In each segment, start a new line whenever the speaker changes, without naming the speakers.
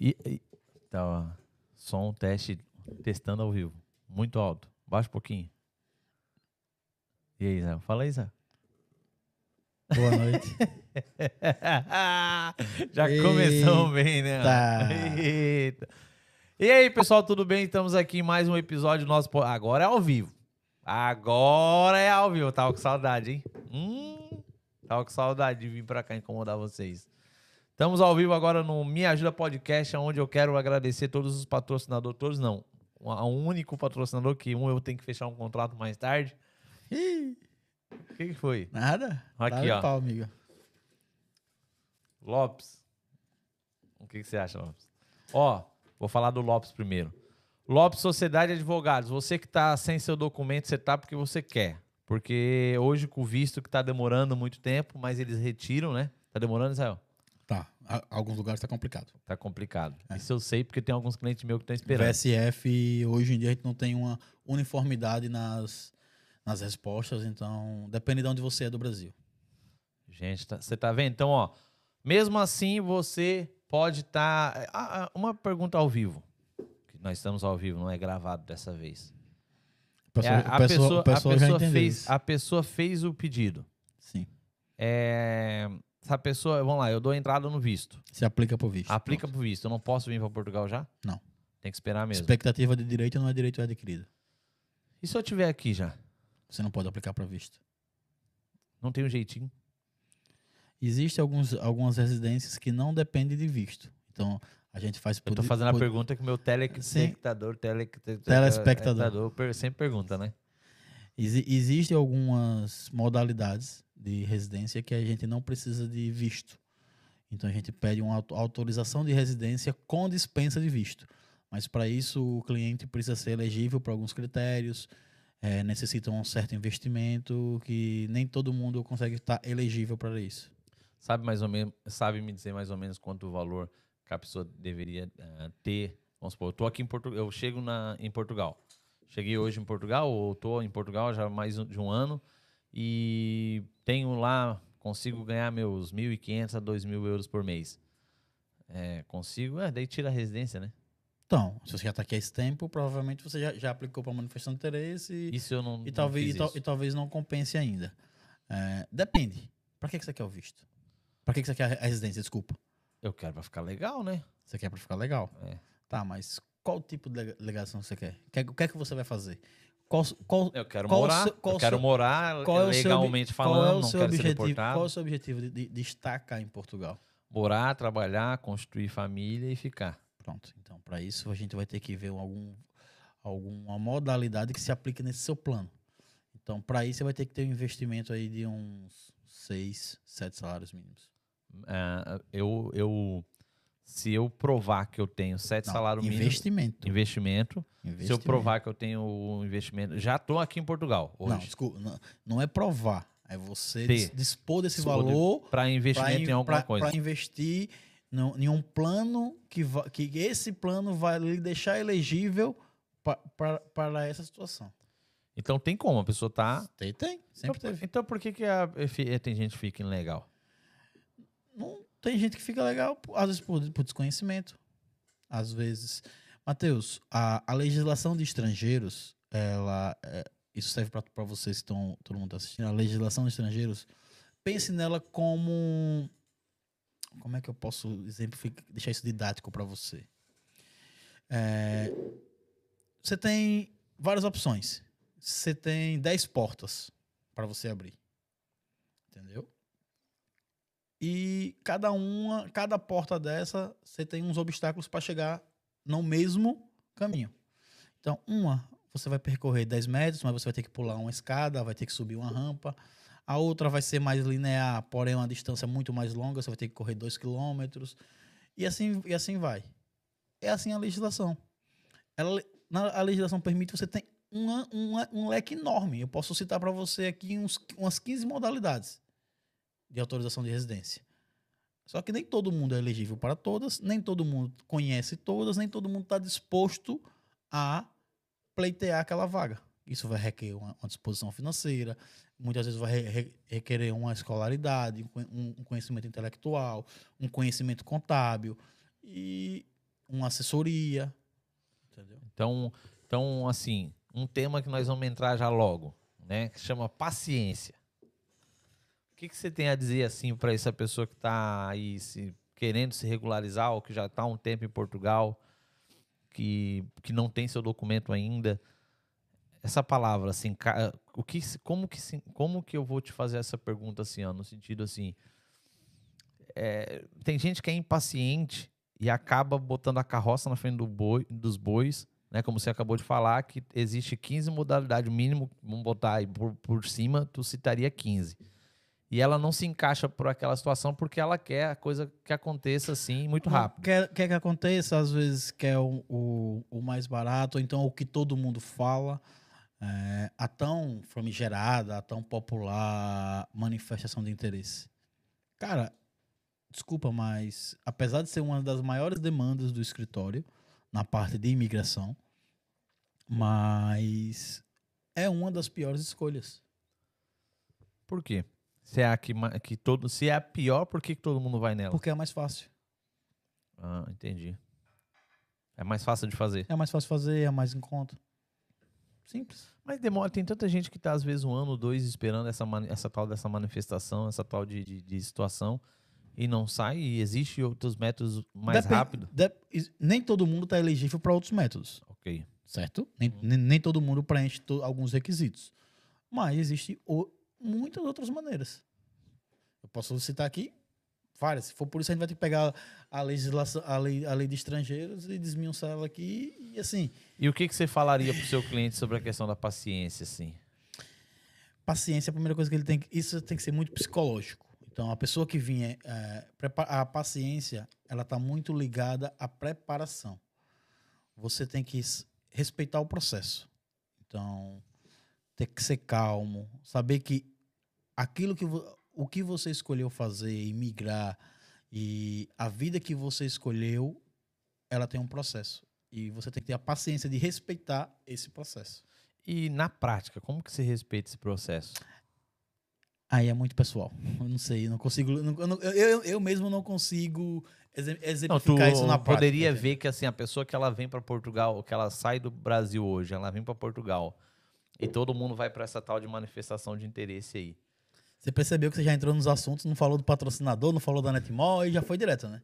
E, e tá, som, teste, testando ao vivo. Muito alto. Baixa um pouquinho. E aí, Zé? Fala aí, Zé.
Boa noite.
Já começamos bem, né? Eita. E aí, pessoal, tudo bem? Estamos aqui em mais um episódio do nosso. Agora é ao vivo. Agora é ao vivo. Eu tava com saudade, hein? Hum, tava com saudade de vir pra cá incomodar vocês. Estamos ao vivo agora no Me Ajuda Podcast, onde eu quero agradecer todos os patrocinadores, todos não, um um único patrocinador, que um eu tenho que fechar um contrato mais tarde. O que, que foi?
nada?
Aqui,
Dá-lhe
ó.
Pau, amigo.
Lopes. O que, que você acha, Lopes? Ó, vou falar do Lopes primeiro. Lopes Sociedade de Advogados. Você que tá sem seu documento, você tá porque você quer. Porque hoje, com o visto que tá demorando muito tempo, mas eles retiram, né? Tá demorando, Israel?
Tá, a- alguns lugares tá complicado.
Tá complicado.
É.
Isso eu sei porque tem alguns clientes meus que estão esperando.
VSF, hoje em dia a gente não tem uma uniformidade nas, nas respostas, então depende de onde você é do Brasil.
Gente, tá- você tá vendo? Então, ó, mesmo assim você pode estar. uma pergunta ao vivo. Que nós estamos ao vivo, não é gravado dessa vez. É,
o pessoal
a pessoa fez, a pessoa fez o pedido.
Sim,
É, essa pessoa, vamos lá, eu dou entrada no visto.
se aplica pro visto.
Aplica
Pronto.
pro visto. Eu não posso vir para Portugal já?
Não.
Tem que esperar mesmo.
Expectativa de direito não é direito adquirido.
E se eu tiver aqui já?
Você não pode aplicar para visto.
Não tem um jeitinho?
Existem alguns, algumas residências que não dependem de visto. Então, a gente faz
Eu tô fazendo a pergunta que o meu telespectador, tele,
Telespectador.
sempre pergunta, né?
Exi- Existem algumas modalidades de residência que a gente não precisa de visto. Então a gente pede uma auto- autorização de residência com dispensa de visto. Mas para isso o cliente precisa ser elegível para alguns critérios, eh, necessita um certo investimento que nem todo mundo consegue estar elegível para isso.
Sabe mais ou menos, sabe me dizer mais ou menos quanto o valor que a pessoa deveria eh, ter? Vamos supor, eu tô aqui em Portugal, eu chego na, em Portugal. Cheguei hoje em Portugal, ou tô em Portugal já há mais de um ano e tenho lá, consigo ganhar meus 1.500 a 2.000 euros por mês. É, consigo, é, daí tira a residência, né?
Então, se você já está aqui há esse tempo, provavelmente você já, já aplicou para manifestação de interesse e,
Isso eu não,
e
não
talvez, e, tal- e talvez não compense ainda. Eh, depende. Para que, que você quer o visto? Para que, que você quer a residência? Desculpa.
Eu quero pra ficar legal, né?
Você quer para ficar legal?
É.
Tá, mas qual tipo de lega- legação você quer? O que é que você vai fazer? Qual, qual,
Eu quero
Qual
morar,
qual
eu quero
seu-
morar
qual é seu
legalmente falando,
qual é o
não
seu
quero ser
objetivo?
deportado.
Qual é o seu objetivo de, de, de estar cá em Portugal?
Morar, trabalhar, construir família e ficar.
Pronto. Então, para isso a gente vai ter que ver algum, alguma modalidade que se aplique nesse seu plano. Então, para isso você vai ter que ter um investimento aí de uns seis, sete salários mínimos.
Ah, eu, eu, se eu provar que eu tenho sete
Não,
salários mínimos,
investimento.
investimento, se eu provar que eu tenho o investimento, já estou aqui em Portugal hoje.
Não, desculpa, não, não é provar. É você
Ter.
dis- dispor desse
Dispor de-
valor
Para investimento em alguma coisa.
Para investir no- em um plano que, va- que esse plano vai lhe deixar elegível pa- pa- para essa situação.
Então tem como, a pessoa tá.
Tem, tem. Sempre
então,
teve.
então por que, que a- fi- tem gente que fica ilegal?
Não, tem gente que fica legal, às vezes por, por desconhecimento. Às vezes. Matheus, a, a legislação de estrangeiros, ela. é, isso serve para vocês que estão. Todo mundo tá assistindo. A legislação de estrangeiros, pense nela como. Como é que eu posso exemplificar, deixar isso didático para você? É, você tem várias opções. Você tem 10 portas para você abrir. Entendeu? E cada uma, cada porta dessa, você tem uns obstáculos para chegar no mesmo caminho. Então, uma, você vai percorrer 10 metros, mas você vai ter que pular uma escada, vai ter que subir uma rampa. A outra vai ser mais linear, porém uma distância muito mais longa, você vai ter que correr 2 quilômetros. E assim, e assim vai. É assim a legislação. Ela, a legislação permite você ter uma, uma, um leque enorme. Eu posso citar para você aqui uns, umas 15 modalidades de autorização de residência. Só que nem todo mundo é elegível para todas, nem todo mundo conhece todas, nem todo mundo está disposto a pleitear aquela vaga. Isso vai requerer uma, uma disposição financeira, muitas vezes vai re, requerer uma escolaridade, um, um conhecimento intelectual, um conhecimento contábil e uma assessoria.
Entendeu? Então, então, assim, um tema que nós vamos entrar já logo, né? Que chama paciência. Que, que você tem a dizer assim para essa pessoa que está aí se, querendo se regularizar ou que já está um tempo em Portugal, que, que não tem seu documento ainda? Essa palavra, assim, o que, como, que, como que eu vou te fazer essa pergunta assim, ó, no sentido assim, é, tem gente que é impaciente e acaba botando a carroça na frente do boi, dos bois né? Como você acabou de falar, que existe 15 modalidades, mínimo, vamos botar aí por, por cima, tu citaria 15. E ela não se encaixa por aquela situação porque ela quer a coisa que aconteça assim muito rápido.
Quer, quer que aconteça, às vezes quer o, o, o mais barato, ou então o que todo mundo fala. É, a tão famigerada, a tão popular manifestação de interesse. Cara, desculpa, mas apesar de ser uma das maiores demandas do escritório, na parte de imigração, mas é uma das piores escolhas.
Por quê? Se é a que, que todo, se é a pior, por que, que todo mundo vai nela?
Porque é mais fácil.
Ah, entendi. É mais fácil de fazer.
É mais fácil de fazer, é mais em conta. Simples.
Mas demora, tem tanta gente que está às vezes um ano, dois esperando essa, essa tal dessa manifestação, essa tal de, de, de situação e não sai? E existe outros métodos mais rápidos?
Nem todo mundo está elegível para outros métodos.
Ok.
Certo? Nem, nem, nem todo mundo preenche to, alguns requisitos. Mas existem muitas outras maneiras. Eu posso citar aqui várias. Se for por isso, a gente vai ter que pegar a legislação, a lei, a lei de estrangeiros e desmiuçar ela aqui e assim.
E o que, que você falaria para o seu cliente sobre a questão da paciência, assim?
Paciência, a primeira coisa que ele tem que. Isso tem que ser muito psicológico. Então, a pessoa que vinha, é, a paciência, ela está muito ligada à preparação. Você tem que respeitar o processo. Então, ter que ser calmo, saber que aquilo que o que você escolheu fazer, imigrar e a vida que você escolheu, ela tem um processo e você tem que ter a paciência de respeitar esse processo.
E na prática, como que se respeita esse processo?
Aí é muito pessoal. Eu não sei, não consigo. Eu, eu, eu mesmo não consigo exemplificar não, isso na prática.
poderia ver que assim, a pessoa que ela vem para Portugal, que ela sai do Brasil hoje, ela vem para Portugal e todo mundo vai para essa tal de manifestação de interesse aí.
Você percebeu que você já entrou nos assuntos, não falou do patrocinador, não falou da Netmall e já foi direto, né?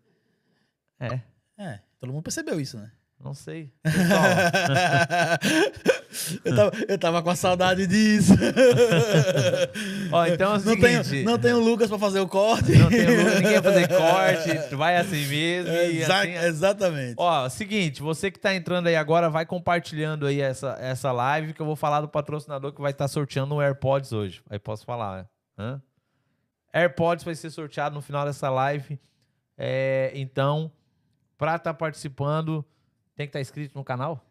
É.
É, todo mundo percebeu isso, né?
Não sei.
eu, tava, eu tava com a saudade disso.
Ó, então é o
não
seguinte,
tenho, não tenho o Lucas pra fazer o corte.
Não tem o Lucas, ninguém vai fazer corte. Vai assim mesmo.
Exa
assim,
exatamente.
Ó, seguinte, você que tá entrando aí agora, vai compartilhando aí essa, essa live que eu vou falar do patrocinador que vai estar tá sorteando o AirPods hoje. Aí posso falar, né? Hã? AirPods vai ser sorteado no final dessa live. É, então, pra estar tá participando tem que estar tá inscrito no canal?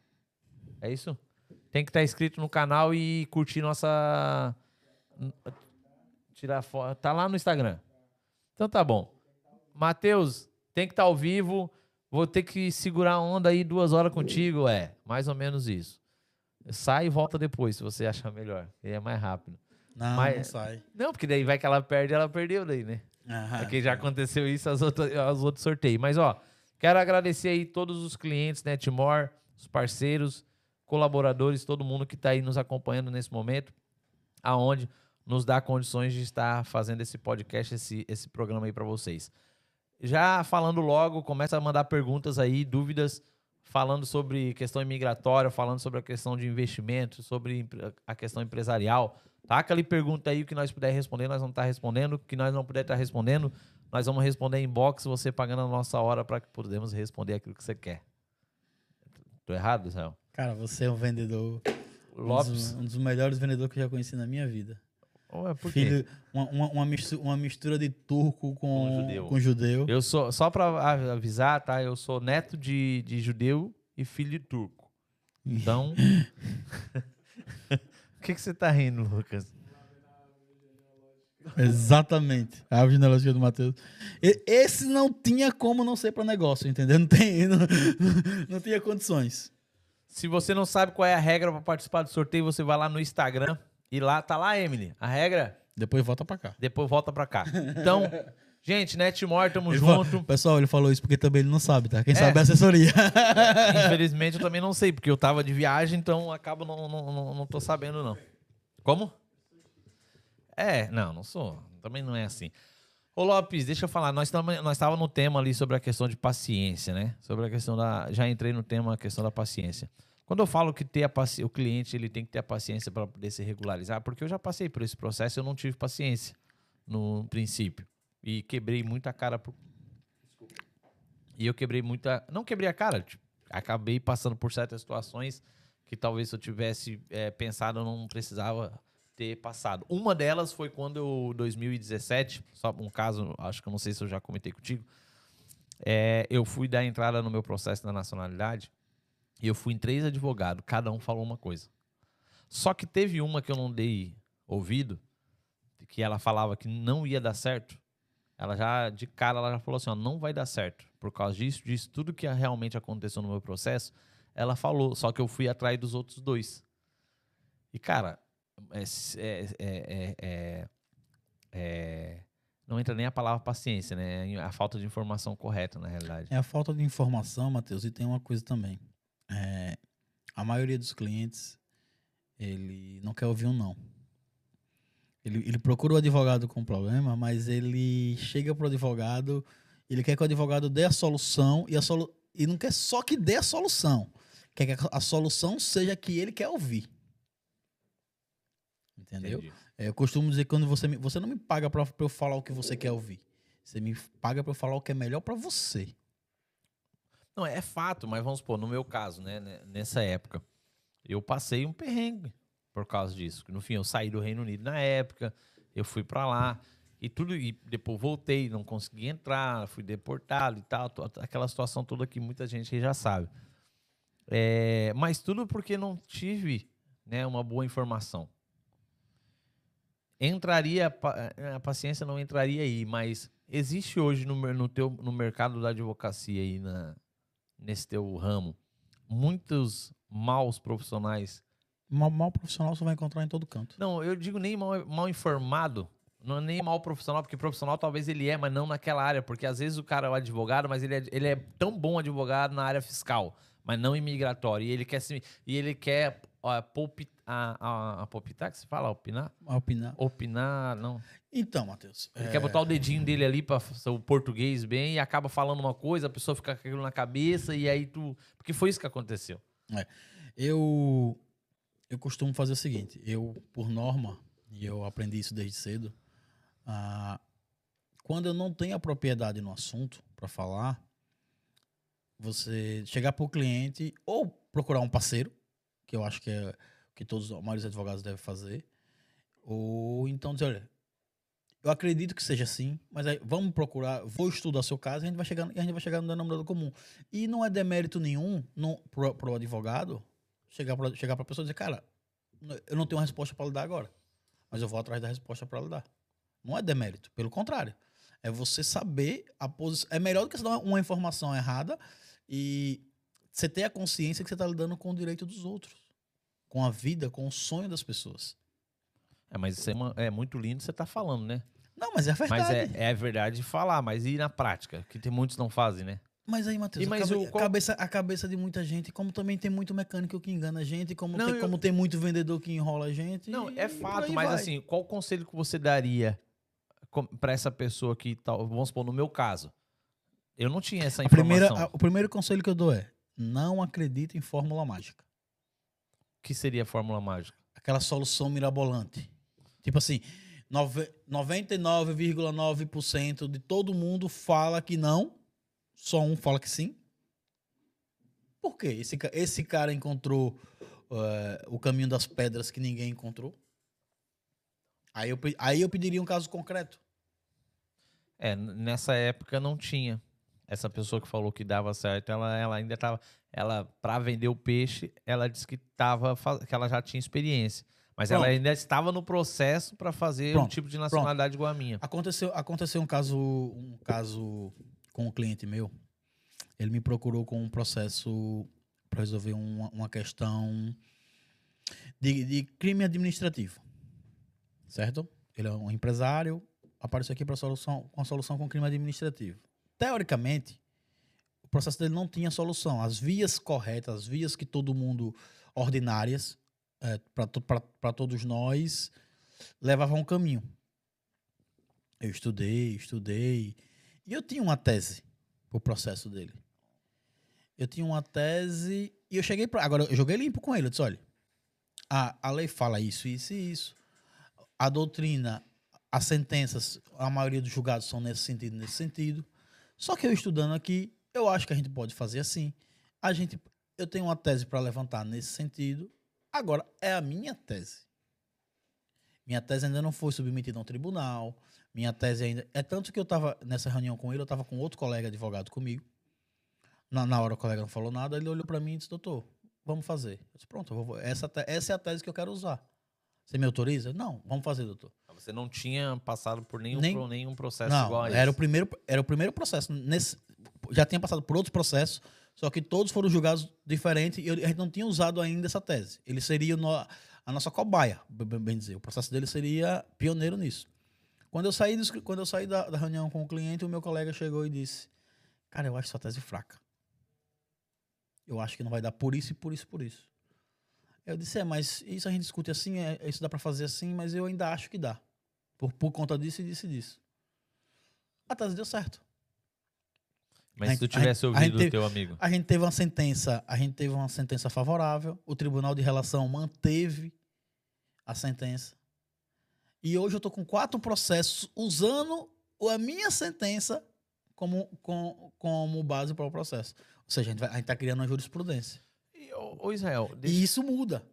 É isso? Tem que estar tá inscrito no canal e curtir nossa. Tirar foto. Tá lá no Instagram. Então tá bom. Matheus, tem que estar tá ao vivo. Vou ter que segurar a onda aí duas horas contigo. É, mais ou menos isso. Sai e volta depois, se você achar melhor. Ele é mais rápido.
Não, Mas, não sai.
Não, porque daí vai que ela perde, ela perdeu daí, né? Ah, porque já aconteceu isso as outras, as outros sorteios. Mas, ó, Quero agradecer aí todos os clientes, Netmore, os parceiros, colaboradores, todo mundo que está aí nos acompanhando nesse momento, aonde nos dá condições de estar fazendo esse podcast, esse, esse programa aí para vocês. Já falando logo, começa a mandar perguntas aí, dúvidas, falando sobre questão imigratória, falando sobre a questão de investimento, sobre a questão empresarial. Taca ali pergunta aí o que nós puder responder, nós vamos estar tá respondendo. O que nós não puder estar tá respondendo, nós vamos responder em box, você pagando a nossa hora para que podemos responder aquilo que você quer. Tô errado, Zé?
Cara, você é um vendedor. Lopes. Um dos, um dos melhores vendedores que eu já conheci na minha vida.
Ué, por Filho, quê?
Uma, uma, uma, mistura, uma mistura de turco com, com judeu. com, judeu.
Eu sou, só para avisar, tá? Eu sou neto de, de judeu e filho de turco. Então. O que, que você tá rindo, Lucas?
Exatamente. A árvore genealógica do Mateus. Esse não tinha como não ser para negócio, entendeu? Não, tem, não, não tinha condições.
Se você não sabe qual é a regra para participar do sorteio, você vai lá no Instagram e lá tá lá, Emily. A regra.
Depois volta para cá.
Depois volta para cá. Então, gente, Netmore, tamo ele junto.
Falou, pessoal, ele falou isso porque também ele não sabe, tá? Quem é. sabe é assessoria.
Infelizmente eu também não sei, porque eu tava de viagem, então acabo não, não, não, não tô sabendo, não. Como? É, não, não sou. Também não é assim. Ô Lopes, deixa eu falar, nós estávamos no tema ali sobre a questão de paciência, né? Sobre a questão da. Já entrei no tema, a questão da paciência. Quando eu falo que ter a paci... o cliente ele tem que ter a paciência para poder se regularizar, porque eu já passei por esse processo, eu não tive paciência no princípio e quebrei muita cara por... e eu quebrei muita, não quebrei a cara, tipo, acabei passando por certas situações que talvez se eu tivesse é, pensado eu não precisava ter passado. Uma delas foi quando eu 2017, só um caso, acho que eu não sei se eu já comentei contigo, é, eu fui dar entrada no meu processo da nacionalidade e eu fui em três advogados, cada um falou uma coisa. Só que teve uma que eu não dei ouvido, que ela falava que não ia dar certo. Ela já, de cara, ela já falou assim: ó, não vai dar certo. Por causa disso, disso, tudo que realmente aconteceu no meu processo, ela falou. Só que eu fui atrás dos outros dois. E, cara, é, é, é, é, não entra nem a palavra paciência, né? A falta de informação correta, na realidade.
É a falta de informação, Matheus, e tem uma coisa também. É, a maioria dos clientes, ele não quer ouvir um não. Ele, ele procura o advogado com problema, mas ele chega pro advogado, ele quer que o advogado dê a solução e, a solu e não quer só que dê a solução. Quer que a solução seja que ele quer ouvir. Entendeu? É, eu costumo dizer que quando você me, você não me paga para eu falar o que você quer ouvir. Você me paga para eu falar o que é melhor para você.
Não, é fato, mas vamos supor, no meu caso, né, né, nessa época, eu passei um perrengue por causa disso. No fim, eu saí do Reino Unido na época, eu fui para lá e tudo e depois voltei, não consegui entrar, fui deportado e tal, aquela situação toda que muita gente já sabe. É, mas tudo porque não tive, né, uma boa informação. Entraria a paciência não entraria aí, mas existe hoje no, no, teu, no mercado da advocacia aí na, nesse teu ramo muitos maus profissionais.
Mal, mal profissional você vai encontrar em todo canto.
Não, eu digo nem mal, mal informado. Não é nem mal profissional, porque profissional talvez ele é, mas não naquela área. Porque às vezes o cara é um advogado, mas ele é, ele é tão bom advogado na área fiscal, mas não imigratório. E ele quer se, e ele quer ó, a, a, a palpitar, que se fala? Opinar?
Opinar.
Opinar, não.
Então, Matheus.
Ele é... quer botar o dedinho dele ali para o português bem e acaba falando uma coisa, a pessoa fica com aquilo na cabeça e aí tu. Porque foi isso que aconteceu.
É. Eu, eu costumo fazer o seguinte: eu, por norma, e eu aprendi isso desde cedo, ah, quando eu não tenho a propriedade no assunto para falar, você chegar para o cliente ou procurar um parceiro, que eu acho que é que todos os maiores advogados devem fazer. Ou então dizer, olha, eu acredito que seja assim, mas aí vamos procurar, vou estudar seu caso e a gente vai chegar, a gente vai chegar no denominador comum. E não é demérito nenhum não, pro, pro advogado chegar para chegar a pessoa e dizer, cara, eu não tenho uma resposta para lhe dar agora, mas eu vou atrás da resposta para lhe dar. Não é demérito, pelo contrário. É você saber a posição. É melhor do que você dar uma informação errada e você ter a consciência que você está lidando com o direito dos outros com a vida, com o sonho das pessoas.
É, mas isso é, uma, é muito lindo você tá falando, né?
Não, mas é verdade.
Mas é, é verdade falar, mas e na prática? Que tem muitos não fazem, né?
Mas aí, Matheus, a, cabe, o, qual... a, cabeça, a cabeça de muita gente, como também tem muito mecânico que engana a gente, como, não, tem, eu... como tem muito vendedor que enrola a gente.
Não, é fato, mas vai. assim, qual conselho que você daria para essa pessoa que, vamos supor, no meu caso, eu não tinha essa informação.
A primeira, a, o primeiro conselho que eu dou é, não acredite em fórmula mágica
que seria a fórmula mágica?
Aquela solução mirabolante. Tipo assim, 99,9% de todo mundo fala que não, só um fala que sim. Por quê? Esse, esse cara encontrou uh, o caminho das pedras que ninguém encontrou? Aí eu, aí eu pediria um caso concreto.
É, nessa época não tinha. Essa pessoa que falou que dava certo, ela, ela ainda estava. Ela, para vender o peixe, ela disse que, tava, que ela já tinha experiência. Mas Pronto. ela ainda estava no processo para fazer Pronto. um tipo de nacionalidade Pronto. igual a minha.
Aconteceu, aconteceu um caso, um caso com um cliente meu. Ele me procurou com um processo para resolver uma, uma questão de, de, crime administrativo. Certo? Ele é um empresário, apareceu aqui para solução, com a solução com crime administrativo. Teoricamente, o processo dele não tinha solução. As vias corretas, as vias que todo mundo ordinárias, é, para todos nós, levavam um caminho. Eu estudei, estudei. E eu tinha uma tese para o processo dele. Eu tinha uma tese e eu cheguei para. Agora, eu joguei limpo com ele. Eu disse: olha, a, a lei fala isso, isso e isso. A doutrina, as sentenças, a maioria dos julgados são nesse sentido, nesse sentido. Só que eu estudando aqui, eu acho que a gente pode fazer assim. A gente, eu tenho uma tese para levantar nesse sentido. Agora, é a minha tese. Minha tese ainda não foi submetida a um tribunal. Minha tese ainda. É tanto que eu estava nessa reunião com ele, eu estava com outro colega advogado comigo. Na, na hora o colega não falou nada, ele olhou para mim e disse: Doutor, vamos fazer. Eu disse: Pronto, vou, essa, essa é a tese que eu quero usar. Você me autoriza? Não, vamos fazer, doutor.
Você não tinha passado por nenhum, Nem, pro, nenhum processo
não,
igual a
esse? Era o primeiro, era o primeiro processo. Nesse, já tinha passado por outros processos, só que todos foram julgados diferente e a gente não tinha usado ainda essa tese. Ele seria no, a nossa cobaia, bem dizer. O processo dele seria pioneiro nisso. Quando eu saí, quando eu saí da, da reunião com o cliente, o meu colega chegou e disse: Cara, eu acho sua tese fraca. Eu acho que não vai dar por isso e por isso por isso. Eu disse, é, mas isso a gente discute assim, é, isso dá para fazer assim, mas eu ainda acho que dá. Por, por conta disso e disso e disso. A tese deu certo.
Mas se tu tivesse ouvido o teu amigo.
A gente teve uma sentença, a gente teve uma sentença favorável, o Tribunal de Relação manteve a sentença. E hoje eu tô com quatro processos usando a minha sentença como, com, como base para o processo. Ou seja, a gente, vai, a gente tá criando uma jurisprudência.
E, ô, Israel...
Deixa... E isso muda.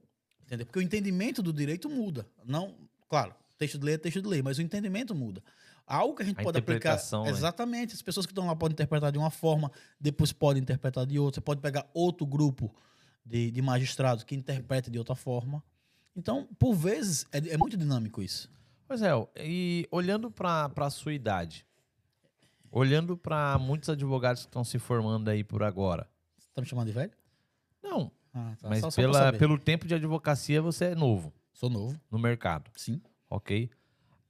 Entendeu? Porque o entendimento do direito muda. Não, claro, texto de lei é texto de lei, mas o entendimento muda. Algo que a gente a pode aplicar. Né? Exatamente. As pessoas que estão lá podem interpretar de uma forma, depois podem interpretar de outra. Você pode pegar outro grupo de, de magistrados que interpreta de outra forma. Então, por vezes, é, é muito dinâmico isso.
Pois é, e olhando para a sua idade, Olhando para muitos advogados que estão se formando aí por agora.
Você tá me chamando de velho?
Não. Ah, tá. Mas só, só pela, pelo tempo de advocacia você é novo.
Sou novo.
No mercado.
Sim.
Ok.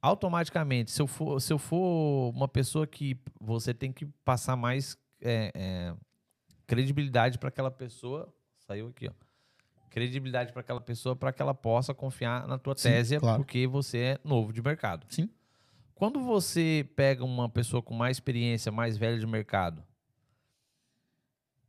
Automaticamente, se eu for, se eu for uma pessoa que você tem que passar mais é, é, credibilidade para aquela pessoa. Saiu aqui, ó. Credibilidade para aquela pessoa para que ela possa confiar na tua Sim, tese, claro. porque você é novo de mercado.
Sim.
Quando você pega uma pessoa com mais experiência, mais velha de mercado,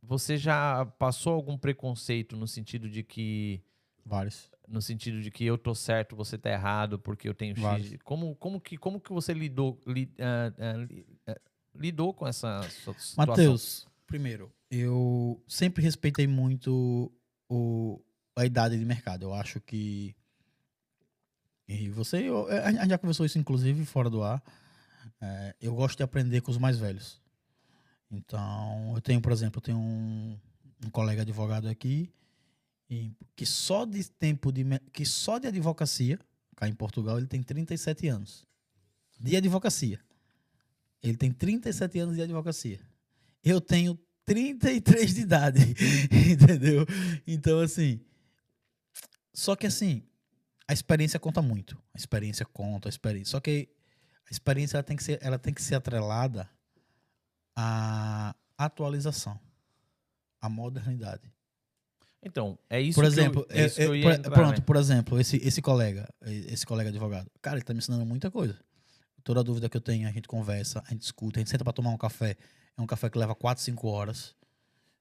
você já passou algum preconceito no sentido de que.
Vários.
No sentido de que eu tô certo, você tá errado, porque eu tenho Vários. X. Como, como, que, como que você lidou, li, uh, uh, lidou com essa situação?
Matheus, primeiro, eu sempre respeitei muito o, a idade de mercado. Eu acho que e você, eu, a gente já conversou isso inclusive fora do ar. É, eu gosto de aprender com os mais velhos. Então, eu tenho, por exemplo, eu tenho um, um colega advogado aqui e, que só de tempo de que só de advocacia, cá em Portugal, ele tem 37 anos. De advocacia. Ele tem 37 anos de advocacia. Eu tenho 33 de idade. entendeu? Então, assim. Só que assim, a experiência conta muito. A experiência conta, a experiência. Só que a experiência ela tem que ser, ela tem que ser atrelada à atualização, à modernidade.
Então, é isso
por exemplo, que eu, é isso é, que eu ia por, entrar, Pronto, né? por exemplo, esse, esse colega, esse colega advogado, cara, ele está me ensinando muita coisa. Toda dúvida que eu tenho, a gente conversa, a gente discute, a gente senta para tomar um café. É um café que leva 4, 5 horas.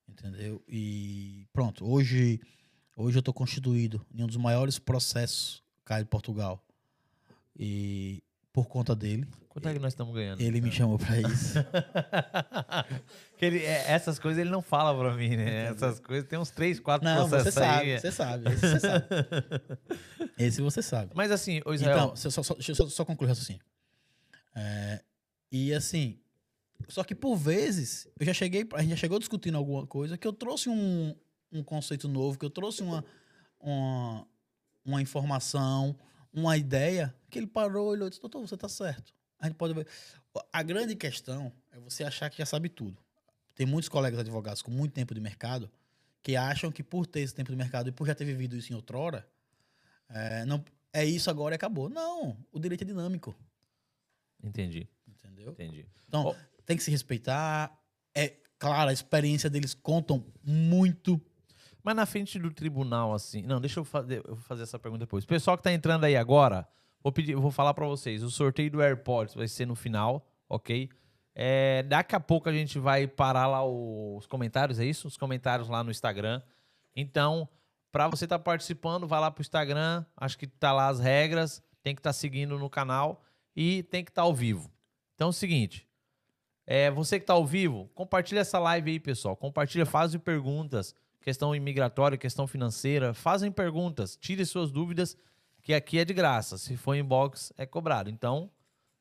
Entendeu? E pronto, hoje Hoje eu estou constituído em um dos maiores processos cá em Portugal E por conta dele.
Quanto é que nós estamos ganhando?
Ele me chamou para isso.
que ele, é, essas coisas ele não fala para mim, né? Essas coisas tem uns três, quatro
não,
processos
você sabe,
aí.
Você sabe, esse você sabe. esse você sabe.
Mas assim, o Israel...
Então, só, só, deixa eu só, só concluir assim. É, e assim, só que por vezes, eu já cheguei, a gente já chegou discutindo alguma coisa que eu trouxe um, um conceito novo, que eu trouxe uma, uma, uma informação, uma ideia, que ele parou e olhou e disse, doutor, você está certo. A gente pode ver. A grande questão é você achar que já sabe tudo. Tem muitos colegas advogados com muito tempo de mercado que acham que por ter esse tempo de mercado e por já ter vivido isso em outrora, é, não, é isso agora e acabou. Não, o direito é dinâmico.
Entendi.
Entendeu?
Entendi.
Então, oh. tem que se respeitar. É claro, a experiência deles contam muito.
Mas na frente do tribunal, assim. Não, deixa eu fazer, eu vou fazer essa pergunta depois. O pessoal que está entrando aí agora, vou, pedir, vou falar para vocês. O sorteio do AirPods vai ser no final, ok? É, daqui a pouco a gente vai parar lá os comentários, é isso? Os comentários lá no Instagram. Então, para você estar tá participando, vai lá pro Instagram. Acho que tá lá as regras. Tem que estar tá seguindo no canal e tem que estar tá ao vivo. Então é o seguinte. É, você que está ao vivo, compartilha essa live aí, pessoal. Compartilha, fazem perguntas questão imigratória, questão financeira, fazem perguntas, tire suas dúvidas, que aqui é de graça. Se for inbox, é cobrado. Então,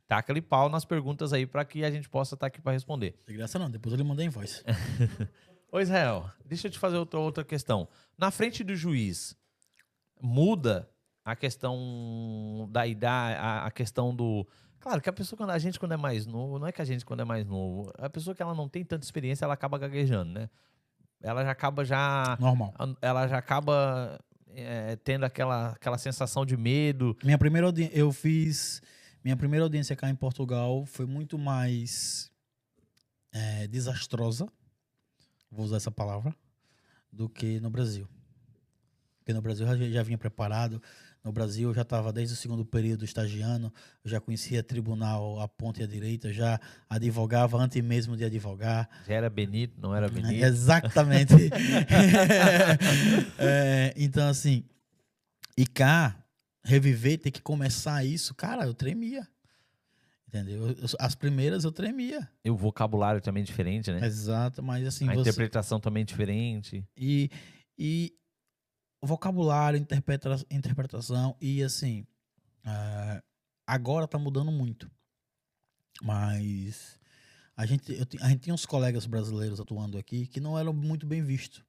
taca ali pau nas perguntas aí para que a gente possa estar tá aqui para responder.
De graça não, depois eu lhe mandei em voz.
Ô Israel, deixa eu te fazer outra, outra questão. Na frente do juiz, muda a questão da idade, a, a questão do. Claro que a pessoa, quando a gente quando é mais novo, não é que a gente quando é mais novo, a pessoa que ela não tem tanta experiência, ela acaba gaguejando, né? ela já acaba já.
Normal.
Ela já acaba é, tendo aquela, aquela sensação de medo.
Minha primeira audiência, eu fiz. Minha primeira audiência cá em Portugal foi muito mais é, desastrosa, vou usar essa palavra, do que no Brasil. Porque no Brasil eu já, já vinha preparado, no Brasil, eu já estava desde o segundo período estagiando, eu já conhecia tribunal a ponta e a direita, já advogava antes mesmo de advogar.
Já era Benito, não era Benito?
Exatamente. é, então, assim, e cá, reviver, ter que começar isso, cara, eu tremia. Entendeu? Eu, as primeiras eu tremia.
E o vocabulário também é diferente, né?
Exato, mas assim.
A você... interpretação também é diferente.
E, e vocabulário, interpreta interpretação e assim, uh, agora tá mudando muito. Mas a gente, eu, a gente tinha uns colegas brasileiros atuando aqui que não eram muito bem vistos.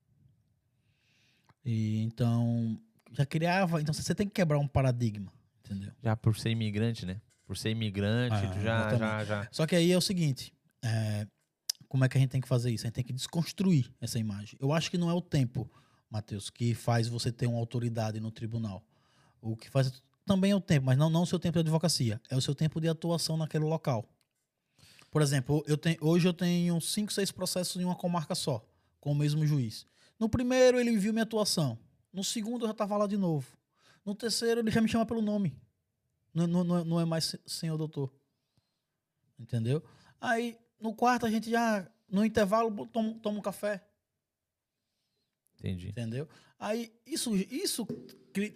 E então já criava, então você tem que quebrar um paradigma, entendeu?
Já por ser imigrante, né? Por ser imigrante, ah, já, já, já.
Só que aí é o seguinte, é, como é que a gente tem que fazer isso? A gente tem que desconstruir essa imagem. Eu acho que não é o tempo Matheus, que faz você ter uma autoridade no tribunal. O que faz também é o tempo, mas não, não o seu tempo de advocacia, é o seu tempo de atuação naquele local. Por exemplo, eu tenho, hoje eu tenho cinco, seis processos em uma comarca só, com o mesmo juiz. No primeiro, ele viu minha atuação. No segundo, eu já estava lá de novo. No terceiro, ele já me chama pelo nome. Não, não, não é mais senhor doutor. Entendeu? Aí, no quarto, a gente já, no intervalo, toma, toma um café.
Entendi.
Entendeu? Aí isso, isso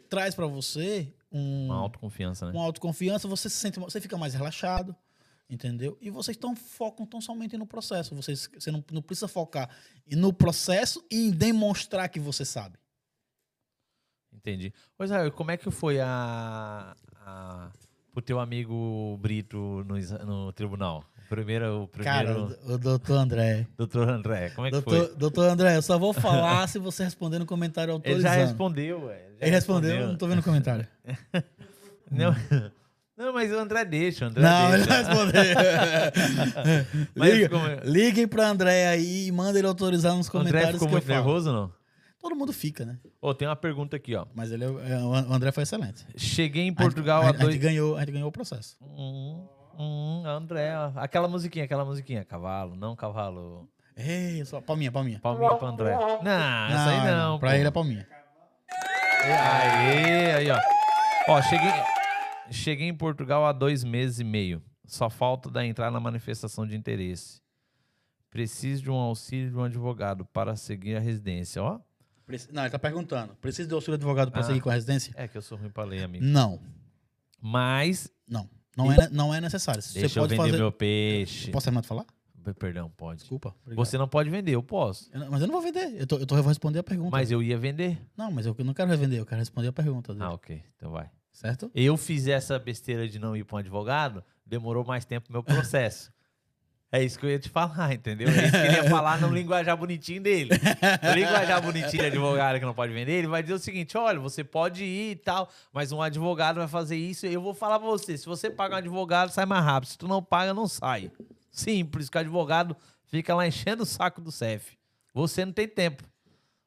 traz para você um,
uma autoconfiança, né?
Uma autoconfiança, você se sente, você fica mais relaxado, entendeu? E vocês estão focam tão somente no processo. Vocês, você não, não precisa focar no processo e em demonstrar que você sabe.
Entendi. Pois é, como é que foi a, a o teu amigo Brito no, no tribunal? Primeiro, o primeiro...
Cara, o doutor André.
Doutor André, como é que
doutor,
foi?
Doutor André, eu só vou falar se você responder no comentário autorizando.
Ele já respondeu, ué. Já
Ele respondeu, respondeu, não tô vendo o comentário.
não, não, mas o André deixa, o André
Não,
deixa.
ele respondeu. Liga, como... É? Liguem pra André aí e manda ele autorizar nos comentários
André ficou muito nervoso, não?
Todo mundo fica, né?
Oh, tem uma pergunta aqui, ó.
Mas ele, é, é, o André foi excelente.
Cheguei em Portugal
a,
a,
a,
dois...
a gente ganhou, a gente ganhou o processo.
Uhum. Hum, André, aquela musiquinha, aquela musiquinha. Cavalo, não cavalo.
Ei, só palminha, palminha.
Palminha pro André. Não, não essa aí não.
pra ele é palminha.
Aí, aí, ó. Ó, cheguei, cheguei em Portugal há dois meses e meio. Só falta da entrar na manifestação de interesse. Preciso de um auxílio de um advogado para seguir a residência, ó.
Não, ele tá perguntando. Precisa de auxílio de advogado para ah, seguir com a residência?
É que eu sou ruim para ler, amigo.
Não.
Mas.
Não. Não é, não é necessário. Você
Deixa
pode
eu vender
fazer.
meu peixe.
Posso terminar de falar?
Perdão, pode.
Desculpa. obrigado.
Você não pode vender, eu posso.
Eu não- Mas eu não vou vender. Eu, tô, eu, tô, eu vou responder a pergunta.
Mas eu ia vender.
Não, mas eu não quero revender. Eu quero responder a pergunta dele.
Ah, ok. Então vai.
Certo?
Eu fiz essa besteira de não ir para um advogado, demorou mais tempo meu processo. É isso que eu ia te falar, entendeu? Ele queria falar no linguajar bonitinho dele. No linguajar bonitinho de advogado que não pode vender, ele vai dizer o seguinte: olha, você pode ir e tal, mas um advogado vai fazer isso eu vou falar pra você: se você paga um advogado, sai mais rápido. Se tu não paga, não sai. Simples, que o advogado fica lá enchendo o saco do CEF. Você não tem tempo.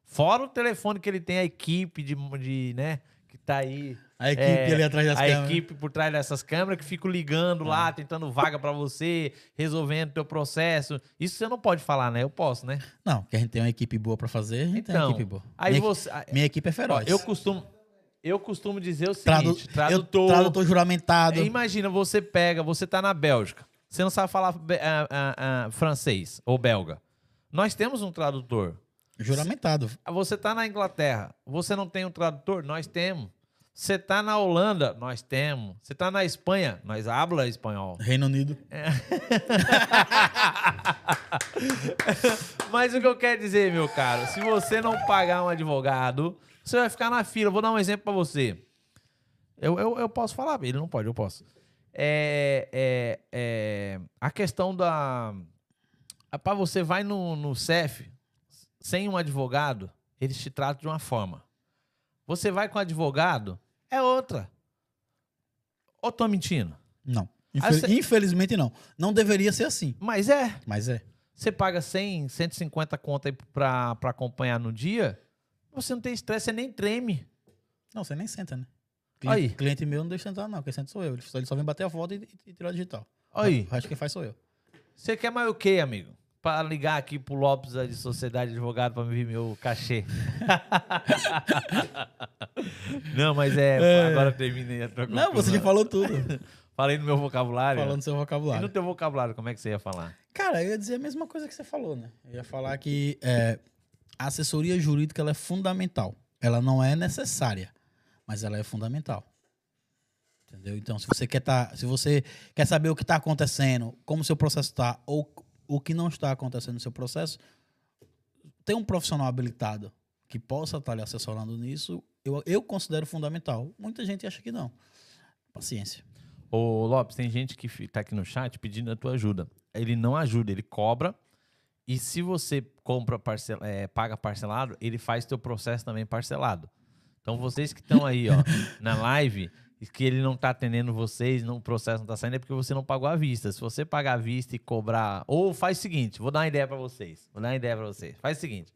Fora o telefone que ele tem, a equipe de, de né, que tá aí
A equipe
É,
ali atrás das
a
câmeras.
equipe por trás dessas câmeras que fica ligando lá, tentando vaga pra você, resolvendo teu processo. Isso você não pode falar, né? Eu posso, né?
Não, que a gente tem uma equipe boa pra fazer, a gente tem uma
Então,
equipe boa.
aí
minha,
você.
minha equipe é feroz.
eu costumo, eu costumo dizer o
Tradu-
seguinte:
eu-
tradutor.
tradutor juramentado.
Imagina, você pega, você tá na Bélgica, você não sabe falar ah, ah, ah, francês ou belga. Nós temos um tradutor.
Juramentado.
Você tá na Inglaterra, você não tem um tradutor? Nós temos. Você tá na Holanda? Nós temos. Você tá na Espanha? Nós habla espanhol.
Reino Unido.
Mas o que eu quero dizer, meu caro, se você não pagar um advogado, você vai ficar na fila. Vou dar um exemplo pra você. Eu, eu, eu posso falar, ele não pode, eu posso. É, é, é, a questão da. Para você vai no, no CEF sem um advogado, eles te tratam de uma forma. Você vai com advogado, é outra. Ou tô mentindo?
Não.
Aí
Infel-
você-
Infelizmente não. Não deveria ser assim,
Mas é.
mas é.
Você paga 100, 150 conto aí pra, pra acompanhar no dia, você não tem estresse, você nem treme.
Não, você nem senta, né?
Aí.
Cliente, cliente meu não deixa sentar, não. Quem senta sou eu. Ele só, ele só vem bater a foto e, e tirar o digital.
Aí,
O resto quem faz sou eu.
você quer mais o quê, amigo? Pra ligar aqui pro Lopes de Sociedade de Advogado pra me vir meu cachê. não, mas é, agora terminei a tua
Não, você já falou tudo.
Falei no meu vocabulário.
falando seu
E no
vocabulário.
teu vocabulário, como é que você ia falar?
Cara, eu ia dizer a mesma coisa que você falou, né? Eu ia falar que é, a assessoria jurídica ela é fundamental. Ela não é necessária, mas ela é fundamental. Entendeu? Então, se você quer tá, se você quer saber o que está acontecendo, como o seu processo está, ou o que não está acontecendo no seu processo, ter um profissional habilitado que possa estar lhe assessorando nisso, eu, eu considero fundamental. Muita gente acha que não. Paciência.
Ô, Lopes, tem gente que fi- tá aqui no chat pedindo a tua ajuda. Ele não ajuda, ele cobra. E se você compra parcel, é, paga parcelado, ele faz teu processo também parcelado. Então vocês que estão aí, ó, na live, que ele não tá atendendo vocês, não, o processo não tá saindo, é porque você não pagou à vista. Se você pagar à vista e cobrar. Ou faz o seguinte, vou dar uma ideia pra vocês. Vou dar uma ideia pra vocês. Faz o seguinte: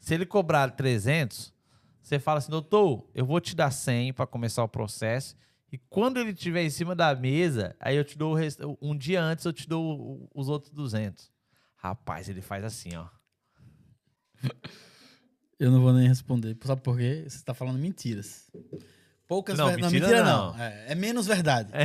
se ele cobrar 300, você fala assim, doutor, eu vou te dar 100 para começar o processo. E quando ele estiver em cima da mesa, aí eu te dou o rest... um dia antes eu te dou os outros 200. Rapaz, ele faz assim, ó.
Eu não vou nem responder. Sabe por quê? Você está falando mentiras. Poucas
Não,
ver-
mentira
mentira
não.
não. É, é menos verdade.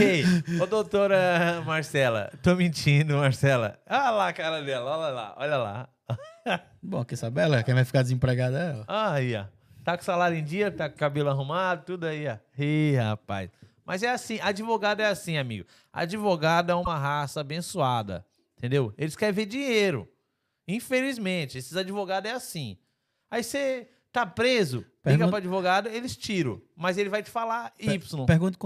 Ei, ô doutora Marcela, tô mentindo, Marcela. Olha lá a cara dela, olha lá, olha lá.
Bom, quem sabe ela, quem vai ficar desempregada é ela.
Aí, ó. Tá com salário em dia, tá com cabelo arrumado, tudo aí, ó. Ih, rapaz. Mas é assim, advogado é assim, amigo. Advogado é uma raça abençoada, entendeu? Eles querem ver dinheiro. Infelizmente, esses advogados é assim. Aí você tá preso, liga
Pergunta-
pro advogado, eles tiram. Mas ele vai te falar Y.
Pergunta,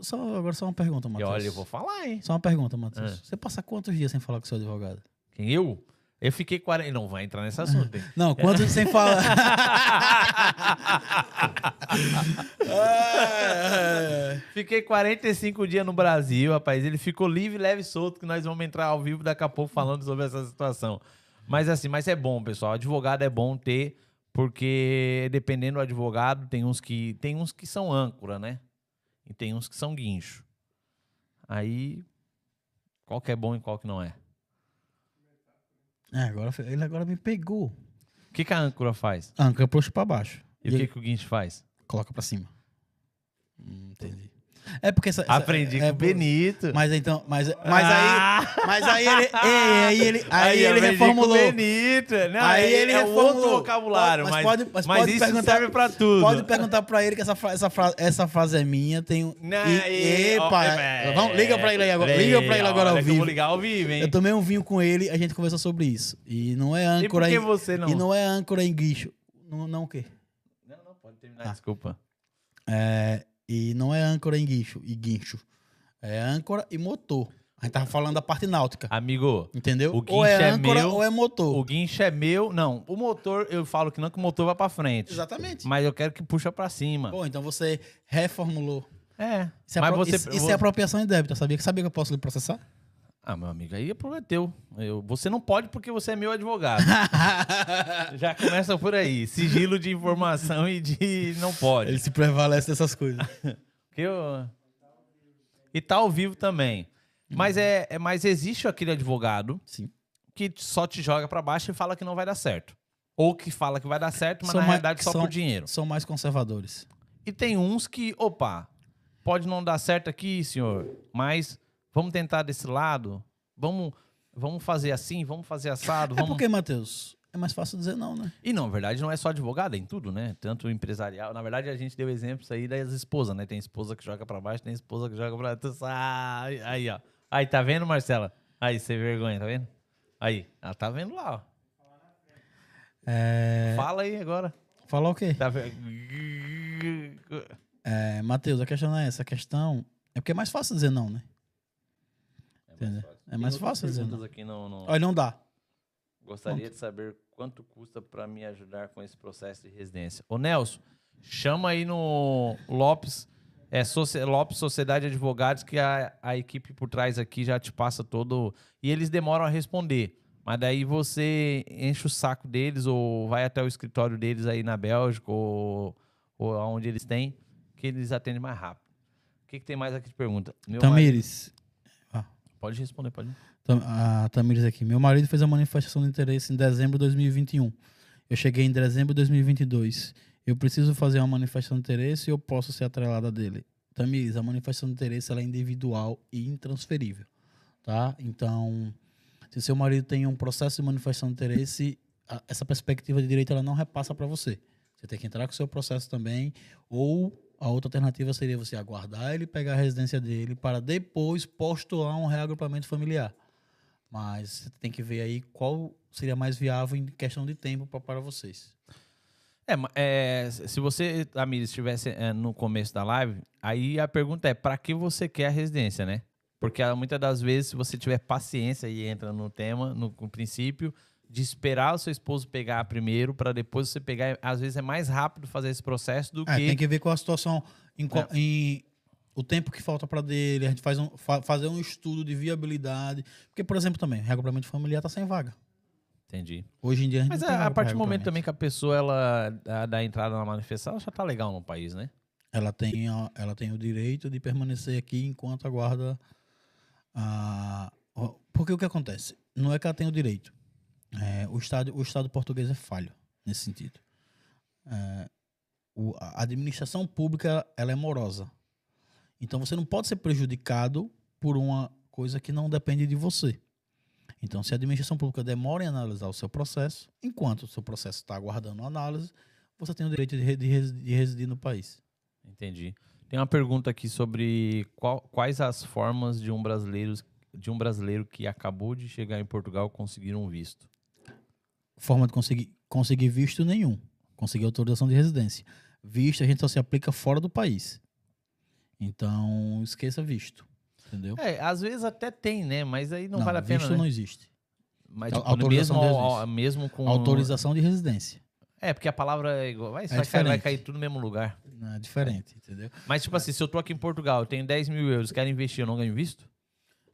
só, agora só uma pergunta,
E
Matheus.
olha, eu vou falar, hein?
Só uma pergunta, Matheus.
Ah.
Você passa quantos dias sem falar com seu advogado?
Quem eu? Eu fiquei 40. Não vai entrar nesse assunto, hein?
Não, quantos sem falar?
Fiquei 45 dias no Brasil, rapaz. Ele ficou livre, leve e solto, que nós vamos entrar ao vivo daqui a pouco falando sobre essa situação. Mas assim, mas é bom, pessoal. Advogado é bom ter, porque dependendo do advogado, tem uns que tem uns que são âncora, né? E tem uns que são guincho. Aí qual que é bom e qual que não é?
é, agora, ele agora me pegou.
O que, que a âncora faz?
Âncora puxa pra baixo.
E,
E
o que,
ele
que o guincho faz?
coloca pra cima. Hum, entendi. É porque essa, essa-
Aprendi
é,
com o Benito.
Mas então, mas, mas
Ah!
aí, mas aí ele, aí ele, aí ele
aprendi
reformulou.
Benito. Não,
Aí
é-
ele
é
reformulou.
outro vocabulário, mas,
mas pode- mas
mas
pode
isso
perguntar-
serve pra tudo.
Pode perguntar pra ele que essa, essa, fra- essa frase é minha, tem um.
Não,
e,
e-
epa,
é,
vamos, liga pra ele aí agora. Liga pra ele agora ao vivo.
Vou ligar ao vivo, hein?
Eu tomei um vinho com ele, a gente conversou sobre isso. E não é
E por
âncora
que
em,
você não?
E não é âncora em guicho. Não, não o quê?
Não, não, pode terminar,
Ah.
desculpa.
É, e não é âncora em guincho e guincho. É âncora e motor. A gente tava falando da parte náutica.
Amigo,
Entendeu?
o
ou é
guincho é
âncora
meu,
ou é motor.
o guincho é meu. Não, o motor, eu falo que não, que o motor vai pra frente.
Exatamente.
Mas eu quero que puxa pra cima.
Bom, então você reformulou.
É.
Isso é,
mas você.
isso, isso é apropriação indébita, sabia? Sabia que eu posso lhe processar?
Ah, meu amigo, aí é problema teu. Eu, você não pode porque você é meu advogado. Já começa por aí. Sigilo de informação e de. Não pode.
Ele se prevalece dessas coisas.
Que eu... E tá ao vivo também. Mas é, é mas existe aquele advogado
Sim.
que só te joga pra baixo e fala que não vai dar certo. Ou que fala que vai dar certo, mas
São
na
mais-
realidade só
são-
por dinheiro.
São mais conservadores.
E tem uns que, opa, pode não dar certo aqui, senhor, mas vamos tentar desse lado. Vamos, vamos fazer assim, vamos fazer assado.
É
Vamos...
porque, Matheus, é mais fácil dizer não, né?
E não, na verdade, não é só advogado, é em tudo, né? Tanto empresarial. Na verdade, a gente deu exemplos aí das esposas, né? Tem esposa que joga pra baixo, tem esposa que joga pra. Ah, aí, ó. Aí, tá vendo, Marcela? Aí, sem vergonha, tá vendo? Aí, ela tá vendo lá, ó.
É...
Fala aí agora.
Falar o quê?
Tá?
É, Matheus, a questão não é essa. A questão é porque é mais fácil dizer não, né? Entendeu? É mais
Tem outras
fácil dizer
perguntas
não.
aqui no, no-
Olha, não dá.
Gostaria de saber quanto custa para me ajudar com esse processo de residência. Ô Nelson, chama aí no Lopes, é, Soci- Lopes Sociedade de Advogados, que a, a equipe por trás aqui já te passa todo. E eles demoram a responder. Mas daí você enche o saco deles ou vai até o escritório deles aí na Bélgica ou, ou aonde eles têm, que eles atendem mais rápido. O que, que tem mais aqui de pergunta? Meu marido-
Tamires.
Pode responder, pode.
A Tamires aqui. Meu marido fez a manifestação de interesse em dezembro de 2021. Eu cheguei em dezembro de 2022. Eu preciso fazer uma manifestação de interesse e eu posso ser atrelada dele. Tamires, a manifestação de interesse é individual e intransferível. Tá? Então, se seu marido tem um processo de manifestação de interesse, essa perspectiva de direito ela não repassa para você. Você tem que entrar com o seu processo também, ou a outra alternativa seria você aguardar ele pegar a residência dele para depois postular um reagrupamento familiar. Mas você tem que ver aí qual seria mais viável em questão de tempo pra- para vocês.
É, é, se você, Amir, estivesse é, no começo da live, aí a pergunta é, para que você quer a residência, né? Porque ah, muitas das vezes, se você tiver paciência e entra no tema, no, no princípio, de esperar o seu esposo pegar primeiro, para depois você pegar, às vezes é mais rápido fazer esse processo do
É,
que...
tem que ver qual a situação, em,
É.
em o tempo que falta para dele, a gente faz um, fa- fazer um estudo de viabilidade. Porque, por exemplo, também, reagrupamento familiar tá sem vaga.
Entendi.
Hoje em dia a gente
Mas
não tem
a, a partir do momento também que a pessoa, ela dá- dá entrada na manifestação, já tá legal no país, né?
ela tem, ela tem o direito de permanecer aqui enquanto aguarda a. Porque o que acontece? Não é que ela tem o direito. É, o, estado, o Estado português é falho nesse sentido. É, o- a administração pública ela é morosa. Então você não pode ser prejudicado por uma coisa que não depende de você. Então, se a administração pública demora em analisar o seu processo, enquanto o seu processo está aguardando análise, você tem o direito de, de de residir no país.
Entendi. Tem uma pergunta aqui sobre qual- quais as formas de um brasileiro de um brasileiro que acabou de chegar em Portugal conseguir um visto.
Forma de conseguir, conseguir visto nenhum. Conseguir autorização de residência. Visto a gente só se aplica fora do país. Então, esqueça visto. Entendeu?
É, às vezes até tem, né? Mas aí não,
não,
vale a pena.
visto
né?
não existe.
Mas tipo,
autorização
mesmo,
de
ao-
residência.
mesmo com
Autorização de residência.
É, porque a palavra é igual. Vai,
É
vai, cair, vai cair tudo no mesmo lugar.
É diferente, entendeu?
Mas, tipo assim, se eu tô aqui em Portugal, eu tenho 10 mil euros, quero investir, eu não ganho visto?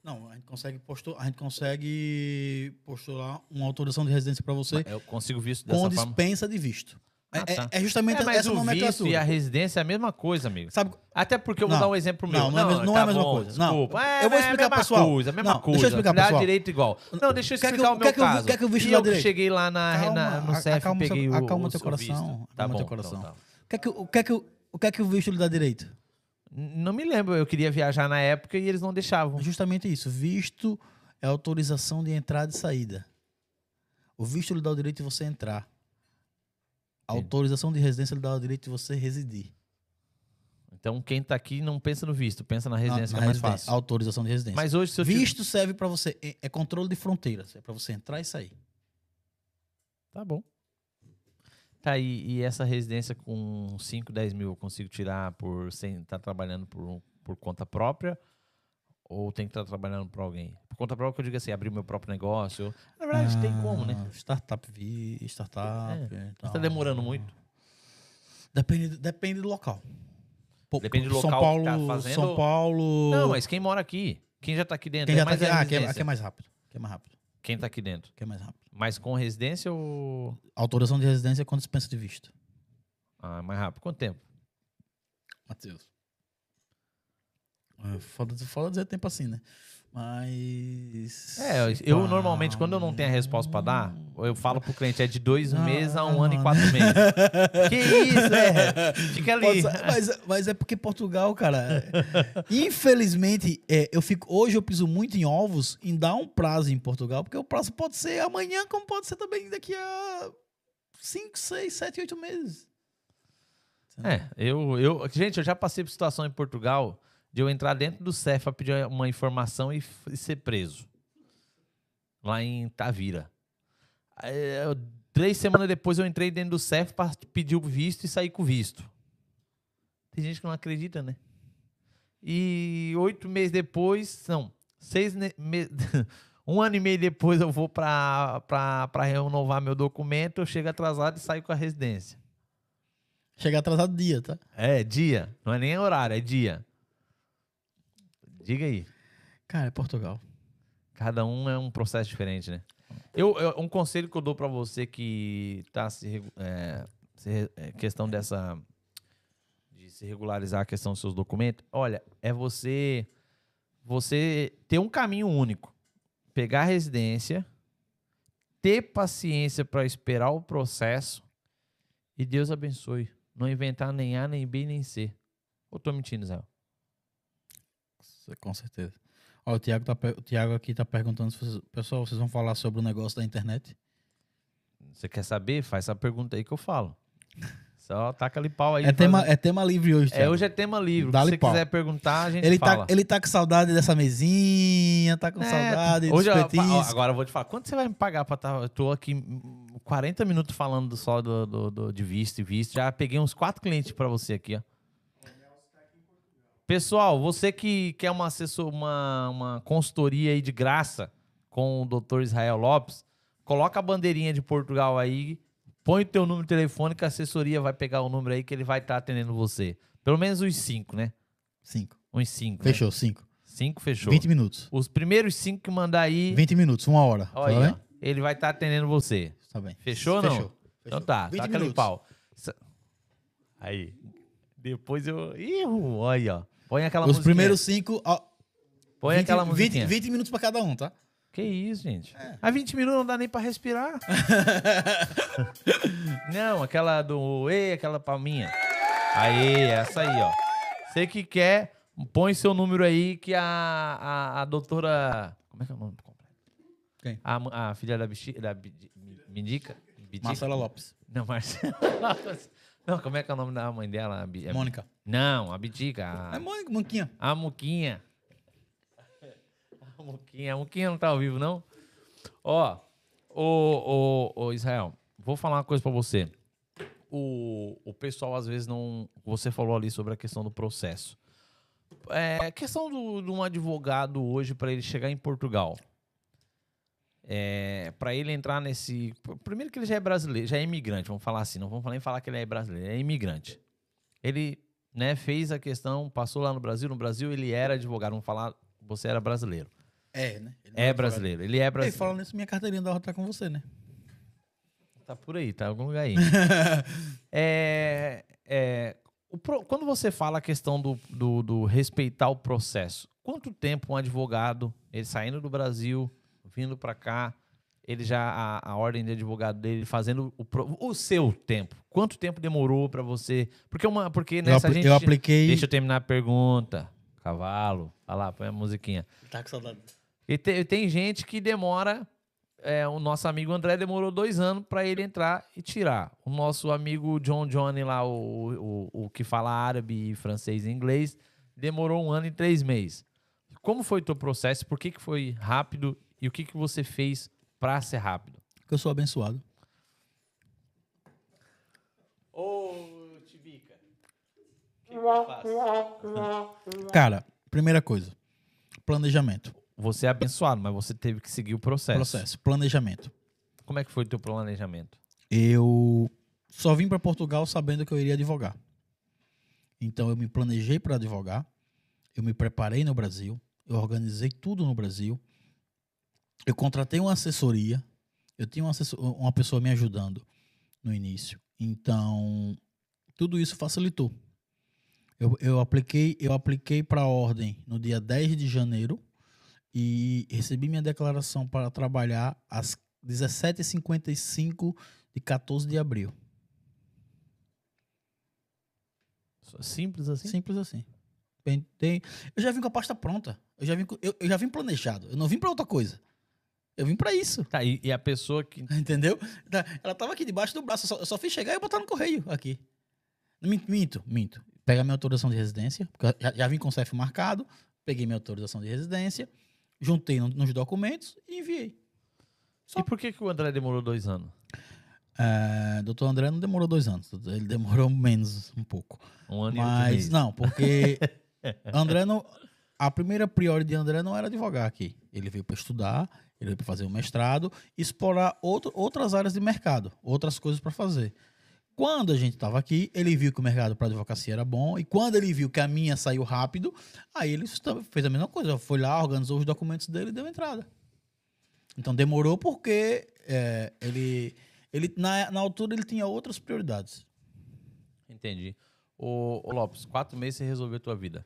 Não, a gente consegue postular, a gente consegue postular uma autorização de residência para você
Eu consigo visto dessa
com
forma.
dispensa de visto. É-
Ah,
é,
tá.
é justamente
É, mas
essa
o visto
nomenclatura.
e a residência é a mesma coisa, amigo.
Sabe,
Até porque eu vou
Não.
dar um exemplo meu.
Não, não é a mesma- não é a mesma coisa. Não.
Desculpa. É,
Eu vou
é
explicar,
a mesma
pessoal.
coisa, a mesma
Não,
coisa.
deixa eu explicar,
Dá
pessoal.
direito igual. Não, deixa eu
Quer que
explicar
eu-
o meu
quer que eu-
caso.
quer que o visto
e
dá
eu que
direito?
cheguei lá na,
Calma,
na- no
a-
CEF e
acalma seu-
peguei o,
acalma
o
teu coração,
visto. Tá
acalma
bom,
teu coração.
então tá.
o que é que, o que é que, o que é que o visto lhe dá direito?
Não me lembro, eu queria viajar na época e eles não deixavam.
Justamente isso. Visto é autorização de entrada e saída. O visto lhe dá o direito de você entrar. A autorização de residência lhe dá o direito de você residir.
Então, quem tá aqui não pensa no visto, pensa na residência,
na,
na
que
é mais fácil.
Autorização de residência.
Mas hoje, se eu
Visto serve para você. É, é controle de fronteiras. É para você entrar e sair.
Tá bom. Tá, e, e, essa residência com 5, 10 mil eu consigo tirar por sem estar tá trabalhando por, por conta própria? Ou tem que estar tá trabalhando para alguém? Por conta própria, que eu digo assim, abrir meu próprio negócio. Na verdade, ah, tem como, né?
Startup, vi, startup.
É. Está demorando muito?
Depende, depende do local.
Depende do local
São Paulo,
que tá fazendo.
São Paulo.
Não, mas quem mora aqui? Quem já está aqui dentro?
Quem já é tá aqui, ah, aqui é, aqui é mais rápido. Aqui é mais rápido.
Quem está aqui dentro?
Que é mais rápido.
Mas com residência ou.
Autorização de residência é quando dispensa de visto.
Ah, mais rápido. Quanto tempo?
Matheus. É, foda, foda dizer tempo assim, né? Mas.
É, eu normalmente, quando eu não tenho a resposta para dar, eu falo pro cliente, é de dois não, meses a um não, ano e quatro meses. que isso, é? Fica ali.
Mas, mas é porque Portugal, cara. infelizmente, é, eu fico. Hoje eu piso muito em ovos em dar um prazo em Portugal, porque o prazo pode ser amanhã, como pode ser também daqui a cinco, seis, sete, oito meses.
É, eu, eu. Gente, eu já passei por situação em Portugal de eu entrar dentro do CEF para pedir uma informação e, e, ser preso. Lá em Tavira. Eu, três semanas depois eu entrei dentro do CEF para pedir o visto e sair com o visto. Tem gente que não acredita, né? E oito meses depois, não, seis meses. um ano e meio depois eu vou para renovar meu documento, eu chego atrasado e saio com a residência.
Chega atrasado dia, tá?
É, dia. Não é nem horário, é dia. Diga aí.
Cara, é Portugal.
Cada um é um processo diferente, né? Eu, eu um conselho que eu dou para você que tá se, é, se é, questão dessa de se regularizar a questão dos seus documentos, olha, é você você ter um caminho único, pegar a residência, ter paciência para esperar o processo e Deus abençoe. Não inventar nem A, nem B, nem C. Ou tô mentindo, Zé?
Com certeza. Ó, o Thiago, tá, o Thiago aqui tá perguntando, se pessoal, vocês vão falar sobre o negócio da internet?
Você quer saber? Faz essa pergunta aí que eu falo. Só taca ali pau aí.
É, tema, é tema livre hoje,
é, Thiago. É, hoje é tema livre. Se você pau. quiser perguntar, a gente
ele
tá, fala.
Tá, ele tá com saudade dessa mesinha, tá com é, saudade hoje
eu, Agora eu vou te falar. Quanto você vai me pagar pra estar... Tá, eu tô aqui 40 minutos falando só do, do, do, de visto e visto. Já peguei uns quatro clientes pra você aqui, ó. Pessoal, você que quer uma, assessor, uma, uma consultoria aí de graça com o Dr. Israel Lopes, coloca a bandeirinha de Portugal aí, põe o teu número de telefone que a assessoria vai pegar o número aí que ele vai estar tá atendendo você. Pelo menos uns cinco, né?
Cinco.
Uns cinco.
Fechou,
né?
cinco.
Cinco fechou.
20 minutos.
Os primeiros cinco que mandar aí.
20 minutos, uma hora.
Olha, tá ele vai estar tá atendendo você.
Tá bem.
Fechou ou não? Fechou. Então tá, tá aquele pau. Aí. Depois eu. Ih, olha, ó. Põe aquela
Os primeiros cinco. Ó,
Põe 20, aquela
musiquinha. 20, 20 minutos pra cada um, tá?
Que isso, gente. É. A 20 minutos não dá nem pra respirar. não, aquela do Ei, aquela palminha. Aí, essa aí, ó. Você que quer, põe seu número aí que a, a, a doutora. Como é que é o nome completo?
Quem?
A, a filha da, Bichi, da Mindica?
Marcela Lopes.
Não, Marcela Lopes. Não, como é que é o nome da mãe dela?
É Mônica.
Não, a Bidica.
A... É Mônica, Muquinha.
A Muquinha. A Muquinha. A Muquinha não tá ao vivo, não? Ó, ô, ô, ô Israel, vou falar uma coisa pra você. O, o pessoal, às vezes, não... Você falou ali sobre a questão do processo. É, questão de um advogado hoje para ele chegar em Portugal é, para ele entrar nesse. Primeiro que ele já é brasileiro, já é imigrante, vamos falar assim, não vamos nem falar que ele é brasileiro, ele é imigrante. Ele né, fez a questão, passou lá no Brasil, no Brasil ele era advogado, vamos falar, você era brasileiro.
É, né?
É, é brasileiro, ele é brasileiro.
Ei, falando nisso, minha carteirinha da tá com você, né?
Tá por aí, tá em algum lugar aí. é, é, quando você fala a questão do, do, do respeitar o processo, quanto tempo um advogado, ele saindo do Brasil, vindo para cá, ele já a, a, ordem de advogado dele fazendo o, o seu tempo. Quanto tempo demorou para você? Porque uma porque nessa
eu,
gente
eu apliquei.
Deixa eu terminar a pergunta. Cavalo, olha lá, põe a musiquinha.
Tá com saudade.
E te, tem gente que demora. É, o nosso amigo André demorou dois anos para ele entrar e tirar. O nosso amigo John Johnny lá, o, o, o que fala árabe, francês e inglês, demorou um ano e três meses. Como foi o teu processo? Por que, que foi rápido? E o que, que você fez para ser rápido?
Porque eu sou abençoado.
Ô, Tibica. O que, que eu
faço? Cara, primeira coisa. Planejamento.
Você é abençoado, mas você teve que seguir o processo.
Processo. Planejamento.
Como é que foi o teu planejamento?
Eu só vim para Portugal sabendo que eu iria advogar. Então eu me planejei para advogar. Eu me preparei no Brasil. Eu organizei tudo no Brasil eu contratei uma assessoria, eu tinha uma, assessor, uma pessoa me ajudando no início. Então, tudo isso facilitou. Eu, eu apliquei, eu apliquei para a ordem no dia 10 de janeiro e recebi minha declaração para trabalhar às 17h55 de 14 de abril.
Simples assim?
Simples assim. Tem, eu já vim com a pasta pronta. Eu já vim, eu, eu já vim planejado. Eu não vim para outra coisa. Eu vim para isso.
Tá, e, e, a pessoa que.
Entendeu? Tá, ela tava aqui debaixo do braço. Eu só, eu só fiz chegar e botar no correio aqui. Minto, minto. Pega minha autorização de residência, porque já, já vim com o CEF marcado, peguei minha autorização de residência, juntei no, nos documentos e enviei.
Só. E por que, que o André demorou dois anos?
É, doutor André não demorou dois anos, ele demorou menos um pouco.
Um ano
Mas,
e
não, porque André não. A primeira priori de André não era advogar aqui. Ele veio para estudar, ele veio para fazer um mestrado, explorar outro, outras áreas de mercado, outras coisas para fazer. Quando a gente estava aqui, ele viu que o mercado para advocacia era bom, e quando ele viu que a minha saiu rápido, aí ele fez a mesma coisa. Foi lá, organizou os documentos dele e deu entrada. Então demorou porque é, ele, ele na, na altura ele tinha outras prioridades.
Entendi. Ô, ô Lopes, quatro meses você resolveu a tua vida.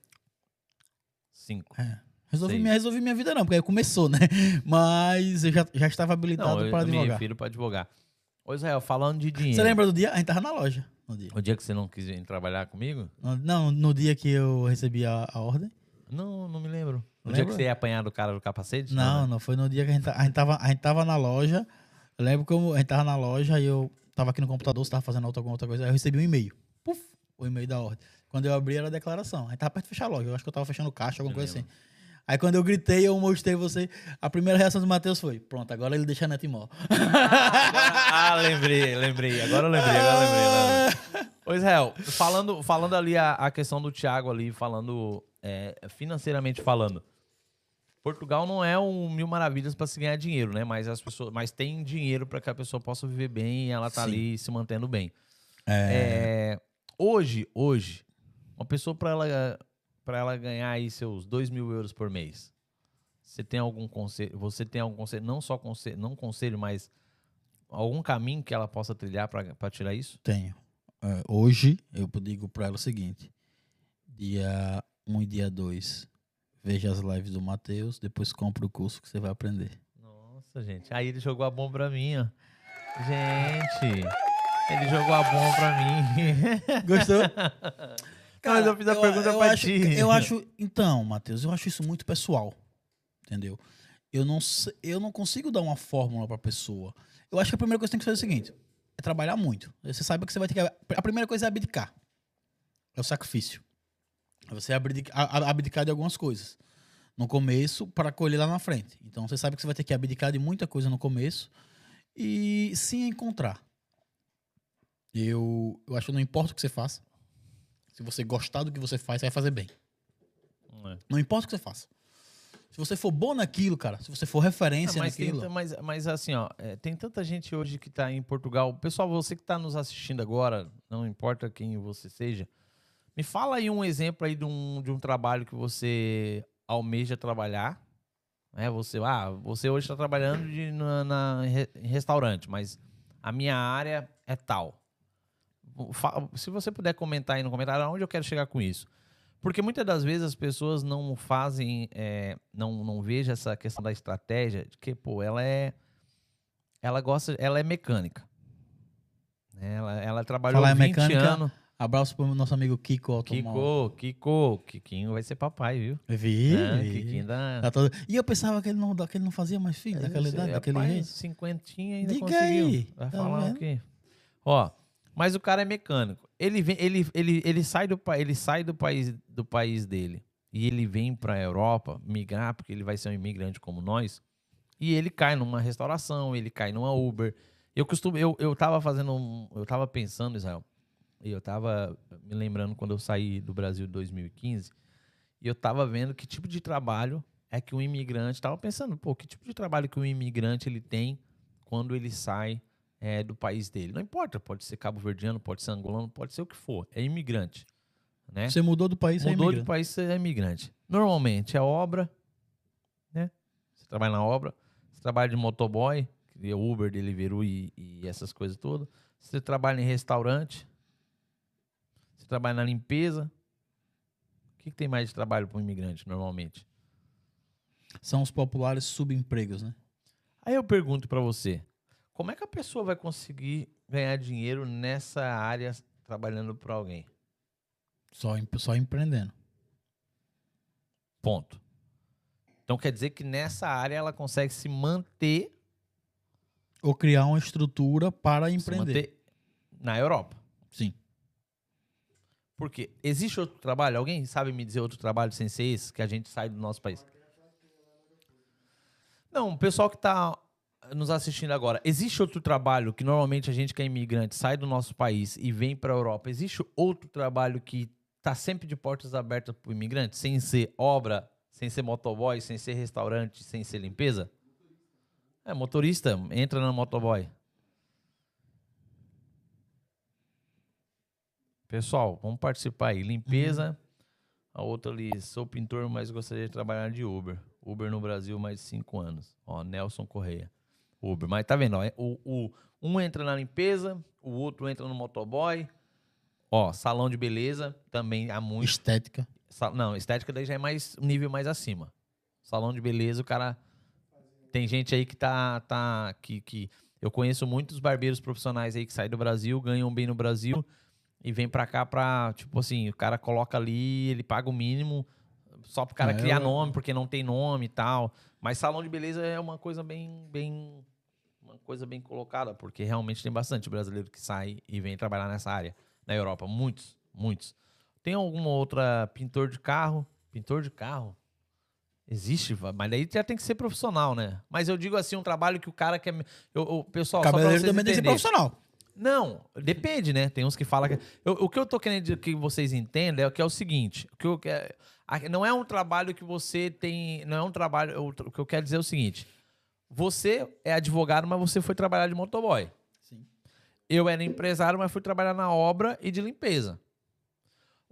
Cinco.
É. Resolvi minha, resolvi minha vida não, porque aí começou, né? Mas eu já, já estava habilitado para advogar. Eu me
refiro para advogar. Ô Israel, falando de dinheiro.
Você lembra do dia? A gente tava na loja no dia.
O dia que você não quis vir trabalhar comigo?
Não, no dia que eu recebi a, a ordem.
Não, não me lembro. No Lembra? dia que você ia apanhar do cara do capacete?
Não, não, né? não, foi no dia que a gente, a gente, tava, a gente tava na loja. Eu lembro que a gente tava na loja e eu tava aqui no computador, você tava fazendo outra, alguma outra coisa. Aí eu recebi um e-mail. Puf, o e-mail da ordem. Quando eu abri era a declaração. A gente tava perto de fechar a loja. Eu acho que eu tava fechando caixa, alguma eu coisa lembro. assim. Aí quando eu gritei, eu mostrei você. A primeira reação do Matheus foi: pronto, agora ele deixa a Neto imóvel.
Ah, ah, lembrei, lembrei. Agora eu lembrei, agora eu lembrei. Ô Israel, falando, falando ali a, a questão do Thiago ali, falando é, financeiramente falando. Portugal não é um mil maravilhas para se ganhar dinheiro, né? Mas as pessoas, mas tem dinheiro para que a pessoa possa viver bem e ela tá Sim. ali se mantendo bem. É... É, hoje, hoje, uma pessoa para ela para ela ganhar aí seus 2 mil euros por mês? Você tem algum conselho? Você tem algum conselho? Não só conselho, não conselho, mas algum caminho que ela possa trilhar para tirar isso?
Tenho. Uh, hoje eu digo para ela o seguinte: dia 1 um e dia 2, veja as lives do Matheus, depois compra o curso que você vai aprender.
Nossa, gente. Aí ele jogou a bomba pra mim, ó. Gente, ele jogou a bomba pra mim.
Gostou?
Cara, Mas eu fiz a eu, pergunta eu pra
acho,
ti.
Eu acho. Então, Matheus, eu acho isso muito pessoal. Entendeu? Eu não, eu não consigo dar uma fórmula pra pessoa. Eu acho que a primeira coisa que você tem que fazer é o seguinte: é trabalhar muito. Você sabe que você vai ter que. A primeira coisa é abdicar. É o sacrifício. É você abdicar, abdicar de algumas coisas no começo para colher lá na frente. Então você sabe que você vai ter que abdicar de muita coisa no começo e se encontrar. Eu, eu acho que não importa o que você faça, se você gostar do que você faz, você vai fazer bem. É. Não importa o que você faça. Se você for bom naquilo, cara, se você for referência
mas
naquilo.
Tem, mas, mas assim, ó, é, tem tanta gente hoje que está em Portugal. Pessoal, você que está nos assistindo agora, não importa quem você seja, me fala aí um exemplo aí de um, de um trabalho que você almeja trabalhar. É, você, ah, você hoje está trabalhando de, na, na, em restaurante, mas a minha área é tal se você puder comentar aí no comentário aonde eu quero chegar com isso. Porque muitas das vezes as pessoas não fazem, é, não, não vejam essa questão da estratégia, de que, pô, ela é. ela gosta, ela é mecânica. Ela, ela trabalhou Falar 20 mecânica, anos.
Abraço pro nosso amigo Kiko.
Kiko, Kiko, Kikinho vai ser papai, viu?
Vi, é, vi. Kikinho da... Tá todo... E eu pensava que ele não, que ele não fazia mais filho, daquela idade, daquele jeito.
Cinquentinha ainda Diga conseguiu. Aí. Vai tá falar vendo? o quê? Ó, mas o cara é mecânico. Ele, vem, ele, ele, ele, sai, do, ele sai do, país, do país dele e ele vem para a Europa migrar, porque ele vai ser um imigrante como nós, e ele cai numa restauração, ele cai numa Uber. Eu costumo, eu, eu tava fazendo, um, eu tava pensando, Israel, e eu tava me lembrando quando eu saí do Brasil em 2015, e eu tava vendo que tipo de trabalho é que um imigrante, tava pensando, pô, que tipo de trabalho que um imigrante ele tem quando ele sai é, do país dele. Não importa, pode ser cabo-verdiano, pode ser angolano, pode ser o que for, é imigrante. Né?
Você mudou do país,
é mudou é do país, você é imigrante. Normalmente é obra, né? Você trabalha na obra, você trabalha de motoboy, é Uber, Deliveroo e, e essas coisas todas. Você trabalha em restaurante, você trabalha na limpeza. O que, que tem mais de trabalho para um imigrante, normalmente?
São os populares subempregos, né?
Aí eu pergunto para você, como é que a pessoa vai conseguir ganhar dinheiro nessa área trabalhando para alguém?
Só, só empreendendo.
Ponto. Então quer dizer que nessa área ela consegue se manter
ou criar uma estrutura para empreender
na Europa.
Sim.
Porque existe outro trabalho? Alguém sabe me dizer outro trabalho sem ser esse que a gente sai do nosso país? Não, o pessoal que está nos assistindo agora, existe outro trabalho que normalmente a gente que é imigrante sai do nosso país e vem para a Europa? Existe outro trabalho que está sempre de portas abertas para o imigrante, sem ser obra, sem ser motoboy, sem ser restaurante, sem ser limpeza? É, motorista, entra na motoboy. Pessoal, vamos participar aí. Limpeza. Uhum. A outra ali, sou pintor, mas gostaria de trabalhar de Uber. Uber no Brasil, mais de cinco anos. Ó, Nelson Correia. Uber. Mas tá vendo? Ó, o, o, um entra na limpeza, o outro entra no motoboy. Ó, salão de beleza, também há muito.
Estética.
não, estética daí já é mais um nível mais acima. Salão de beleza, o cara. Tem gente aí que tá. tá que, que... Eu conheço muitos barbeiros profissionais aí que saem do Brasil, ganham bem no Brasil e vem pra cá pra, tipo assim, o cara coloca ali, ele paga o mínimo só pro cara é, criar eu... nome, porque não tem nome e tal. Mas salão de beleza é uma coisa bem, bem, uma coisa bem colocada, porque realmente tem bastante brasileiro que sai e vem trabalhar nessa área na Europa. Muitos, muitos. Tem alguma outra pintor de carro? Pintor de carro? Existe, mas daí já tem que ser profissional, né? Mas eu digo assim, um trabalho que o cara quer. Eu, o pessoal.
Cabeleireiro também tem que ser profissional.
Não, depende, né? Tem uns que falam que. Eu, o que eu tô querendo que vocês entendam é que é o seguinte: que eu, não é um trabalho que você tem. Não é um trabalho. O que eu quero dizer é o seguinte: você é advogado, mas você foi trabalhar de motoboy. Sim. Eu era empresário, mas fui trabalhar na obra e de limpeza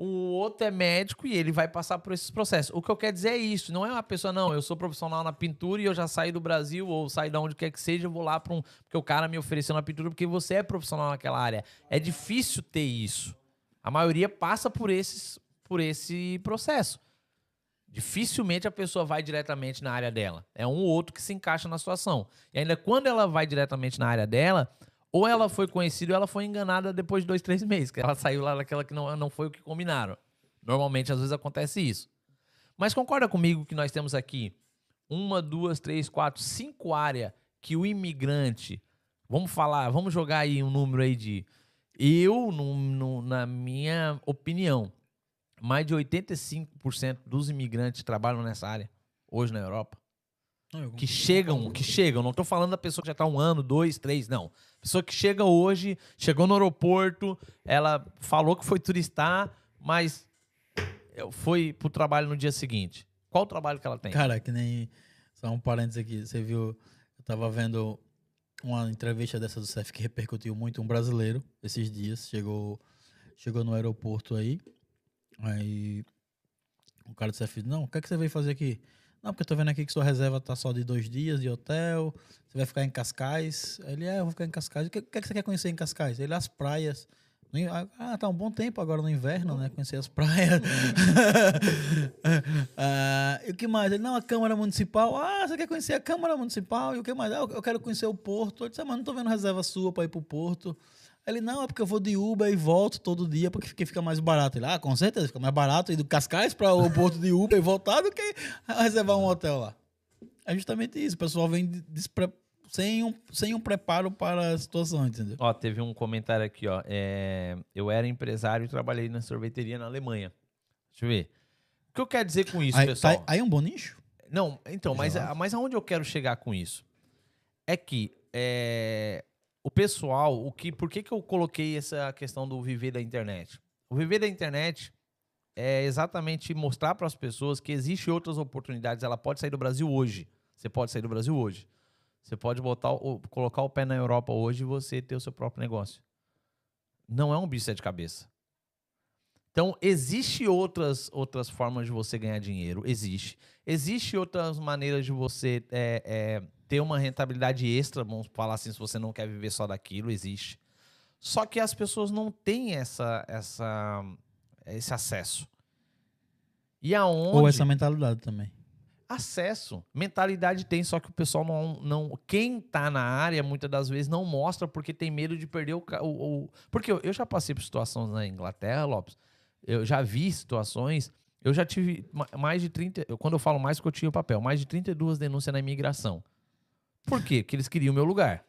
o outro é médico e ele vai passar por esses processos. O que eu quero dizer é isso, não é uma pessoa, não, eu sou profissional na pintura e eu já saí do Brasil ou saí de onde quer que seja, eu vou lá para um. Porque o cara me ofereceu na pintura porque você é profissional naquela área. É difícil ter isso. A maioria passa por, esses, por esse processo. Dificilmente a pessoa vai diretamente na área dela. É um ou outro que se encaixa na situação. E ainda quando ela vai diretamente na área dela, ou ela foi conhecida ou ela foi enganada depois de dois, três meses. Que ela saiu lá daquela que não, não foi o que combinaram. Normalmente, às vezes, acontece isso. Mas concorda comigo que nós temos aqui uma, duas, três, quatro, cinco áreas que o imigrante. Vamos falar, vamos jogar aí um número aí de. Eu, no, no, na minha opinião, mais de 85% dos imigrantes trabalham nessa área hoje na Europa. que chegam, que chegam. Não estou falando da pessoa que já está um ano, dois, três, não. Pessoa que chega hoje, chegou no aeroporto, ela falou que foi turistar, mas foi pro trabalho no dia seguinte. Qual o trabalho que ela tem?
Cara, que nem. Só um parênteses aqui. Você viu. Eu tava vendo uma entrevista dessa do CEF que repercutiu muito. Um brasileiro, esses dias, chegou, chegou no aeroporto aí. Aí. O cara do CEF Não, o que, é que você veio fazer aqui? Não, porque eu tô vendo aqui que sua reserva tá só de dois dias de hotel, você vai ficar em Cascais. Ele, é, eu vou ficar em Cascais. O que, o que, é que você quer conhecer em Cascais? Ele, as praias. Ah, tá um bom tempo agora no inverno, né? Conhecer as praias. ah, e o que mais? Ele, não, a Câmara Municipal. Ah, você quer conhecer a Câmara Municipal? E o que mais? Ah, eu quero conhecer o Porto. Eu disse, ah, mas não tô vendo reserva sua para ir pro Porto. Ele, não, é porque eu vou de Uber e volto todo dia porque fica mais barato. Ele, ah, com certeza, fica mais barato ir do Cascais para o Porto de Uber e voltar do que reservar um hotel lá. É justamente isso. O pessoal vem despre sem um, sem um preparo para a situação, entendeu?
Ó, teve um comentário aqui, ó. É, eu era empresário e trabalhei na sorveteria na Alemanha. Deixa eu ver. O que eu quero dizer com isso,
aí,
pessoal?
Tá, aí é um bom nicho?
Não, então, mas, mas aonde eu quero chegar com isso? É que é, o pessoal, o que, por que, que eu coloquei essa questão do viver da internet? O viver da internet é exatamente mostrar para as pessoas que existem outras oportunidades. Ela pode sair do Brasil hoje. Você pode sair do Brasil hoje. Você pode botar, colocar o pé na Europa hoje e você ter o seu próprio negócio. Não é um bicho de cabeça. Então, existe outras, outras formas de você ganhar dinheiro. Existe. Existe outras maneiras de você é, é, ter uma rentabilidade extra, vamos falar assim, se você não quer viver só daquilo, existe. Só que as pessoas não têm essa, essa, esse acesso. E aonde...
Ou essa mentalidade também
acesso. Mentalidade tem, só que o pessoal não. não quem tá na área, muitas das vezes, não mostra porque tem medo de perder o. o, o porque eu, eu já passei por situações na Inglaterra, Lopes. Eu já vi situações. Eu já tive mais de 30. Quando eu falo mais, porque eu tinha o papel, mais de 32 denúncias na imigração. Por quê? Porque eles queriam o meu lugar.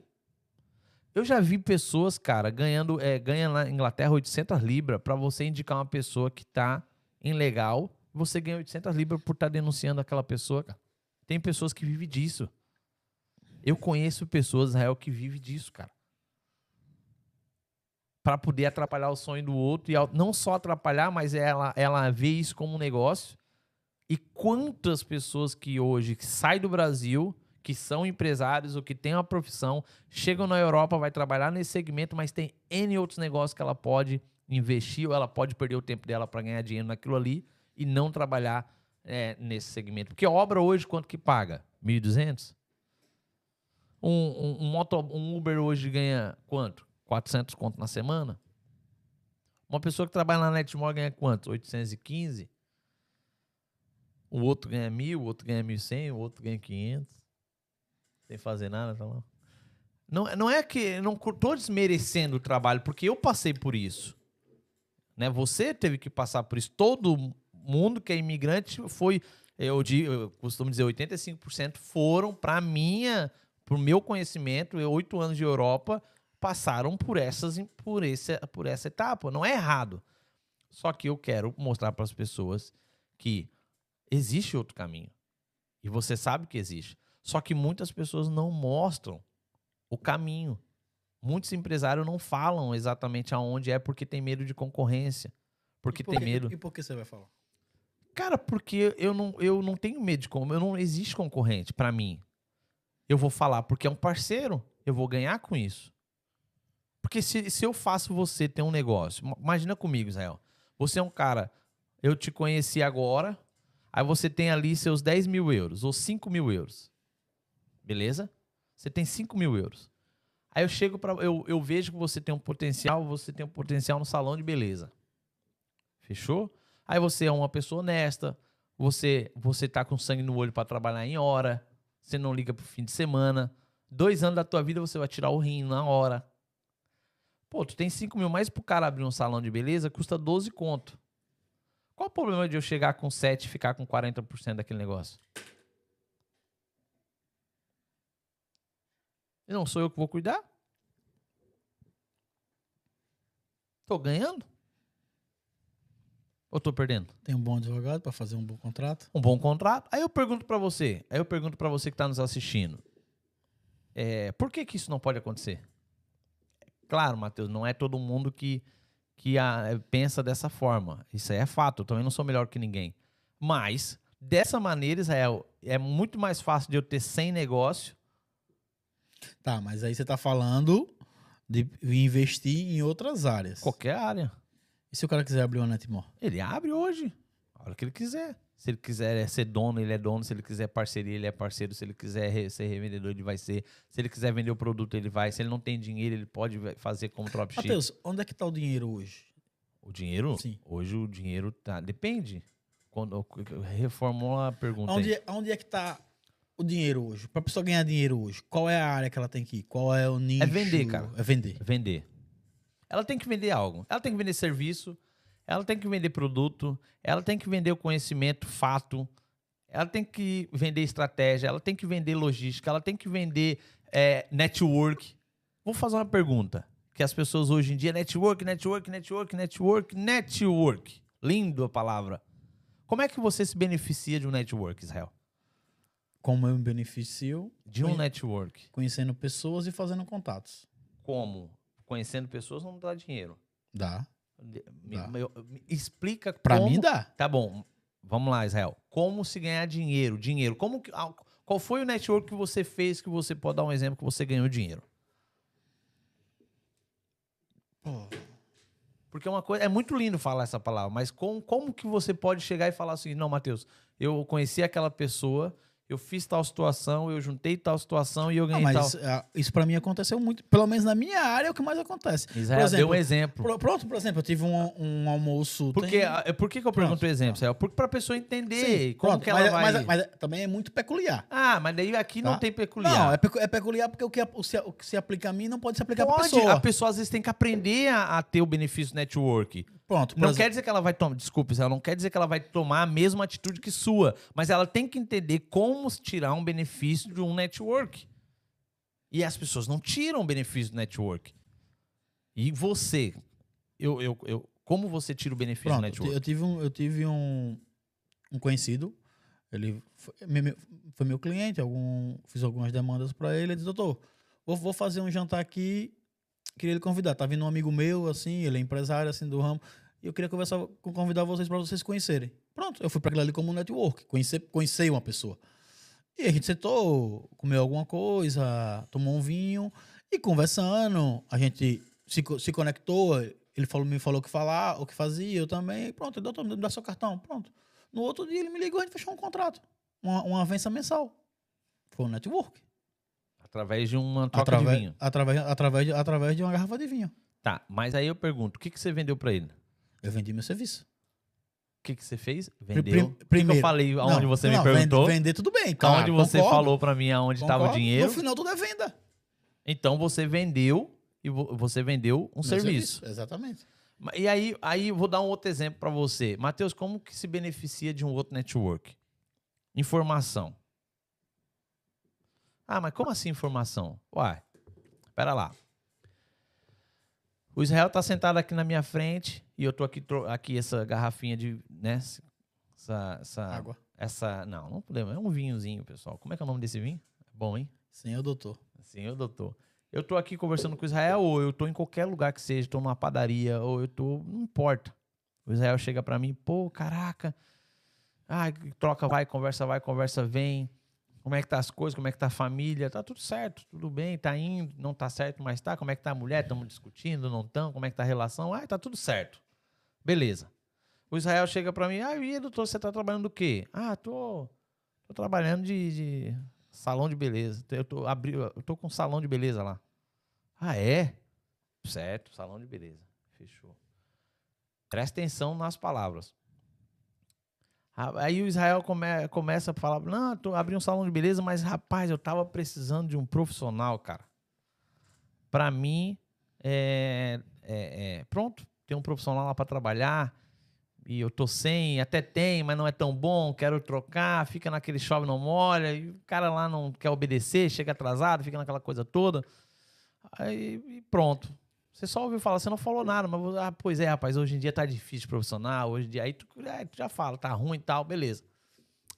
Eu já vi pessoas, cara, ganhando. É, ganha na Inglaterra 800 libras para você indicar uma pessoa que tá ilegal você ganha 800 libras por estar tá denunciando aquela pessoa, cara. Tem pessoas que vivem disso. Eu conheço pessoas, Israel, que vivem disso, cara. Para poder atrapalhar o sonho do outro e não só atrapalhar, mas ela ela vê isso como um negócio. E quantas pessoas que hoje saem do Brasil, que são empresários ou que têm uma profissão, chegam na Europa, vai trabalhar nesse segmento, mas tem N outros negócios que ela pode investir ou ela pode perder o tempo dela para ganhar dinheiro naquilo ali e não trabalhar é, nesse segmento. Porque obra hoje, quanto que paga? 1.200? Um, um, um, moto, um Uber hoje ganha quanto? 400 conto na semana? Uma pessoa que trabalha na Netmore ganha quanto? 815? O outro ganha mil, o outro ganha 1.100, o outro ganha 500. Sem fazer nada, tá. Não, não é que não estou desmerecendo o trabalho, porque eu passei por isso. Né? Você teve que passar por isso. Todo mundo que é imigrante foi, eu, eu costumo dizer, 85% foram para minha, para o meu conhecimento, oito anos de Europa, passaram por essas por esse, por essa etapa. Não é errado. Só que eu quero mostrar para as pessoas que existe outro caminho. E você sabe que existe. Só que muitas pessoas não mostram o caminho. Muitos empresários não falam exatamente aonde é porque tem medo de concorrência. Porque por tem medo.
E por que você vai falar?
Cara, porque eu não, eu não tenho medo de como. Eu não existe concorrente para mim. Eu vou falar porque é um parceiro. Eu vou ganhar com isso. Porque se, se eu faço você ter um negócio, imagina comigo, Israel. Você é um cara, eu te conheci agora, aí você tem ali seus 10 mil euros ou 5 mil euros. Beleza? Você tem 5 mil euros. Aí eu chego para. Eu, eu vejo que você tem um potencial, você tem um potencial no salão de beleza. Fechou? Aí você é uma pessoa honesta, você você tá com sangue no olho para trabalhar em hora, você não liga pro fim de semana. Dois anos da tua vida você vai tirar o rim na hora. Pô, tu tem 5 mil mais pro cara abrir um salão de beleza, custa 12 conto. Qual o problema de eu chegar com 7 e ficar com 40% daquele negócio? Não sou eu que vou cuidar? Tô ganhando? Ou tô perdendo?
Tem um bom advogado para fazer um bom contrato?
Um bom contrato. Aí eu pergunto para você, aí eu pergunto para você que está nos assistindo, é, por que que isso não pode acontecer? Claro, Matheus, não é todo mundo que que a, pensa dessa forma. Isso aí é fato. Eu também não sou melhor que ninguém. Mas dessa maneira, Israel, é muito mais fácil de eu ter 100 negócio.
Tá, mas aí você está falando de investir em outras áreas.
Qualquer área.
E se o cara quiser abrir uma Netmore?
Ele abre hoje. A hora que ele quiser. Se ele quiser ser dono, ele é dono. Se ele quiser parceria, ele é parceiro. Se ele quiser ser revendedor, ele vai ser. Se ele quiser vender o produto, ele vai. Se ele não tem dinheiro, ele pode fazer como dropship.
Matheus, onde é que está o dinheiro hoje?
O dinheiro?
Sim.
Hoje o dinheiro tá. Depende. Quando, reformula a pergunta.
Onde, onde é que está o dinheiro hoje? Para a pessoa ganhar dinheiro hoje, qual é a área que ela tem que ir? Qual é o nicho?
É vender, cara.
É vender.
Vender. Ela tem que vender algo. Ela tem que vender serviço. Ela tem que vender produto. Ela tem que vender o conhecimento, fato. Ela tem que vender estratégia. Ela tem que vender logística. Ela tem que vender é, network. Vou fazer uma pergunta. Que as pessoas hoje em dia, network, network, network, network, network. Lindo a palavra. Como é que você se beneficia de um network, Israel?
Como eu me beneficio?
De um network.
Conhecendo pessoas e fazendo contatos.
Como? Conhecendo pessoas não dá dinheiro.
Dá.
Me, dá. Me, me, explica
pra
como...
mim dá.
Tá bom. Vamos lá, Israel. Como se ganhar dinheiro? Dinheiro. Como que... Qual foi o network que você fez que você pode dar um exemplo que você ganhou dinheiro?
Pô.
Porque é uma coisa. É muito lindo falar essa palavra, mas com, como que você pode chegar e falar assim, não, Matheus, eu conheci aquela pessoa eu fiz tal situação, eu juntei tal situação e eu ganhei
não,
mas
tal. Isso, é, isso para mim aconteceu muito, pelo menos na minha área é o que mais acontece.
Israel por exemplo, deu um exemplo.
Pro, pronto, por exemplo, eu tive um, um almoço.
Porque, tem... Por que, que eu pergunto o exemplo, Israel? Porque para a pessoa entender Sim, como pronto, que ela
mas,
vai.
Mas, mas, também é muito peculiar.
Ah, mas daí aqui tá? não tem peculiar.
Não, é, pecu é, peculiar porque o que, o, se, o que se aplica a mim não pode se aplicar para a pessoa.
A pessoa às vezes tem que aprender a, a ter o benefício network.
Pronto.
Não quer dizer que ela vai tomar. Desculpe, ela não quer dizer que ela vai tomar a mesma atitude que sua. Mas ela tem que entender como tirar um benefício de um network. E as pessoas não tiram o benefício do network. E você? Eu, eu, eu, como você tira o benefício
Pronto,
do network?
Eu tive um, eu tive um, um conhecido. Ele foi, foi meu cliente. Algum, fiz algumas demandas para ele. Ele disse: Doutor, vou, vou fazer um jantar aqui queria ele convidar. Tá vindo um amigo meu, assim, ele é empresário, assim, do ramo. E eu queria conversar, convidar vocês para vocês conhecerem. Pronto, eu fui para aquilo ali como um network, conhecer, conhecer uma pessoa. E a gente sentou, comeu alguma coisa, tomou um vinho e conversando, a gente se, se conectou. Ele falou, me falou o que falar, o que fazia, eu também. Pronto, doutor, me dá seu cartão. Pronto. No outro dia ele me ligou e a gente fechou um contrato. Uma, uma avença mensal. Foi um network.
Através de uma troca
através,
de vinho.
Através, através, de, através de uma garrafa de vinho.
Tá, mas aí eu pergunto, o que, que você vendeu para ele?
Eu vendi meu serviço.
O que, que você fez? Vendeu.
Prim, primeiro,
que, eu falei aonde
não,
você
não,
me perguntou?
Vender, tudo bem, claro.
Aonde você
concordo,
falou para mim aonde estava o dinheiro?
No final tudo é venda.
Então você vendeu e você vendeu um serviço.
serviço. Exatamente.
E aí, aí eu vou dar um outro exemplo para você. Matheus, como que se beneficia de um outro network? Informação. Ah, mas como assim informação? Uai, espera lá. O Israel está sentado aqui na minha frente e eu tô aqui, aqui essa garrafinha de, né, essa, essa
água.
Essa, não, não podemos, é um vinhozinho, pessoal. Como é que é o nome desse vinho? Bom, hein?
Senhor doutor.
Senhor doutor. Eu tô aqui conversando com o Israel ou eu tô em qualquer lugar que seja, tô numa padaria ou eu tô, não importa. O Israel chega para mim, pô, caraca. Ah, troca vai, conversa vai, conversa vem como é que tá as coisas, como é que tá a família, tá tudo certo, tudo bem, tá indo, não tá certo, mas tá, como é que tá a mulher, estamos discutindo, não estão, como é que tá a relação, ah, tá tudo certo. Beleza. O Israel chega para mim, ah, e doutor, você tá trabalhando do quê? Ah, tô, tô trabalhando de, de salão de beleza, eu tô, abri, eu tô com um salão de beleza lá. Ah, é? Certo, salão de beleza, fechou. Presta atenção nas palavras. Aí o Israel come, começa a falar: Não, tô abri um salão de beleza, mas rapaz, eu tava precisando de um profissional, cara. Para mim, é, é, é, pronto, tem um profissional lá para trabalhar e eu tô sem, até tem, mas não é tão bom, quero trocar, fica naquele chove não molha, e o cara lá não quer obedecer, chega atrasado, fica naquela coisa toda. Aí pronto. Você só ouviu falar, você não falou nada, mas, ah, pois é, rapaz, hoje em dia tá difícil profissional, hoje em dia, aí tu, aí tu já fala, tá ruim e tal, beleza.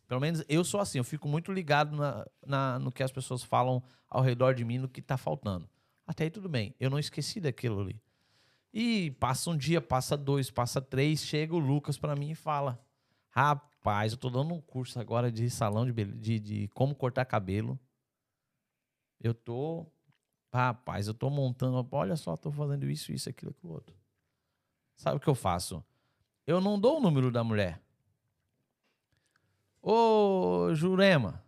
Pelo menos eu sou assim, eu fico muito ligado na, na, no que as pessoas falam ao redor de mim, no que tá faltando. Até aí tudo bem, eu não esqueci daquilo ali. E passa um dia, passa dois, passa três, chega o Lucas para mim e fala: Rapaz, eu tô dando um curso agora de salão de, de, de como cortar cabelo. Eu tô Rapaz, eu tô montando, olha só, tô fazendo isso, isso, aquilo, aquilo outro. Sabe o que eu faço? Eu não dou o número da mulher. Ô, Jurema,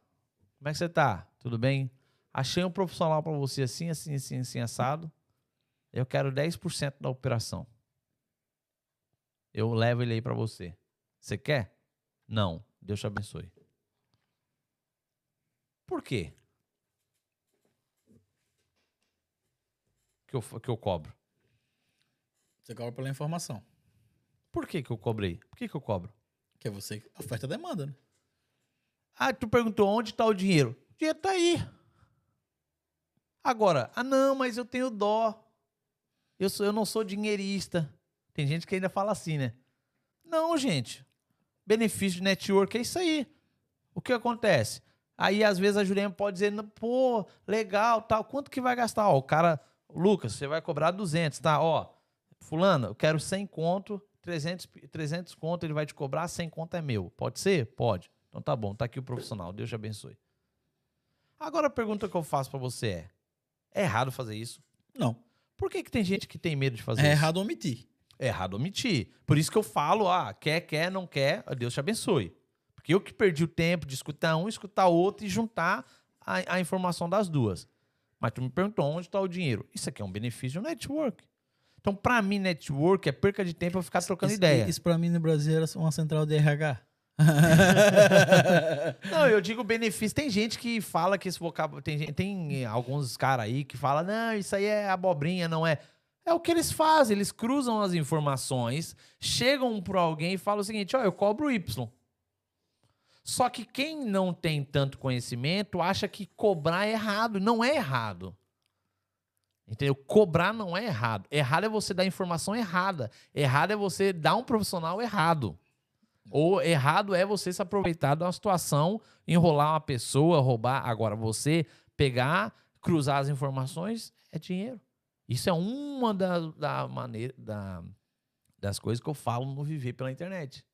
como é que você tá? Tudo bem? Achei um profissional para você assim, assim, assim, assim, assado. Eu quero 10% da operação. Eu levo ele aí para você. Você quer? Não. Deus te abençoe. Por quê? Que eu, que eu cobro.
Você cobra pela informação.
Por que, que eu cobrei? Por que, que eu cobro?
Que é você, oferta demanda, né?
Ah, tu perguntou onde está o dinheiro. O dinheiro está aí. Agora, ah não, mas eu tenho dó. Eu, sou, eu não sou dinheirista. Tem gente que ainda fala assim, né? Não, gente. Benefício de network é isso aí. O que acontece? Aí, às vezes, a Jurema pode dizer, pô, legal, tal. Quanto que vai gastar? Ó, o cara, Lucas, você vai cobrar 200, tá? Ó, fulano, eu quero 100 conto, 300, 300 conto, ele vai te cobrar, 100 conto é meu. Pode ser? Pode. Então tá bom, tá aqui o profissional. Deus te abençoe. Agora a pergunta que eu faço para você é: é errado fazer isso?
Não.
Por que, que tem gente que tem medo de fazer
é
isso?
É errado omitir.
É errado omitir. Por isso que eu falo, ah, quer, quer, não quer, Deus te abençoe. Porque eu que perdi o tempo de escutar um, escutar outro e juntar a, a informação das duas. Mas tu me perguntou onde está o dinheiro. Isso aqui é um benefício do network. Então, para mim, network é perca de tempo eu ficar trocando
isso,
ideia.
Isso para mim no Brasil era uma central de RH.
não, eu digo benefício. Tem gente que fala que esse vocábulo. Tem, tem alguns caras aí que falam, não, isso aí é abobrinha, não é. É o que eles fazem, eles cruzam as informações, chegam para alguém e falam o seguinte: ó, eu cobro Y. Só que quem não tem tanto conhecimento acha que cobrar é errado. Não é errado. Entendeu? Cobrar não é errado. Errado é você dar informação errada. Errado é você dar um profissional errado. Ou errado é você se aproveitar de uma situação, enrolar uma pessoa, roubar. Agora, você pegar, cruzar as informações, é dinheiro. Isso é uma da, da maneira, da, das coisas que eu falo no viver pela internet.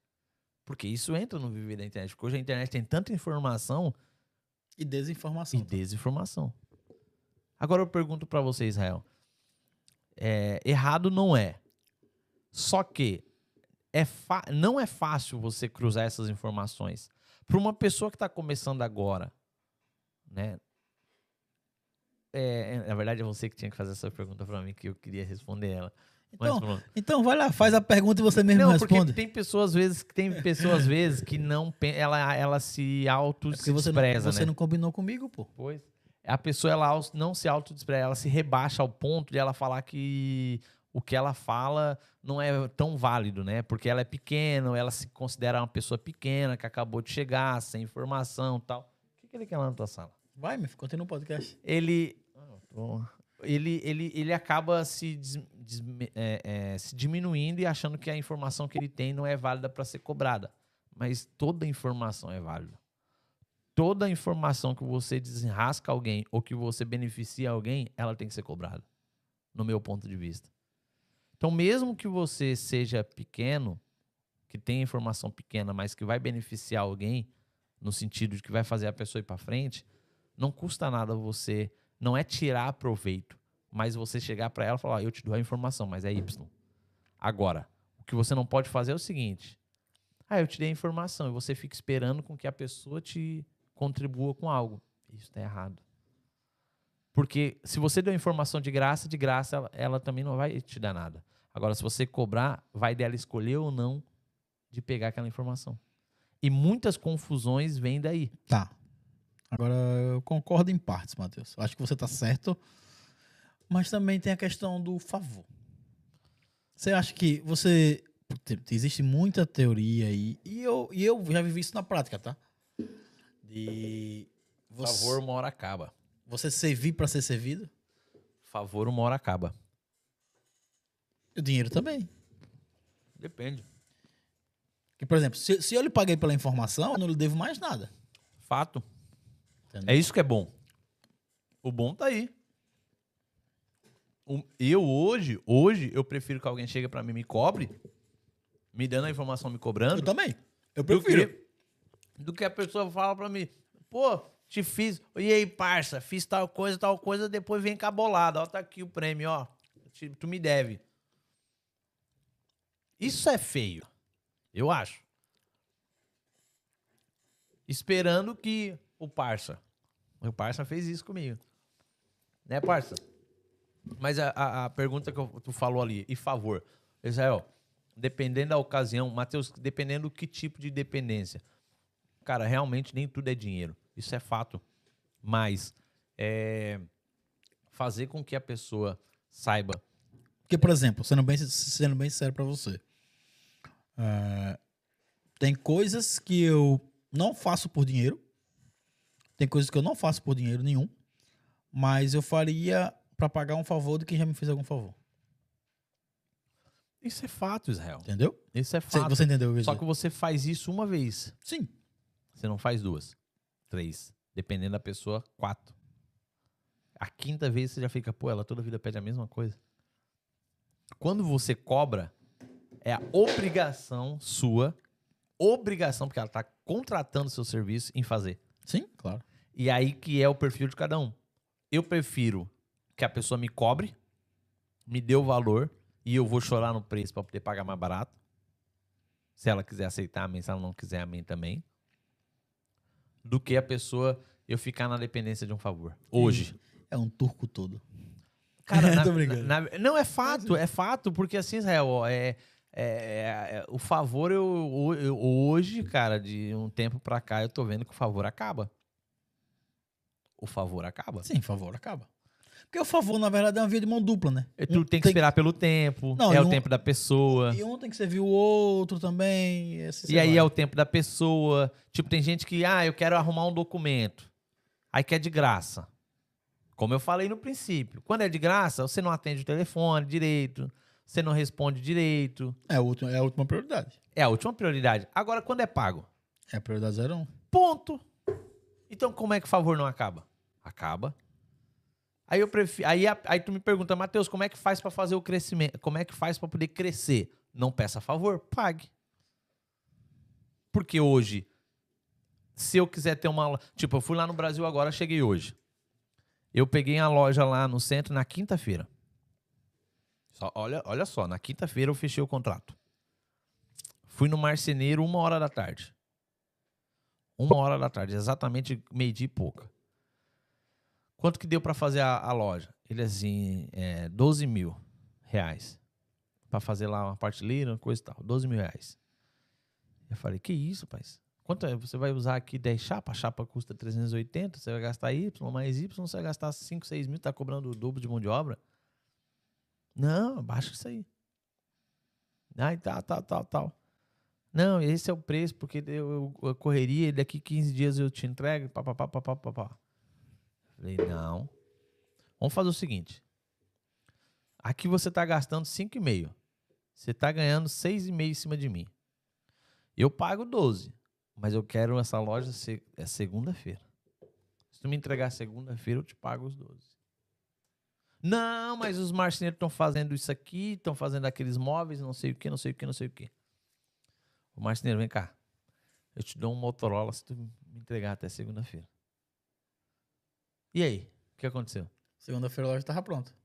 Porque isso entra no viver da internet. Porque hoje a internet tem tanta informação.
E desinformação.
E desinformação. Agora eu pergunto para você, Israel. É, errado não é. Só que é não é fácil você cruzar essas informações. Para uma pessoa que está começando agora, né? É, é, na verdade, é você que tinha que fazer essa pergunta para mim, que eu queria responder ela.
Então, então vai lá, faz a pergunta e você mesmo não, responde. Porque
tem pessoas às vezes que tem pessoas às vezes que não ela ela se auto é
você
despreza,
não, você
né?
não combinou comigo, pô.
Pois. A pessoa ela não se auto despreza, ela se rebaixa ao ponto de ela falar que o que ela fala não é tão válido, né? Porque ela é pequena, ela se considera uma pessoa pequena que acabou de chegar, sem informação tal. O que, que ele quer lá na tua sala?
Vai, me continua o podcast.
Ele. Ele, ele, ele acaba se, des, des, é, é, se diminuindo e achando que a informação que ele tem não é válida para ser cobrada. Mas toda informação é válida. Toda informação que você desenrasca alguém ou que você beneficia alguém, ela tem que ser cobrada. No meu ponto de vista. Então, mesmo que você seja pequeno, que tenha informação pequena, mas que vai beneficiar alguém, no sentido de que vai fazer a pessoa ir para frente, não custa nada você, não é tirar proveito, mas você chegar para ela e falar: ah, eu te dou a informação, mas é Y. Agora, o que você não pode fazer é o seguinte: ah, eu te dei a informação e você fica esperando com que a pessoa te contribua com algo. Isso está errado. Porque se você deu a informação de graça, de graça ela, ela também não vai te dar nada. Agora, se você cobrar, vai dela escolher ou não de pegar aquela informação. E muitas confusões vêm daí.
Tá. Agora, eu concordo em partes, Matheus. Acho que você está certo. Mas também tem a questão do favor. Você acha que você. Existe muita teoria aí. E eu, e eu já vivi isso na prática, tá? De.
Você, favor, uma hora acaba.
Você servir para ser servido?
Favor, uma hora acaba.
O dinheiro também.
Depende.
Que, por exemplo, se, se eu lhe paguei pela informação, eu não lhe devo mais nada.
Fato. Entendeu? É isso que é bom. O bom tá aí. Eu hoje, hoje, eu prefiro que alguém chegue para mim e me cobre, me dando a informação, me cobrando.
Eu também. Eu prefiro.
Do que, do que a pessoa fala para mim, pô, te fiz, e aí, parça, fiz tal coisa, tal coisa, depois vem cabolada, ó, tá aqui o prêmio, ó, tu me deve. Isso é feio. Eu acho. esperando que o parça. O parça fez isso comigo. Né, parça? Mas a, a, a pergunta que tu falou ali, e favor, Israel, dependendo da ocasião, Matheus, dependendo do que tipo de dependência. Cara, realmente nem tudo é dinheiro. Isso é fato. Mas é, fazer com que a pessoa saiba.
Porque, por exemplo, sendo bem, sendo bem sincero para você, uh, tem coisas que eu não faço por dinheiro, tem coisas que eu não faço por dinheiro nenhum, mas eu faria para pagar um favor de quem já me fez algum favor.
Isso é fato, Israel.
Entendeu?
Isso é fato.
Você entendeu?
Só que você faz isso uma vez.
Sim.
Você não faz duas, três. Dependendo da pessoa, quatro. A quinta vez você já fica, pô, ela toda vida pede a mesma coisa. Quando você cobra, é a obrigação sua, obrigação, porque ela está contratando seu serviço em fazer.
Sim, claro.
E aí que é o perfil de cada um. Eu prefiro que a pessoa me cobre, me dê o valor e eu vou chorar no preço para poder pagar mais barato. Se ela quiser aceitar, amém. Se ela não quiser, amém também. Do que a pessoa eu ficar na dependência de um favor. Hoje.
É um turco todo.
Cara, na, na, na, não é fato, é fato, porque assim, Israel, é, é, é, o favor eu, eu, hoje, cara, de um tempo pra cá, eu tô vendo que o favor acaba. O favor acaba.
Sim, o favor acaba. Porque o favor, na verdade, é uma via de mão dupla, né?
E tu um tem que esperar pelo tempo, não, é o um... tempo da pessoa.
E um tem que servir o outro também.
E, aí vai. é o tempo da pessoa. Tipo, tem gente que, ah, eu quero arrumar um documento. Aí quer de graça. Como eu falei no princípio. Quando é de graça, você não atende o telefone direito, você não responde direito.
É a última, é a última prioridade.
É a última prioridade. Agora, quando é pago?
É a prioridade 01.
Ponto. Então, como é que o favor não acaba? Acaba. Aí eu prefiro, aí, aí tu me pergunta, Matheus, como é que faz para fazer o crescimento? Como é que faz para poder crescer? Não peça favor, pague. Porque hoje, se eu quiser ter uma, tipo, eu fui lá no Brasil agora, cheguei hoje. Eu peguei a loja lá no centro na quinta-feira. Olha, olha só, na quinta-feira eu fechei o contrato. Fui no marceneiro uma hora da tarde. Uma hora da tarde, exatamente meio-dia e pouca. Quanto que deu para fazer a, a, loja? Ele assim, é, 12 mil reais. Para fazer lá uma parte lira, coisa e tal. 12 mil reais. Eu falei, que isso, pai? Quanto é? Você vai usar aqui 10 chapas? A chapa custa 380, você vai gastar Y mais Y, você vai gastar 5, 6 mil, tá cobrando o dobro de mão de obra? Não, baixa isso aí. Ai, tal, tal, tal, tal. Não, esse é o preço, porque eu, eu, correria, daqui 15 dias eu te entrego, papapá, papapá. Falei, não. Vamos fazer o seguinte. Aqui você está gastando 5,5. Você está ganhando 6,5 em cima de mim. Eu pago 12. Mas eu quero essa loja ser, é segunda-feira. Se tu me entregar segunda-feira, eu te pago os 12. Não, mas os marceneiros estão fazendo isso aqui, estão fazendo aqueles móveis, não sei o que, não sei o que, não sei o que. O marceneiro, vem cá. Eu te dou um Motorola se tu me entregar até segunda-feira. E aí? O que aconteceu?
Segunda-feira a loja estava pronta.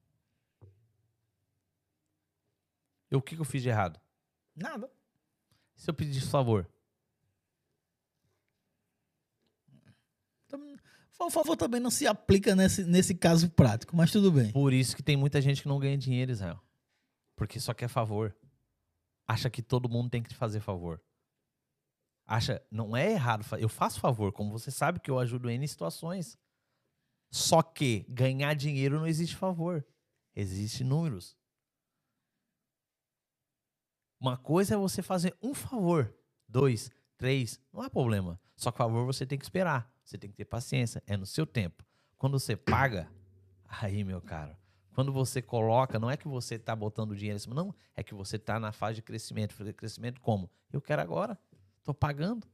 E o que, que eu fiz de errado?
Nada.
Se eu pedisse favor?
O favor também não se aplica nesse, nesse caso prático, mas tudo bem.
Por isso que tem muita gente que não ganha dinheiro, Israel. Porque só quer favor. Acha que todo mundo tem que te fazer favor. Acha, não é errado. Eu faço favor, como você sabe que eu ajudo em situações. Só que ganhar dinheiro não existe favor. Existe números. Uma coisa é você fazer um favor, dois, três, não há problema. Só que favor você tem que esperar, você tem que ter paciência, é no seu tempo. Quando você paga, aí, meu caro, quando você coloca, não é que você está botando dinheiro em cima, não, é que você está na fase de crescimento. Fazer crescimento como? Eu quero agora, estou pagando.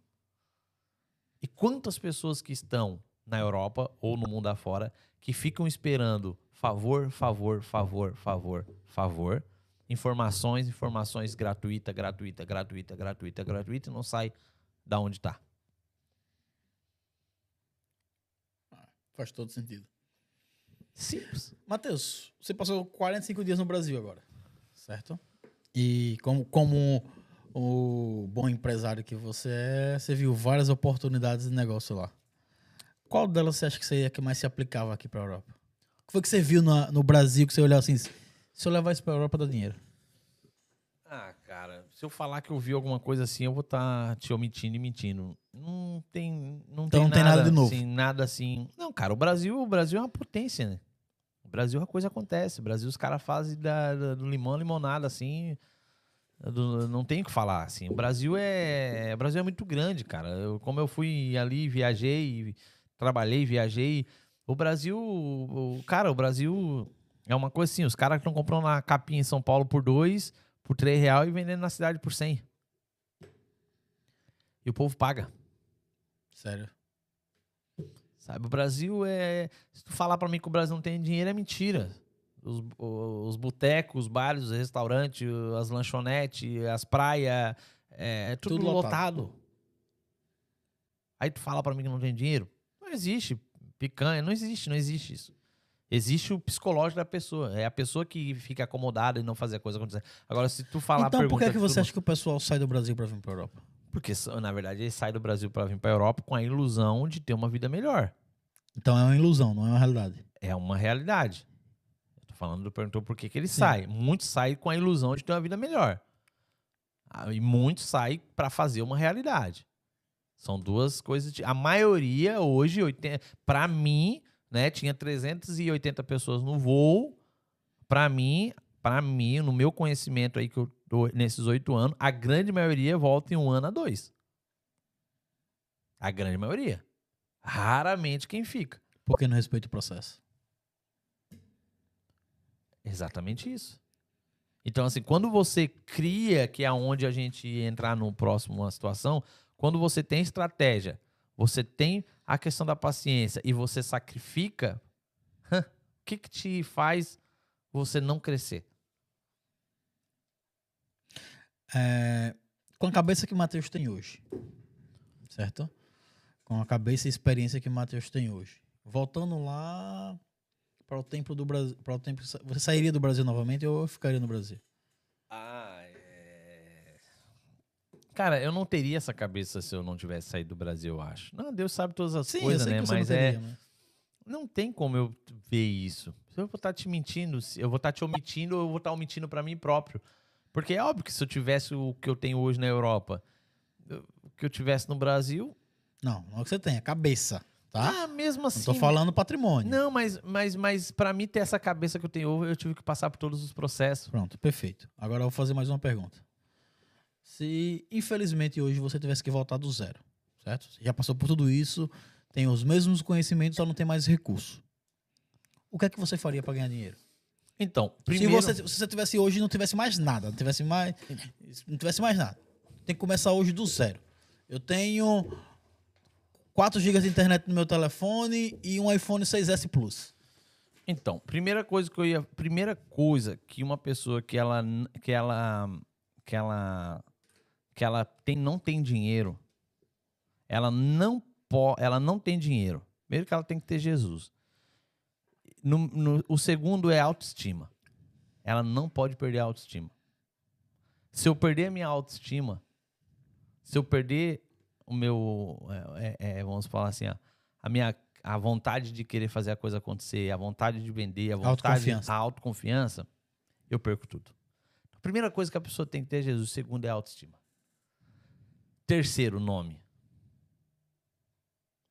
E quantas pessoas que estão na Europa ou no mundo afora que ficam esperando favor, favor, favor, favor, favor, informações, informações gratuita, gratuita, gratuita, gratuita, gratuita e não sai da onde está.
Faz todo sentido.
Simples.
Matheus, você passou 45 dias no Brasil agora, certo? E como, como o bom empresário que você é, você viu várias oportunidades de negócio lá. Qual delas você acha que seria que mais se aplicava aqui para a Europa? O que foi que você viu no, no Brasil que você olhou assim, se eu levar isso para a Europa dá dinheiro?
Ah, cara, se eu falar que eu vi alguma coisa assim, eu vou estar tá te omitindo e mentindo. Não tem, não
então
tem
não tem nada de novo.
Assim, nada assim. Não, cara, o Brasil, o Brasil é uma potência, né? O Brasil a coisa acontece. O Brasil os caras fazem da, da, do limão limonada assim. Do, não tem o que falar assim. O Brasil é, o Brasil é muito grande, cara. Eu, como eu fui ali, viajei, trabalhei, viajei. O Brasil, o, cara, o Brasil é uma coisa assim. Os caras estão comprando uma capinha em São Paulo por dois por 3 real e vendendo na cidade por 100. E o povo paga.
Sério.
Sabe, o Brasil é. Se tu falar para mim que o Brasil não tem dinheiro, é mentira. Os, os botecos, os bares, os restaurantes, as lanchonetes, as praias, é, é tudo, tudo lotado. lotado. Aí tu fala para mim que não tem dinheiro? Não existe picanha, não existe, não existe isso. Existe o psicológico da pessoa. É a pessoa que fica acomodada e não fazer a coisa acontecer. Agora, se tu falar...
Então, por que, que você acha que o pessoal sai do Brasil para vir para Europa?
Porque, na verdade, ele sai do Brasil para vir para Europa com a ilusão de ter uma vida melhor.
Então é uma ilusão, não é uma realidade.
É uma realidade. Eu tô falando, perguntou por que, que ele Sim. sai. Muitos saem com a ilusão de ter uma vida melhor. Ah, e muitos saem para fazer uma realidade. São duas coisas. De... A maioria hoje, 80... para mim, né? Tinha 380 pessoas no voo. Para mim, para mim, no meu conhecimento aí que eu tô nesses oito anos, a grande maioria volta em um ano a dois. A grande maioria. Raramente quem fica.
Porque não respeita o processo.
Exatamente isso. Então, assim, quando você cria, que é onde a gente entrar no próximo uma situação, quando você tem estratégia, você tem a questão da paciência e você sacrifica, o que, que te faz você não crescer?
É, com a cabeça que o Matheus tem hoje, certo? Com a cabeça e experiência que o Matheus tem hoje. Voltando lá para o tempo do Brasil, para o tempo você sairia do Brasil novamente ou ficaria no Brasil?
Ah, é... Cara, eu não teria essa cabeça se eu não tivesse saído do Brasil, eu acho. Não, Deus sabe todas as Sim, coisas, né? Mas não é. Né? Não tem como eu ver isso. Se eu vou estar te mentindo, eu vou estar te omitindo, eu vou estar omitindo para mim próprio. Porque é óbvio que se eu tivesse o que eu tenho hoje na Europa, o que eu tivesse no Brasil.
Não, não é o que você tem, é cabeça. Tá?
Ah, mesmo assim.
Não tô falando patrimônio.
Não, mas, mas, mas para mim ter essa cabeça que eu tenho hoje, eu tive que passar por todos os processos.
Pronto, perfeito. Agora eu vou fazer mais uma pergunta. Se, infelizmente, hoje você tivesse que voltar do zero, certo? Você já passou por tudo isso, tem os mesmos conhecimentos, só não tem mais recurso. O que é que você faria para ganhar dinheiro?
Então, primeiro...
Se você, se você tivesse hoje não tivesse mais nada, não tivesse mais, não tivesse mais nada. Tem que começar hoje do zero. Eu tenho 4 GB de internet no meu telefone e um iPhone 6S Plus.
Então, primeira coisa que eu ia, primeira coisa que uma pessoa que ela que ela que ela que ela tem não tem dinheiro, ela não pode, ela não tem dinheiro. Primeiro que ela tem que ter Jesus. No, no, o segundo é autoestima. Ela não pode perder a autoestima. Se eu perder a minha autoestima, se eu perder o meu, é, é, é, vamos falar assim, a minha a vontade de querer fazer a coisa acontecer, a vontade de vender, a vontade, autoconfiança. a autoconfiança, eu perco tudo. A primeira coisa que a pessoa tem que ter é Jesus, o segundo é a autoestima. Terceiro, nome.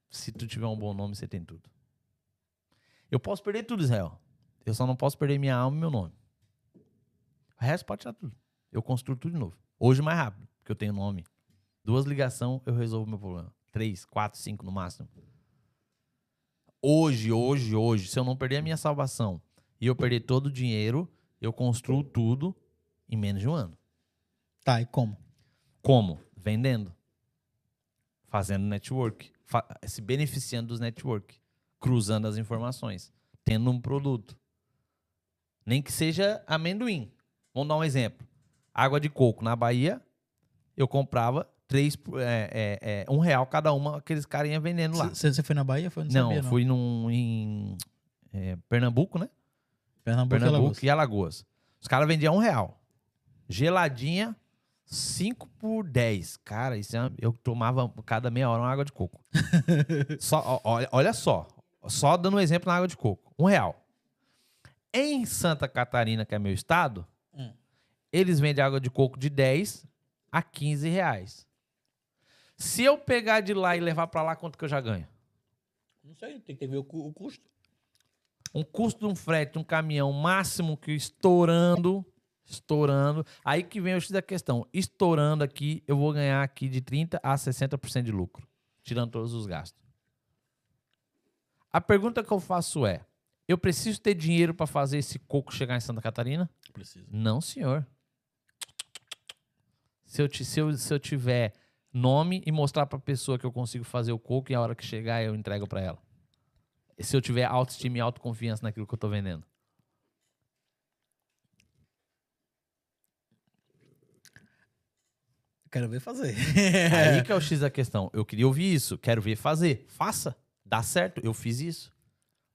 Se tu tiver um bom nome, você tem tudo. Eu posso perder tudo, Israel. Eu só não posso perder minha alma e meu nome. O resto pode tirar tudo. Eu construo tudo de novo. Hoje mais rápido, porque eu tenho nome. Duas ligações, eu resolvo meu problema. Três, quatro, cinco no máximo. Hoje, hoje, hoje, se eu não perder a minha salvação e eu perder todo o dinheiro, eu construo tudo em menos de um ano.
Tá, e como?
Como? Vendendo. Fazendo network. Fa se beneficiando dos network cruzando as informações, tendo um produto. Nem que seja amendoim. Vamos dar um exemplo. Água de coco na Bahia, eu comprava três, é, é, é, um real cada uma, aqueles carinha vendendo lá.
Você foi na Bahia? Foi?
Não, não, sabia, não. fui num, em é, Pernambuco, né?
Pernambuco, Pernambuco
e, Alagoas. e Alagoas. Os caras vendiam um real. Geladinha, 5 por 10. Cara, isso é, eu tomava cada meia hora uma água de coco. só, olha, olha só. Só dando um exemplo na água de coco. Um real. Em Santa Catarina, que é meu estado, hum. eles vendem água de coco de 10 a 15 reais. Se eu pegar de lá e levar para lá, quanto que eu já ganho?
Não sei, tem que ver o, o custo.
Um custo de um frete, um caminhão máximo que estourando, estourando. Aí que vem o X da questão. Estourando aqui, eu vou ganhar aqui de 30 a 60% de lucro, tirando todos os gastos. A pergunta que eu faço é: eu preciso ter dinheiro para fazer esse coco chegar em Santa Catarina?
Preciso.
Não, senhor. Se eu, se eu, se eu tiver nome e mostrar para a pessoa que eu consigo fazer o coco e a hora que chegar eu entrego para ela. Se eu tiver autoestima e autoconfiança naquilo que eu estou vendendo.
Quero ver fazer.
Aí que é o X da questão. Eu queria ouvir isso, quero ver fazer. Faça. Dá certo, eu fiz isso.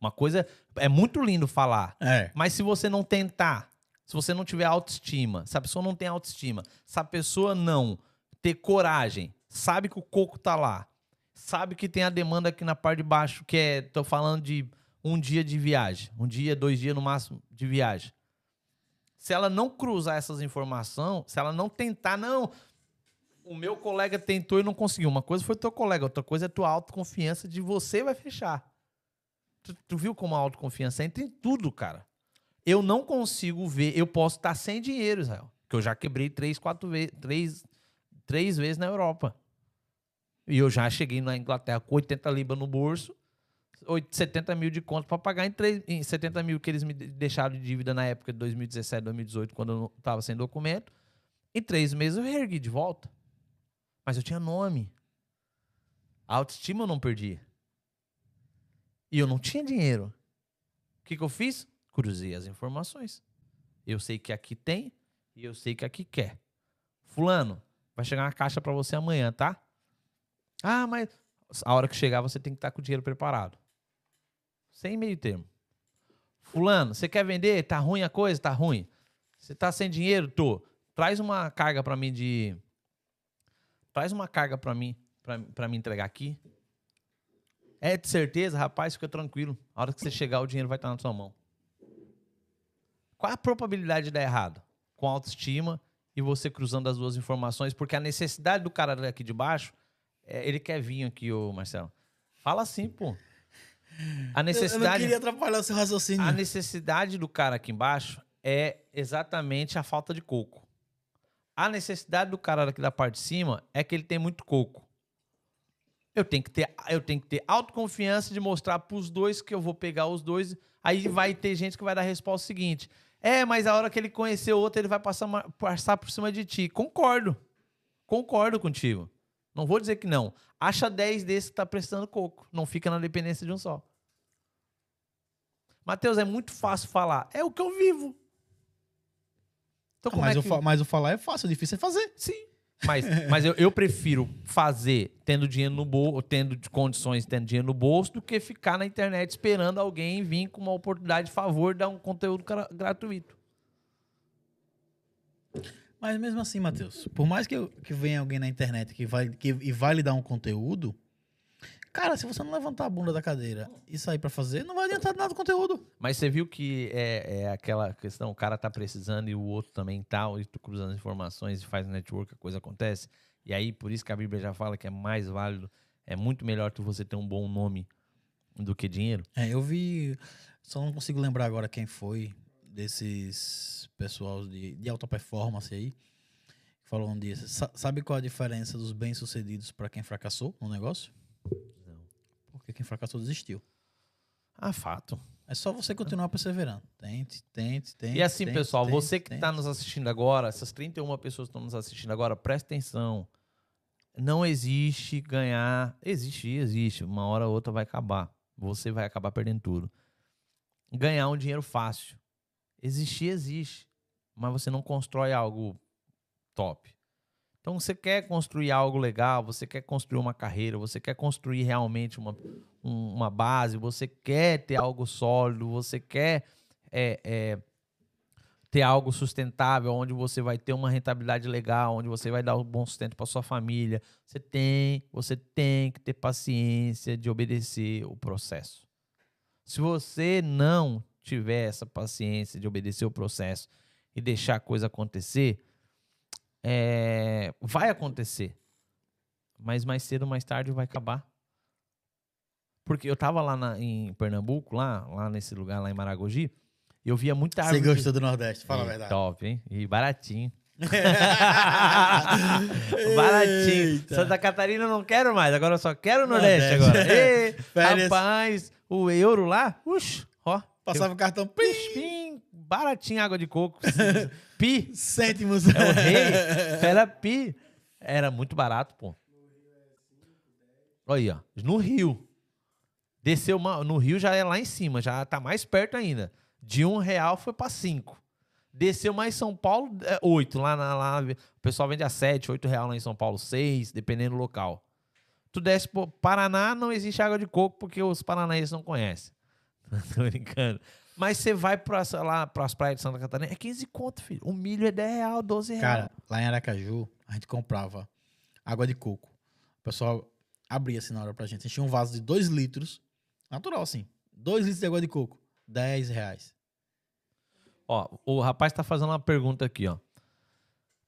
Uma coisa. É muito lindo falar.
É.
Mas se você não tentar, se você não tiver autoestima, se a pessoa não tem autoestima, se a pessoa não ter coragem, sabe que o coco tá lá, sabe que tem a demanda aqui na parte de baixo, que é. Tô falando de um dia de viagem. Um dia, dois dias no máximo de viagem. Se ela não cruzar essas informações, se ela não tentar, não, o meu colega tentou e não conseguiu. Uma coisa foi teu colega, outra coisa é tua autoconfiança de você vai fechar. Tu, tu viu como a autoconfiança entra em tudo, cara. Eu não consigo ver, eu posso estar sem dinheiro, Israel. Que eu já quebrei três, quatro vezes, três, três vezes na Europa. E eu já cheguei na Inglaterra com 80 libras no bolso, 70 mil de contas para pagar em, 3, em 70 mil que eles me deixaram de dívida na época de 2017, 2018, quando eu estava sem documento. Em três meses eu reergui de volta. Mas eu tinha nome. A autoestima eu não perdi. E eu não tinha dinheiro. O que, que eu fiz? Cruzei as informações. Eu sei que aqui tem e eu sei que aqui quer. Fulano, vai chegar uma caixa para você amanhã, tá? Ah, mas a hora que chegar você tem que estar tá com o dinheiro preparado. Sem meio termo. Fulano, você quer vender? Tá ruim a coisa? Tá ruim. Você tá sem dinheiro? Tô. Traz uma carga para mim de Faz uma carga para mim, para me entregar aqui. É de certeza, rapaz, fica tranquilo. A hora que você chegar, o dinheiro vai estar na sua mão. Qual a probabilidade de dar errado? Com autoestima e você cruzando as duas informações, porque a necessidade do cara aqui de baixo, é, ele quer vir aqui, ô Marcelo. Fala assim, pô. A necessidade. Eu não
queria atrapalhar o seu raciocínio.
A necessidade do cara aqui embaixo é exatamente a falta de coco. A necessidade do cara aqui da parte de cima é que ele tem muito coco. Eu tenho que ter, eu tenho que ter autoconfiança de mostrar para os dois que eu vou pegar os dois. Aí vai ter gente que vai dar a resposta seguinte: é, mas a hora que ele conhecer outro, ele vai passar, passar por cima de ti. Concordo. Concordo contigo. Não vou dizer que não. Acha 10 desses que tá prestando coco. Não fica na dependência de um só. Mateus, é muito fácil falar. É o que eu vivo.
Então, como mas, é que... o mas o falar é fácil, o difícil é fazer.
Sim. Mas, mas eu, eu, prefiro fazer tendo dinheiro no bolso, tendo condições, tendo dinheiro no bolso, do que ficar na internet esperando alguém vir com uma oportunidade de favor dar um conteúdo gratuito.
Mas mesmo assim, Matheus, por mais que, eu, que venha alguém na internet que vai, que, e vai lhe dar um conteúdo, Cara, se você não levantar a bunda da cadeira e sair para fazer, não vai adiantar nada do conteúdo.
Mas você viu que é, é, aquela questão, o cara tá precisando e o outro também tal, tá, e tu cruzando informações e faz network, a coisa acontece. E aí, por isso que a Bíblia já fala que é mais válido, é muito melhor tu você ter um bom nome do que dinheiro.
É, eu vi, só não consigo lembrar agora quem foi desses pessoal de, de alta performance aí, falou um dia. Sabe qual a diferença dos bem-sucedidos para quem fracassou no negócio? Porque quem fracassou desistiu.
Ah, fato.
É só você continuar perseverando. Tente, tente, tente.
E assim,
tente,
pessoal,
tente,
você que está nos assistindo agora, essas 31 pessoas que estão nos assistindo agora, presta atenção. Não existe ganhar. Existe, existe. Uma hora ou outra vai acabar. Você vai acabar perdendo tudo. Ganhar um dinheiro fácil. Existir, existe. Mas você não constrói algo top. Então você quer construir algo legal, você quer construir uma carreira, você quer construir realmente uma, um, uma base, você quer ter algo sólido, você quer é, é, ter algo sustentável, onde você vai ter uma rentabilidade legal, onde você vai dar um bom sustento para sua família, você tem, você tem que ter paciência de obedecer o processo. Se você não tiver essa paciência de obedecer o processo e deixar a coisa acontecer, é, vai acontecer. Mas mais cedo ou mais tarde vai acabar. Porque eu tava lá na, em Pernambuco, lá, lá nesse lugar, lá em Maragogi, eu via muita
árvore. Você gostou do Nordeste, fala
e,
a verdade.
Top, hein? E baratinho. baratinho. Eita. Santa Catarina eu não quero mais, agora eu só quero o Nordeste, Nordeste. agora. Ei, rapaz, o euro lá, ux, ó.
Passava
o
cartão,
pim, pim, baratinho água de coco. pi.
Cêntimos.
É o rei. Era pi. Era muito barato, pô. Olha aí, ó. No Rio. Desceu uma, no Rio já é lá em cima, já tá mais perto ainda. De um real foi para cinco. Desceu mais São Paulo, é, oito. Lá, na, lá o pessoal vende a sete, oito real lá em São Paulo, seis, dependendo do local. Tu desce pro Paraná, não existe água de coco porque os paranaenses não conhecem. Tô brincando. Mas você vai pra, lá pras praias de Santa Catarina, é 15 conto, filho. O milho é 10 real, 12 real. Cara,
lá em Aracaju, a gente comprava água de coco. O pessoal abria assim na hora pra gente. Enchia um vaso de 2 litros, natural assim. 2 litros de água de coco, 10 reais.
Ó, o rapaz tá fazendo uma pergunta aqui, ó.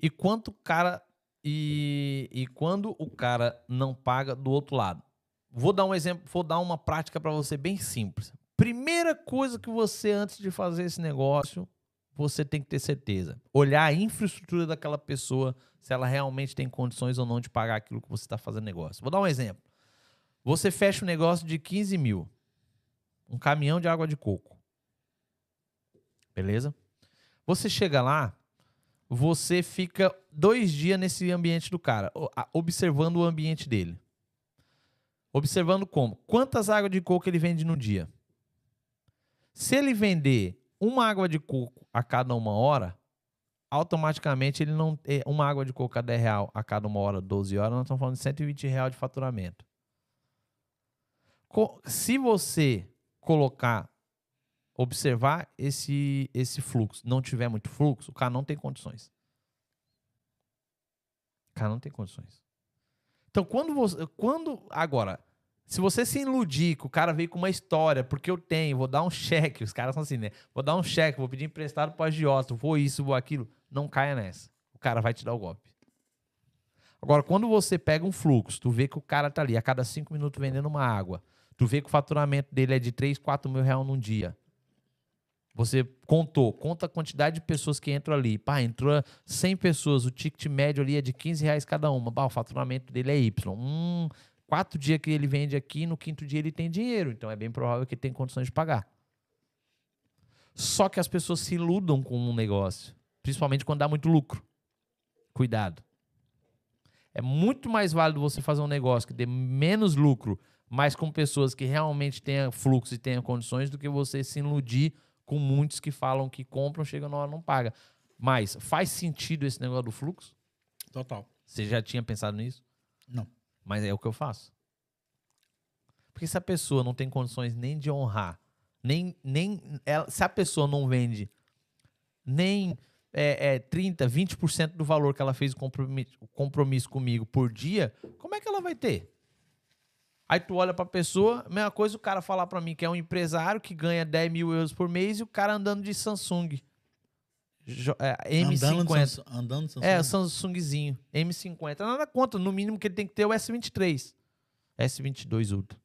E quanto cara. E, e quando o cara não paga do outro lado? Vou dar um exemplo, vou dar uma prática para você bem simples. Primeira coisa que você, antes de fazer esse negócio, você tem que ter certeza. Olhar a infraestrutura daquela pessoa, se ela realmente tem condições ou não de pagar aquilo que você está fazendo negócio. Vou dar um exemplo. Você fecha um negócio de 15 mil. Um caminhão de água de coco. Beleza? Você chega lá, você fica dois dias nesse ambiente do cara, observando o ambiente dele. Observando como? Quantas águas de coco ele vende no dia? Se ele vender uma água de coco a cada uma hora, automaticamente ele não. É, uma água de coco a 10 real a cada uma hora, 12 horas, nós estamos falando de 120 real de faturamento. Se você colocar observar esse, esse fluxo, não tiver muito fluxo, o cara não tem condições. O cara não tem condições. Então, quando você. Quando. Agora, se você se iludir que o cara veio com uma história, porque eu tenho, vou dar um cheque, os caras são assim, né? Vou dar um cheque, vou pedir emprestado pro agiota, vou isso, vou aquilo. Não caia nessa. O cara vai te dar o golpe. Agora, quando você pega um fluxo, tu vê que o cara tá ali a cada cinco minutos vendendo uma água, tu vê que o faturamento dele é de 3, 4 mil reais num dia. Você contou, conta a quantidade de pessoas que entram ali. Pá, entrou 100 pessoas, o ticket médio ali é de 15 reais cada uma. Bah, o faturamento dele é Y. Hum, quatro dias que ele vende aqui, no quinto dia ele tem dinheiro. Então é bem provável que ele tenha condições de pagar. Só que as pessoas se iludam com um negócio, principalmente quando dá muito lucro. Cuidado. É muito mais válido você fazer um negócio que dê menos lucro, mas com pessoas que realmente tenham fluxo e tenham condições, do que você se iludir com muitos que falam que compram, chega na hora não paga. Mas faz sentido esse negócio do fluxo?
Total.
Você já tinha pensado nisso? Mas é o que eu faço. Porque se a pessoa não tem condições nem de honrar, nem, nem ela, se a pessoa não vende nem é, é, 30, 20% do valor que ela fez o compromisso, o compromisso comigo por dia, como é que ela vai ter? Aí tu olha pra pessoa, mesma coisa o cara falar pra mim que é um empresário que ganha 10 mil euros por mês e o cara andando de Samsung. É, M50. Andando, Samsung? É, Samsungzinho. M50. Nada conta. No mínimo que ele tem que ter o S23. S22 Ultra.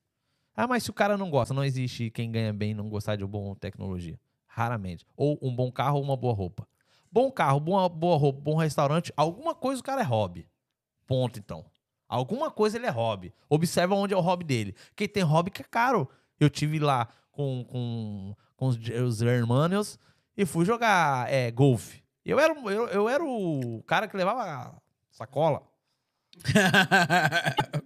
Ah, mas se o cara não gosta, não existe quem ganha bem não gostar de uma boa tecnologia. Raramente. Ou um bom carro ou uma boa roupa. Bom carro, boa, boa roupa, bom restaurante, alguma coisa o cara é hobby. Ponto, então. Alguma coisa ele é hobby. Observa onde é o hobby dele. Quem tem hobby que é caro. Eu tive lá com, com, com os, os hermanos e fui jogar é, golfe. Eu era, eu, eu era o cara que levava sacola.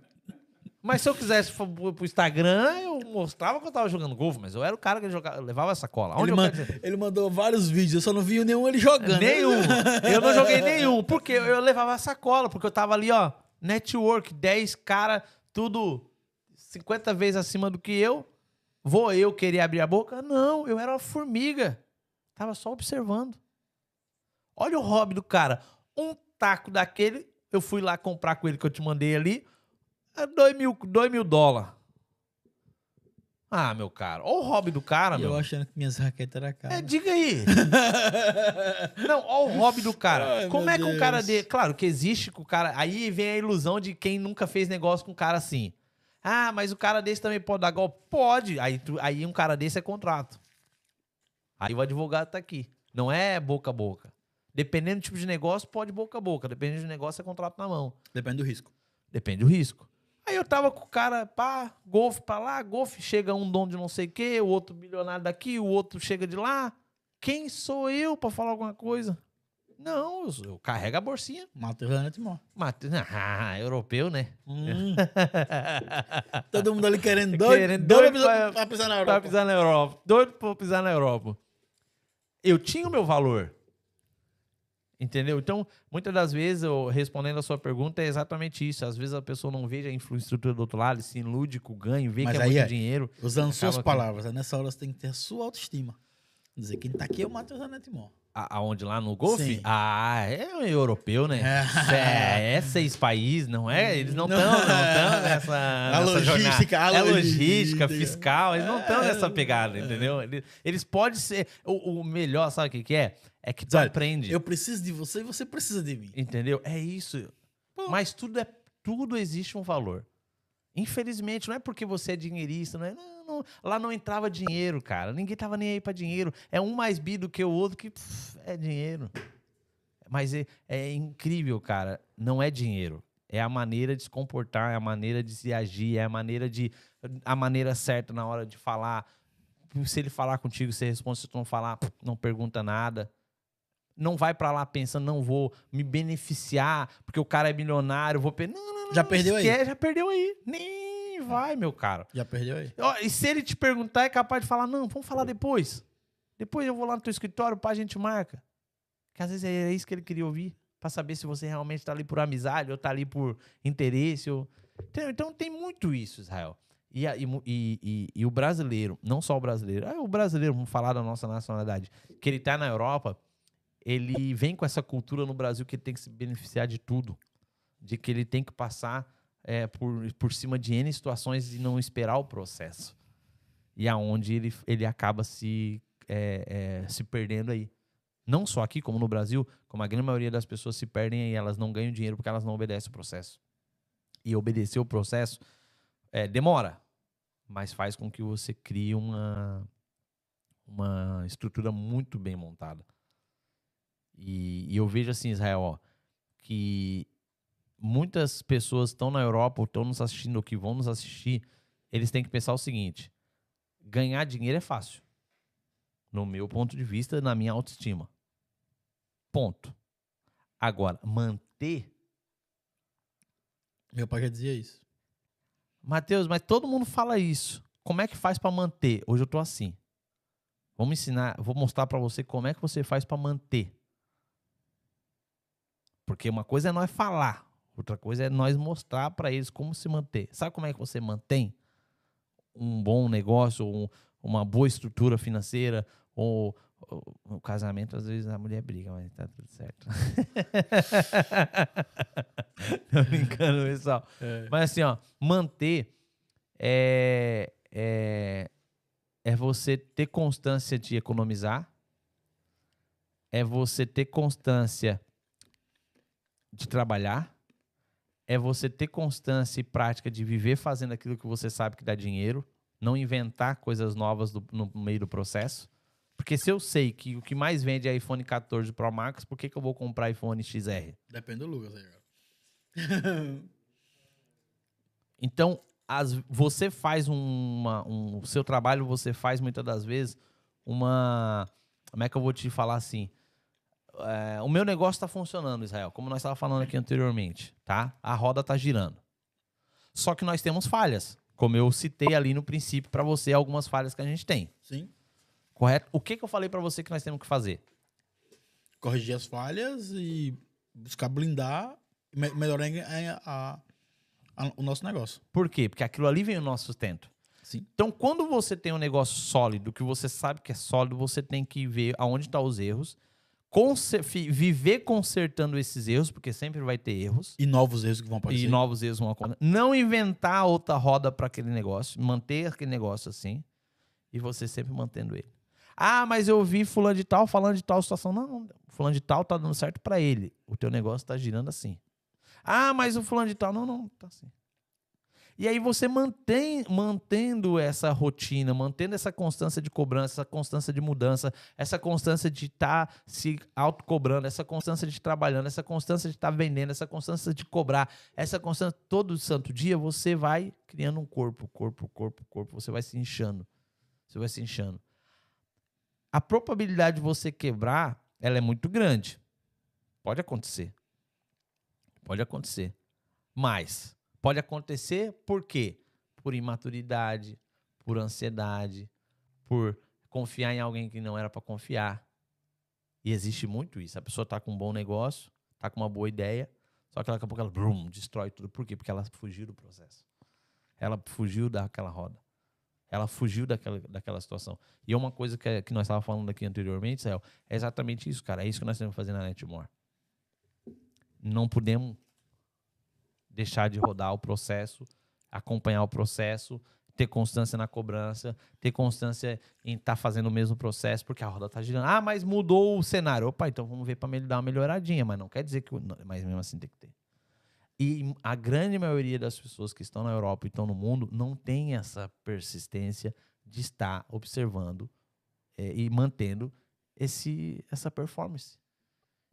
mas se eu quisesse pro, pro Instagram, eu mostrava que eu tava jogando golfe, mas eu era o cara que jogava, levava sacola.
Onde ele, man, ele mandou vários vídeos, eu só não vi nenhum ele jogando.
Nenhum. eu não joguei nenhum, porque eu levava sacola, porque eu tava ali, ó network, 10 cara, tudo 50 vezes acima do que eu. Vou eu querer abrir a boca? Não, eu era uma formiga. Tava só observando. Olha o hobby do cara. Um taco daquele, eu fui lá comprar com ele que eu te mandei ali, é dois mil, dois mil dólares. Ah, meu cara. Olha o hobby do cara,
E
meu.
eu achando que minhas raquetas eram
É,
caras.
diga aí. Não, olha o hobby do cara.
Ai,
Como é que um cara
Deus.
dele. Claro que existe com o cara. Aí vem a ilusão de quem nunca fez negócio com um cara assim. Ah, mas o cara desse também pode dar golpe? Pode. Aí, tu- aí um cara desse é contrato. Aí o advogado tá aqui. Não é boca a boca. Dependendo do tipo de negócio, pode boca a boca. Dependendo do negócio, é contrato na mão.
Depende do risco.
Depende do risco. Aí eu tava com o cara, pá, golfe pra lá, golfe, chega um dono de não sei o quê, o outro bilionário daqui, o outro chega de lá. Quem sou eu pra falar alguma coisa? Não, eu, eu carrego a bolsinha.
Matheus Renan Timó.
Mate- Ah, europeu, né?
Hum. Todo mundo ali querendo doido,
Querendo
doido,
doido
pra,
pra-
pra pisar na
Pra
Europa.
pisar na Europa. Doido pra pisar na Europa. Eu tinha o meu valor. Entendeu? Então, muitas das vezes, eu, respondendo a sua pergunta, é exatamente isso. Às vezes a pessoa não vê a infraestrutura do outro lado, se ilude com o ganho, vê
Mas
que é muito
é-
dinheiro.
Usando suas
que-
palavras. Nessa hora você tem que ter a sua autoestima. Dizer, quem tá aqui é o Matheus Renan Timó.
A- Aonde? Lá no golfe? Ah, é um europeu, né?
É.
É, é seis países, não é? Eles não estão não tão nessa,
A
nessa
logística,
jornada.
a
é
logística.
logística, fiscal, eles não estão nessa pegada, entendeu? Eles, eles podem ser... O, o melhor, sabe o que, que é? É que tu
Sabe,
aprende,
Eu preciso de você e você precisa de mim.
entendeu? É isso. Mas tudo, é, tudo existe um valor. Infelizmente, não é porque você é dinheirista, não é... Não, não, lá não entrava dinheiro, cara. Ninguém tava nem aí pra dinheiro. É um mais bi do que o outro que pff, é dinheiro. Mas é, é incrível, cara. Não é dinheiro. É a maneira de se comportar, é a maneira de se agir, é a maneira de. a maneira certa na hora de falar. Se ele falar contigo, você responde. Se tu não falar, não pergunta nada. Não vai pra lá pensando, não vou me beneficiar, porque o cara é milionário, vou. Não, não, não.
Já perdeu aí.
esquece, Já perdeu aí. Nem vai, meu cara.
Já perdeu aí?
E se ele te perguntar, é capaz de falar, não, vamos falar depois. Depois eu vou lá no teu escritório, pá, a gente marca. Que às vezes é isso que ele queria ouvir. Pra saber se você realmente tá ali por amizade ou tá ali por interesse. Ou... Então tem muito isso, Israel. E, e e- e- e o brasileiro, não só o brasileiro, é o brasileiro, vamos falar da nossa nacionalidade, que ele tá na Europa, ele vem com essa cultura no Brasil que ele tem que se beneficiar de tudo. De que ele tem que passar é, por, por cima de N situações e não esperar o processo. E aonde ele, ele acaba se, é, é, se perdendo aí. Não só aqui, como no Brasil, como a grande maioria das pessoas se perdem aí, elas não ganham dinheiro porque elas não obedecem o processo. E obedecer o processo é, demora, mas faz com que você crie uma, uma estrutura muito bem montada. E, e eu vejo assim, Israel, ó, que muitas pessoas estão na Europa ou estão nos assistindo ou que vão nos assistir, eles têm que pensar o seguinte: ganhar dinheiro é fácil. No meu ponto de vista, na minha autoestima. Ponto. Agora, manter.
Meu pai já dizia isso.
Mateus, mas todo mundo fala isso. Como é que faz para manter? Hoje eu tô assim. Vamos ensinar, vou mostrar para você como é que você faz para manter. Porque uma coisa é nós falar, outra coisa é nós mostrar para eles como se manter. Sabe como é que você mantém um bom negócio, um- uma boa estrutura financeira, ou, ou- o casamento às vezes a mulher briga, mas tá tudo certo. Tô brincando, pessoal. Mas assim, ó, manter é, é, é você ter constância de economizar, é você ter constância de trabalhar, é você ter constância e prática de viver fazendo aquilo que você sabe que dá dinheiro, não inventar coisas novas do- no meio do processo. Porque se eu sei que o que mais vende é iPhone 14 Pro Max, por que, que eu vou comprar iPhone XR?
Depende do Lucas aí.
Então, as- você faz uma, um, o seu trabalho, você faz muitas das vezes uma. Como é que eu vou te falar assim? É, o meu negócio está funcionando, Israel, como nós estávamos falando aqui anteriormente, tá? A roda está girando. Só que nós temos falhas, como eu citei ali no princípio para você algumas falhas que a gente tem,
Sim.
correto? O que, que eu falei para você que nós temos que fazer?
Corrigir as falhas e buscar blindar, me melhorar a- a- a- o nosso negócio.
Por quê? Porque aquilo ali vem o nosso sustento.
Sim.
Então, quando você tem um negócio sólido, que você sabe que é sólido, você tem que ver aonde estão os erros, viver consertando esses erros, porque sempre vai ter erros.
E novos erros que vão aparecer.
E novos erros vão acontecer. Não inventar outra roda para aquele negócio, manter aquele negócio assim, e você sempre mantendo ele. Ah, mas eu vi fulano de tal falando de tal situação. Não, não fulano de tal tá dando certo para ele. O teu negócio tá girando assim. Ah, mas o fulano de tal. Não, não, tá assim. E aí você mantém, mantendo essa rotina, mantendo essa constância de cobrança, essa constância de mudança, essa constância de estar tá se autocobrando, essa constância de trabalhando, essa constância de estar tá vendendo, essa constância de cobrar, essa constância todo santo dia, você vai criando um corpo, corpo, corpo, corpo, você vai se inchando. Você vai se inchando. A probabilidade de você quebrar, ela é muito grande. Pode acontecer. Pode acontecer. Mas Pode acontecer por quê? Por imaturidade, por ansiedade, por confiar em alguém que não era para confiar. E existe muito isso. A pessoa está com um bom negócio, está com uma boa ideia, só que daqui a pouco ela brum, destrói tudo. Por quê? Porque ela fugiu do processo. Ela fugiu daquela roda. Ela fugiu daquela, daquela situação. E é uma coisa que, que nós estávamos falando aqui anteriormente, Céu, é exatamente isso, cara. É isso que nós temos que fazer na Netmore. Não podemos deixar de rodar o processo, acompanhar o processo, ter constância na cobrança, ter constância em estar tá fazendo o mesmo processo, porque a roda está girando. Ah, mas mudou o cenário. Opa, então vamos ver para dar uma melhoradinha, mas não quer dizer que. Mas mesmo assim tem que ter. E a grande maioria das pessoas que estão na Europa e estão no mundo não tem essa persistência de estar observando é, e mantendo esse, essa performance.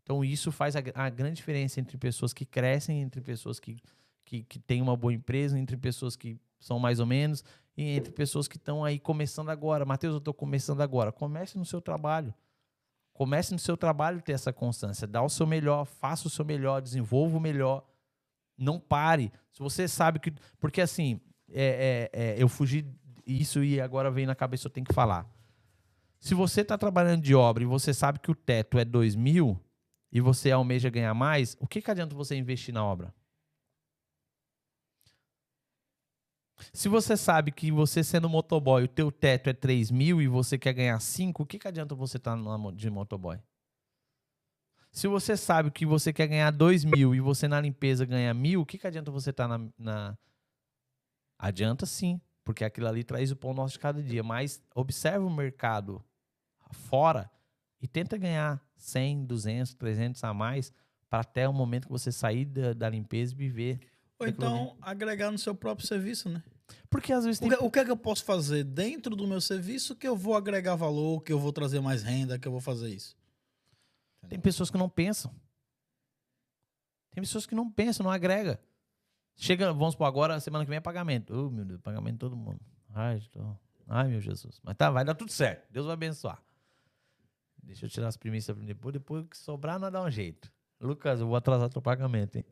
Então, isso faz a, a grande diferença entre pessoas que crescem, entre pessoas que, que, que têm uma boa empresa, entre pessoas que são mais ou menos, e entre pessoas que estão aí começando agora. Matheus, eu estou começando agora. Comece no seu trabalho. Comece no seu trabalho ter essa constância. Dá o seu melhor, faça o seu melhor, desenvolva o melhor. Não pare. Se você sabe que. Porque assim, é, é, é, eu fugi isso e agora vem na cabeça, eu tenho que falar. Se você está trabalhando de obra e você sabe que o teto é 2 mil, e você almeja ganhar mais, o que, que adianta você investir na obra? Se você sabe que você sendo motoboy, o teu teto é 3 mil e você quer ganhar 5, o que, que adianta você estar tá de motoboy? Se você sabe que você quer ganhar 2 mil e você na limpeza ganha mil, o que, que adianta você estar tá na, na... Adianta sim, porque aquilo ali traz o pão nosso de cada dia. Mas observa o mercado fora e tenta ganhar 100, 200, 300 a mais para até o momento que você sair da, da limpeza e viver.
Ou então agregar no seu próprio serviço, né?
Porque às vezes
tem... o, que, o que é que eu posso fazer dentro do meu serviço que eu vou agregar valor, que eu vou trazer mais renda, que eu vou fazer isso?
Tem pessoas que não pensam. Tem pessoas que não pensam, não agrega. Chega, vamos por agora, semana que vem é pagamento. Oh, meu Deus, pagamento de todo mundo. Ai, tô... Ai, meu Jesus. Mas tá, vai dar tudo certo. Deus vai abençoar. Deixa eu tirar as primícias depois, depois que sobrar, nós dá um jeito. Lucas, eu vou atrasar teu pagamento, hein?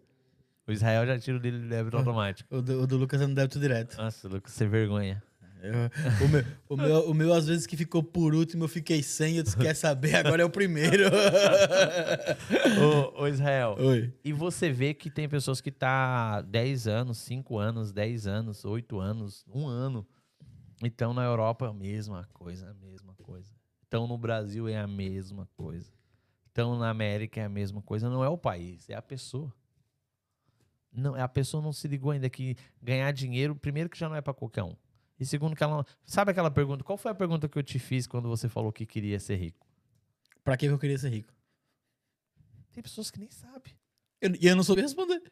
O Israel já tira o dele de débito automático.
O do, o do Lucas é no débito direto.
Nossa, Lucas, sem vergonha.
Eu, o, meu, o, meu, o meu, às vezes, que ficou por último, eu fiquei sem, eu disse, quer saber, agora é o primeiro.
ô, ô, Israel,
Oi.
e você vê que tem pessoas que tá 10 anos, 5 anos, 10 anos, 8 anos, um ano. Então, na Europa, a mesma coisa, a mesma coisa. Então no Brasil é a mesma coisa. Então na América é a mesma coisa. Não é o país, é a pessoa. Não, a pessoa não se ligou ainda que ganhar dinheiro, primeiro que já não é para qualquer um. E segundo que ela sabe aquela pergunta, qual foi a pergunta que eu te fiz quando você falou que queria ser rico?
Para que eu queria ser rico?
Tem pessoas que nem sabem.
E eu, eu não soube responder.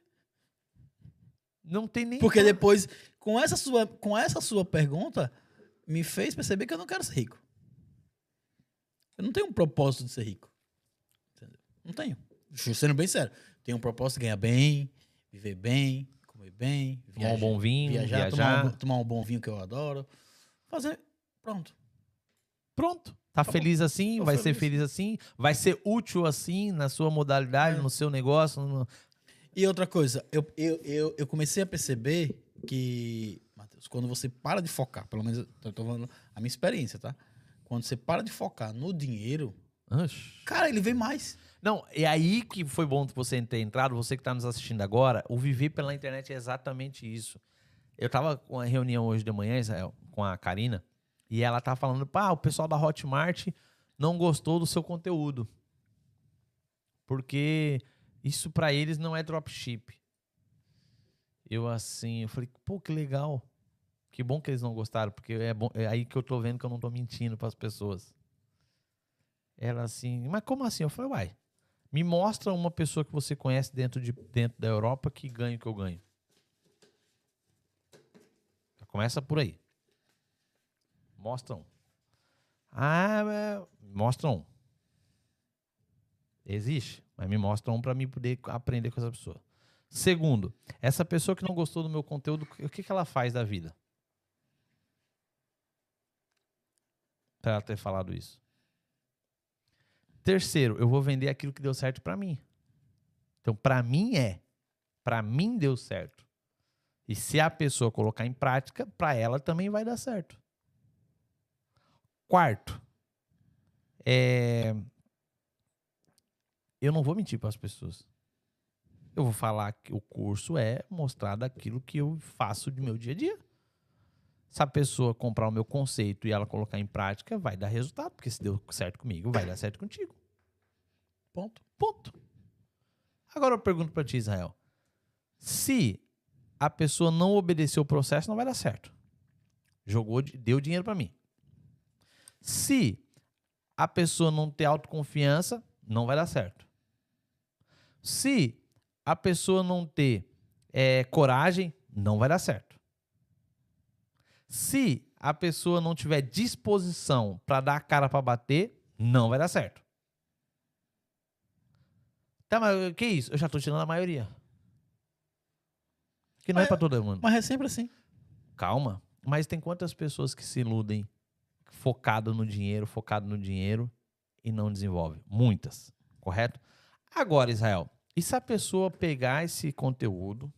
Não tem nem
Porque depois com essa sua com essa sua pergunta me fez perceber que eu não quero ser rico. Eu não tenho um propósito de ser rico. Entendeu? Não tenho. Sendo bem sério. Tenho um propósito de ganhar bem, viver bem, comer bem,
viajar, tomar um bom vinho, viajar, viajar.
Tomar, um, tomar, um, bom vinho que eu adoro. Fazer. Pronto.
Pronto. Tá, tá feliz bom. assim, Tô vai feliz. ser feliz assim, vai ser útil assim na sua modalidade, é. no seu negócio. No...
E outra coisa, eu, eu, eu, eu comecei a perceber que, Matheus, quando você para de focar, pelo menos eu tô falando a minha experiência, tá? Quando você para de focar no dinheiro, Oxi. cara, ele vem mais.
Não, é aí que foi bom você ter entrado, você que está nos assistindo agora, o viver pela internet é exatamente isso. Eu estava com uma reunião hoje de manhã, Israel, com a Karina, e ela tava falando, pá, o pessoal da Hotmart não gostou do seu conteúdo. Porque isso para eles não é dropship. Eu assim, eu falei, pô, que legal. Que bom que eles não gostaram, porque é, bom, é aí que eu tô vendo que eu não tô mentindo para as pessoas. Ela assim, mas como assim? Eu falei, uai, me mostra uma pessoa que você conhece dentro, de, dentro da Europa que ganha o que eu ganho. Começa por aí. Mostra um. Ah, mostra um. Existe, mas me mostra um para mim poder aprender com essa pessoa. Segundo, essa pessoa que não gostou do meu conteúdo, o que, que ela faz da vida? Para ter falado isso. Terceiro, eu vou vender aquilo que deu certo para mim. Então, para mim é. Para mim deu certo. E se a pessoa colocar em prática, para ela também vai dar certo. Quarto, é... eu não vou mentir para as pessoas. Eu vou falar que o curso é mostrar daquilo que eu faço de meu dia a dia. Se a pessoa comprar o meu conceito e ela colocar em prática, vai dar resultado, porque se deu certo comigo, vai dar certo contigo. Ponto. Ponto. Agora eu pergunto para ti, Israel. Se a pessoa não obedeceu o processo, não vai dar certo. Jogou, deu dinheiro para mim. Se a pessoa não ter autoconfiança, não vai dar certo. Se a pessoa não ter é, coragem, não vai dar certo. Se a pessoa não tiver disposição para dar a cara para bater, não vai dar certo. Tá, mas que isso? Eu já tô tirando a maioria. Que não é mas, é para todo mundo.
Mas é sempre assim.
Calma. Mas tem quantas pessoas que se iludem focado no dinheiro, focado no dinheiro e não desenvolve? Muitas, correto? Agora, Israel, e se a pessoa pegar esse conteúdo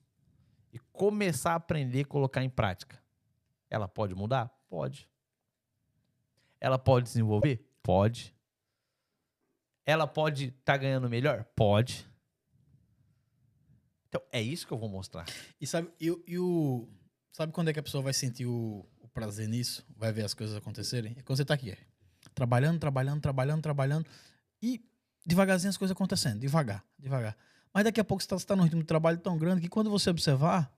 e começar a aprender e colocar em prática? Ela pode mudar? Pode. Ela pode desenvolver? Pode. Ela pode estar tá ganhando melhor? Pode. Então, é isso que eu vou mostrar.
E sabe, e, e o, sabe quando é que a pessoa vai sentir o, o, prazer nisso? Vai ver as coisas acontecerem? É quando você tá aqui. É. Trabalhando, trabalhando, trabalhando, trabalhando. E devagarzinho as coisas acontecendo. Devagar, devagar. Mas daqui a pouco você está tá num ritmo de trabalho tão grande que quando você observar,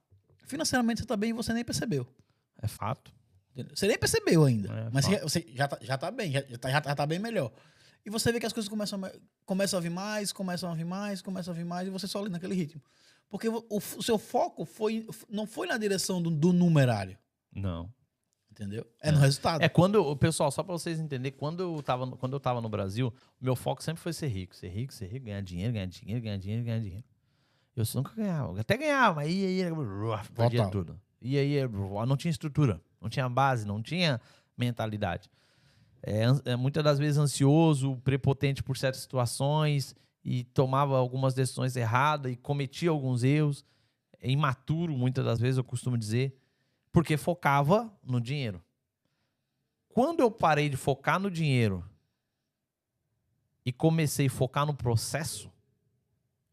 financeiramente você está bem e você nem percebeu.
É fato.
Você nem percebeu ainda. É mas fato. você já tá, já tá bem, já, tá, já, tá bem melhor. E você vê que as coisas começam, começam a vir mais, começam a vir mais, começam a vir mais, e você só ali naquele ritmo. Porque o, o, seu foco foi, não foi na direção do, do numerário.
Não.
Entendeu? É, é, no resultado.
É quando, pessoal, só para vocês entenderem, quando eu, tava, quando eu tava no Brasil, meu foco sempre foi ser rico, ser rico, ser rico, ganhar dinheiro, ganhar dinheiro, ganhar dinheiro, ganhar dinheiro. Eu nunca ganhava, até ganhava, mas ia, ia, perdia tudo. Ia, ia, não tinha estrutura, não tinha base, não tinha mentalidade. É, é, muitas das vezes ansioso, prepotente por certas situações, e tomava algumas decisões erradas e cometia alguns erros, é imaturo muitas das vezes, eu costumo dizer, porque focava no dinheiro. Quando eu parei de focar no dinheiro e comecei a focar no processo,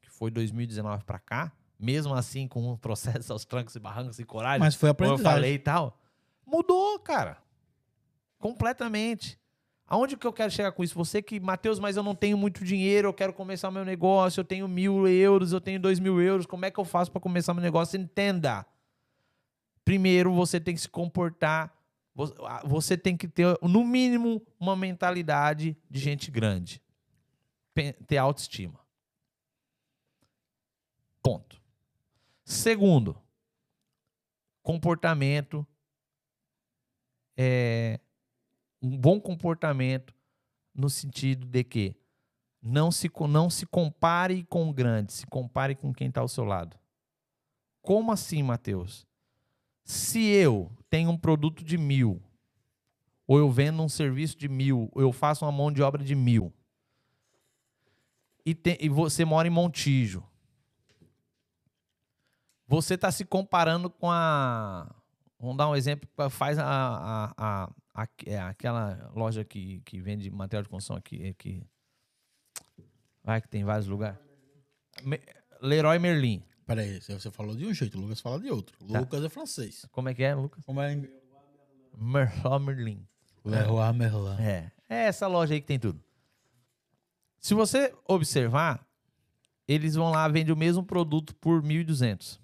que foi 2019 para cá, mesmo assim com um processo aos trancos e barrancos e coragem,
mas foi como eu
falei e tal, mudou, cara. Completamente. Aonde que eu quero chegar com isso? Você que, Matheus, mas eu não tenho muito dinheiro, eu quero começar meu negócio, eu tenho mil euros, eu tenho dois mil euros, como é que eu faço para começar meu negócio? Entenda. Primeiro, você tem que se comportar, você tem que ter, no mínimo, uma mentalidade de gente grande. Ter autoestima. Ponto. Segundo, comportamento é, um bom comportamento no sentido de que não se, não se compare com o grande, se compare com quem está ao seu lado. Como assim, Mateus? Se eu tenho um produto de mil, ou eu vendo um serviço de mil, ou eu faço uma mão de obra de mil, e, tem, e você mora em Montijo, você está se comparando com a. Vamos dar um exemplo, faz a, a, a, é aquela loja que, que vende material de construção aqui, aqui. Vai que tem vários lugares. Me, Leroy Merlin.
Peraí, você falou de um jeito, o Lucas fala de outro. Tá. Lucas é francês.
Como é que é, Lucas?
Como é?
Leroy Merlin.
Leroy Merlin.
É. É essa loja aí que tem tudo. Se você observar, eles vão lá, vendem o mesmo produto por 1.200.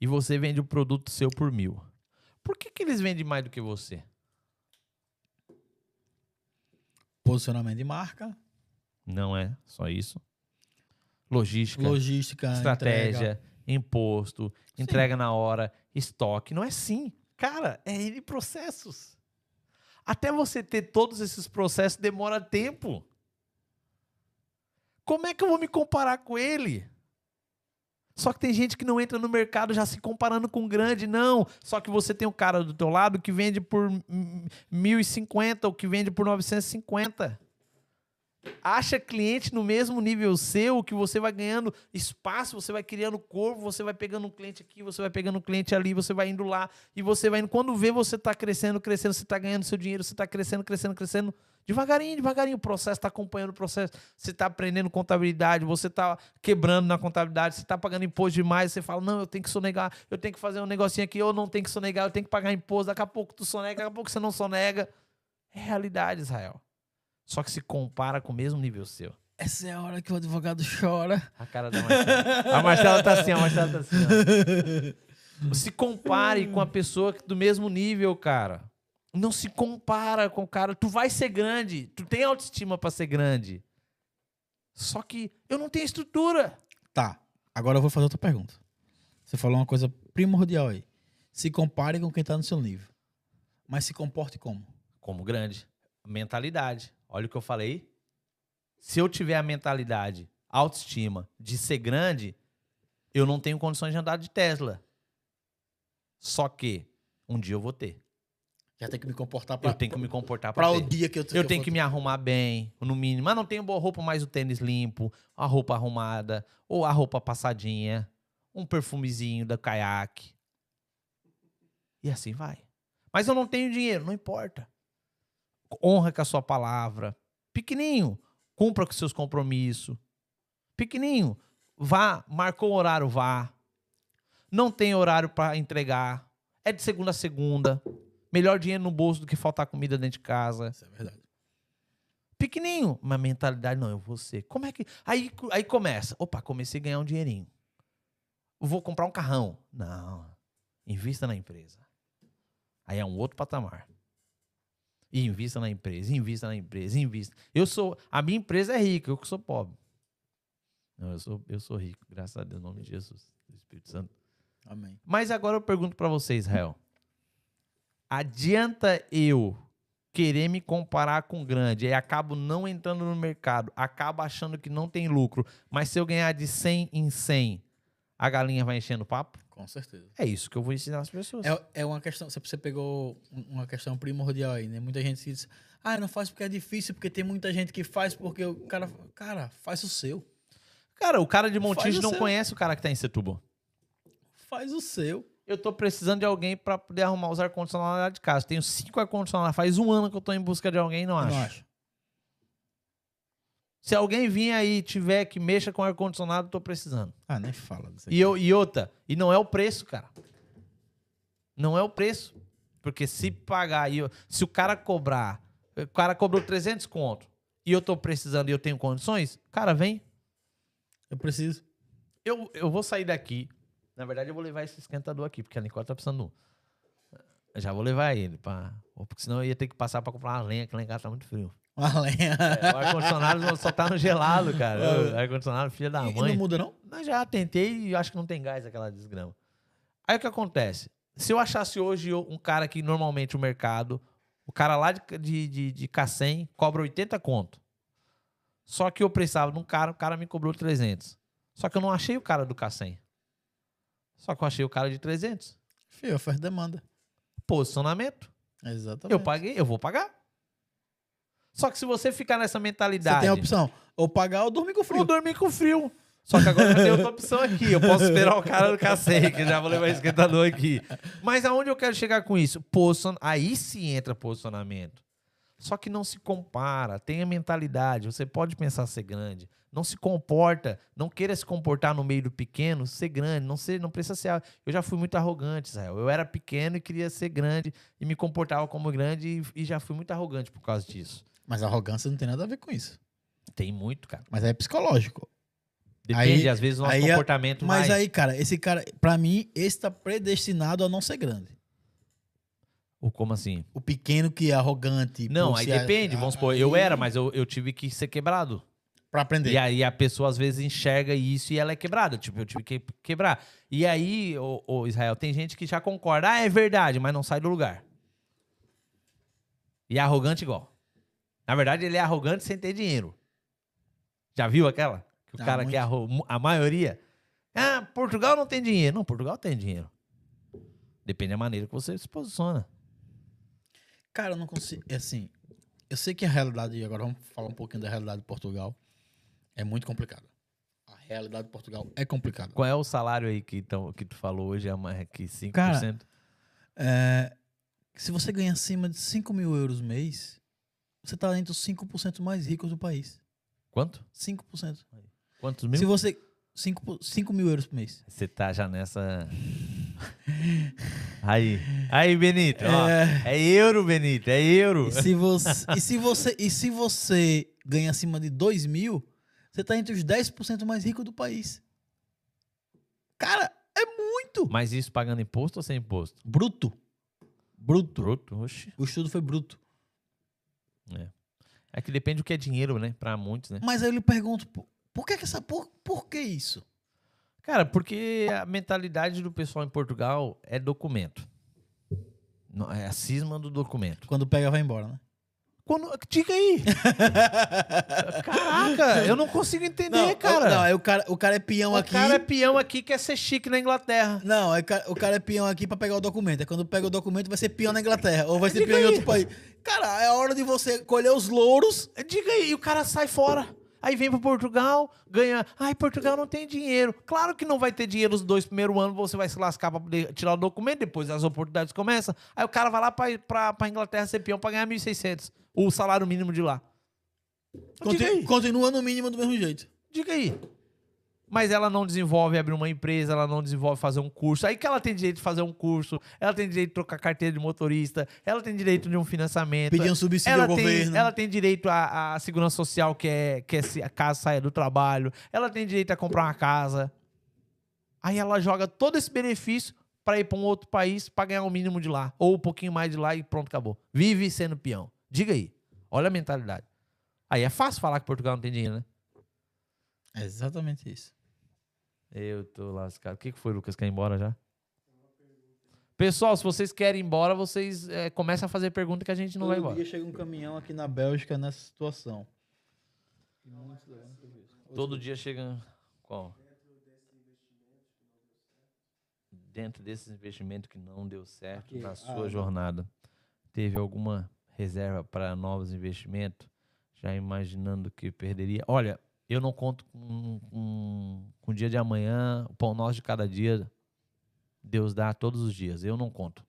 E você vende o produto seu por mil. Por que, que eles vendem mais do que você?
Posicionamento de marca.
Não é só isso. Logística.
Logística.
Estratégia. Entrega. Imposto. Sim. Entrega na hora. Estoque. Não é assim. Cara, é N processos. Até você ter todos esses processos demora tempo. Como é que eu vou me comparar com ele? Só que tem gente que não entra no mercado já se comparando com grande, não. Só que você tem um cara do teu lado que vende por 1.050 ou que vende por 950. Acha cliente no mesmo nível seu, que você vai ganhando espaço, você vai criando corpo, você vai pegando um cliente aqui, você vai pegando um cliente ali, você vai indo lá e você vai indo. Quando vê, você está crescendo, crescendo, você está ganhando seu dinheiro, você está crescendo, crescendo, crescendo. Devagarinho, devagarinho, o processo está acompanhando o processo. Você está aprendendo contabilidade, você está quebrando na contabilidade, você está pagando imposto demais, você fala, não, eu tenho que sonegar, eu tenho que fazer um negocinho aqui, eu não tenho que sonegar, eu tenho que pagar imposto, daqui a pouco tu sonega, daqui a pouco você não sonega. É realidade, Israel. Só que se compara com o mesmo nível seu.
Essa é a hora que o advogado chora.
A cara da Marcela. A Marcela tá assim, a Marcela tá assim. Ó. Se compare com a pessoa do mesmo nível, cara. Não se compara com o cara. Tu vai ser grande. Tu tem autoestima para ser grande. Só que eu não tenho estrutura.
Tá. Agora eu vou fazer outra pergunta. Você falou uma coisa primordial aí. Se compare com quem tá no seu nível. Mas se comporte como?
Como grande. Mentalidade. Olha o que eu falei. Se eu tiver a mentalidade, autoestima de ser grande, eu não tenho condições de andar de Tesla. Só que um dia eu vou ter.
Já tem que me comportar para
Eu tenho que me comportar para
o dia que eu
Eu tenho que me arrumar bem, no mínimo. Mas não tenho boa roupa, mais o tênis limpo, a roupa arrumada, ou a roupa passadinha, um perfumezinho da caiaque. E assim vai. Mas eu não tenho dinheiro, não importa honra com a sua palavra. Pequenininho, cumpra com seus compromissos. Pequenininho, vá, marcou o horário, vá. Não tem horário para entregar. É de segunda a segunda. Melhor dinheiro no bolso do que faltar comida dentro de casa.
Isso é verdade.
Pequenininho, mas mentalidade não, eu vou ser. Como é que. Aí, aí começa. Opa, comecei a ganhar um dinheirinho. Vou comprar um carrão. Não. Invista na empresa. Aí é um outro patamar. E invista na empresa, invista na empresa, invista. Eu sou, a minha empresa é rica, eu que sou pobre. Não, eu sou, eu sou rico, graças a Deus, em nome de Jesus, do Espírito Santo.
Amém.
Mas agora eu pergunto para vocês, Israel. Adianta eu querer me comparar com grande e acabo não entrando no mercado, acabo achando que não tem lucro, mas se eu ganhar de 100 em 100, a galinha vai enchendo o papo?
Com certeza.
É isso que eu vou ensinar as pessoas.
É, é uma questão, você pegou uma questão primordial aí, né? Muita gente diz, ah, não faz porque é difícil, porque tem muita gente que faz porque o cara. Cara, faz o seu.
Cara, o cara de Montijo não seu. conhece o cara que tá em Setúbal.
Faz o seu.
Eu tô precisando de alguém para poder arrumar os ar-condicionados lá de casa. Tenho cinco ar-condicionados. Faz um ano que eu tô em busca de alguém e não acho. Não acho. Se alguém vir aí e tiver que mexa com ar-condicionado, tô precisando.
Ah, nem fala
disso. E, eu, e outra, e não é o preço, cara. Não é o preço. Porque se pagar, eu, se o cara cobrar, o cara cobrou 300 conto e eu tô precisando e eu tenho condições, cara, vem.
Eu preciso.
Eu, eu vou sair daqui. Na verdade, eu vou levar esse esquentador aqui, porque a Nicole tá precisando. Eu já vou levar ele, pra, porque senão eu ia ter que passar para comprar uma lenha, que lá em casa tá muito frio.
Uma lenha.
É, o ar-condicionado só tá no gelado, cara. O ar-condicionado, filha da mãe. E
não muda, não?
Mas já tentei e acho que não tem gás aquela desgrama. Aí o que acontece? Se eu achasse hoje um cara que normalmente o mercado, o cara lá de, de, de, de Cacém cobra 80 conto. Só que eu precisava de um cara, o cara me cobrou 300. Só que eu não achei o cara do Cacém. Só que eu achei o cara de 300.
Fio, oferta demanda.
Posicionamento.
Exatamente.
Eu paguei, eu vou pagar. Só que se você ficar nessa mentalidade. Você
tem a opção: ou pagar ou dormir com frio.
Ou dormir com frio. Só que agora eu tenho outra opção aqui. Eu posso esperar o cara do cacete, que já vou levar esquentador aqui. Mas aonde eu quero chegar com isso? Posicion... Aí sim entra posicionamento. Só que não se compara, tenha mentalidade. Você pode pensar ser grande. Não se comporta, não queira se comportar no meio do pequeno, ser grande. Não, ser, não precisa ser. Eu já fui muito arrogante, Israel. Eu era pequeno e queria ser grande e me comportava como grande e, e já fui muito arrogante por causa disso.
Mas arrogância não tem nada a ver com isso.
Tem muito, cara.
Mas é psicológico.
Depende,
Aí-
às vezes, o nosso
aí é-
comportamento
Mas
vai...
aí, cara, esse cara, pra mim, esse tá predestinado a não ser grande.
Ou como assim?
O pequeno que é arrogante.
Não, aí
se a-
depende. Vamos supor,
aí-
eu era, mas eu, eu tive que ser quebrado.
Pra aprender.
E aí a pessoa às vezes enxerga isso e ela é quebrada. Tipo, eu tive que quebrar. E aí, ô, Israel, tem gente que já concorda, ah, é verdade, mas não sai do lugar. E é arrogante igual. Na verdade, ele é arrogante sem ter dinheiro. Já viu aquela? Que o
Ah,
cara
muito.
que é a maioria. Ah, Portugal não tem dinheiro. Não, Portugal tem dinheiro. Depende da maneira que você se posiciona.
Cara, eu não consigo. é Assim, eu sei que a realidade, agora vamos falar um pouquinho da realidade de Portugal, é muito complicada. A realidade de Portugal é complicada.
Qual é o salário aí que, tão, que tu falou hoje? É mais que 5%?
Cara, É, se você ganha acima de 5 mil euros mês, você tá entre os 5% mais ricos do país.
Quanto?
5%.
Quantos mil?
Se você. 5, po- 5 mil euros por mês.
Você tá já nessa. Aí. Aí, Benito. ó.
É.
É euro, Benito. É euro.
E se você, e se você, e se você ganha acima de 2 mil, você tá entre os 10% mais ricos do país. Cara, é muito.
Mas isso pagando imposto ou sem imposto?
Bruto. Bruto.
Bruto. Oxi.
O estudo foi bruto.
É que depende do que é dinheiro, né? Pra muitos, né?
Mas aí eu lhe pergunto, por, por que, que essa. Por, por que isso?
Cara, porque a mentalidade do pessoal em Portugal é documento. Não, É a cisma do documento.
Quando pega, vai embora, né?
Quando, diga aí. Caraca, eu não consigo entender, cara.
Não, aí o cara, o cara é peão
o
aqui.
cara é peão aqui quer ser chique na Inglaterra.
Não, aí o cara- o é peão aqui pra pegar o documento. Aí quando pega o documento, vai ser peão na Inglaterra. Ou vai ser
Diga
peão em
aí.
outro país. Cara, é a hora de você colher os louros.
Diga aí, o cara sai fora. Aí vem para Portugal, ganha. Ai, Portugal não tem dinheiro. Claro que não vai ter dinheiro os dois primeiros anos, você vai se lascar para tirar o documento, depois as oportunidades começam. Aí o cara vai lá para Inglaterra ser peão para ganhar 1.600, o salário mínimo de lá.
Conti- Continua no mínimo do mesmo jeito.
diga aí. Mas ela não desenvolve abrir uma empresa, ela não desenvolve fazer um curso. Aí que ela tem direito de fazer um curso, ela tem direito de trocar carteira de motorista, ela tem direito de um financiamento.
Pedir um subsídio
ela
ao
tem,
governo.
Ela tem direito à, à segurança social, que é, que é se a casa saia do trabalho. Ela tem direito a comprar uma casa. Aí ela joga todo esse benefício para ir para um outro país para ganhar o mínimo de lá. Ou um pouquinho mais de lá e pronto, acabou. Vive sendo peão. Diga aí. Olha a mentalidade. Aí é fácil falar que Portugal não tem dinheiro, né?
É exatamente isso.
Eu tô lascado. O que que foi, Lucas? Quer ir embora já? Pessoal, se vocês querem ir embora, vocês é, começam a fazer pergunta que a gente não vai embora.
dia chega um caminhão aqui na Bélgica nessa situação.
Todo dia chega. Qual? Dentro desses investimentos que não deu certo
Aqui,
na
ah,
sua
não.
jornada, teve alguma reserva para novos investimentos? Já imaginando que perderia? Olha, eu não conto com, com, com o dia de amanhã, o pão nosso de cada dia. Deus dá todos os dias. Eu não conto.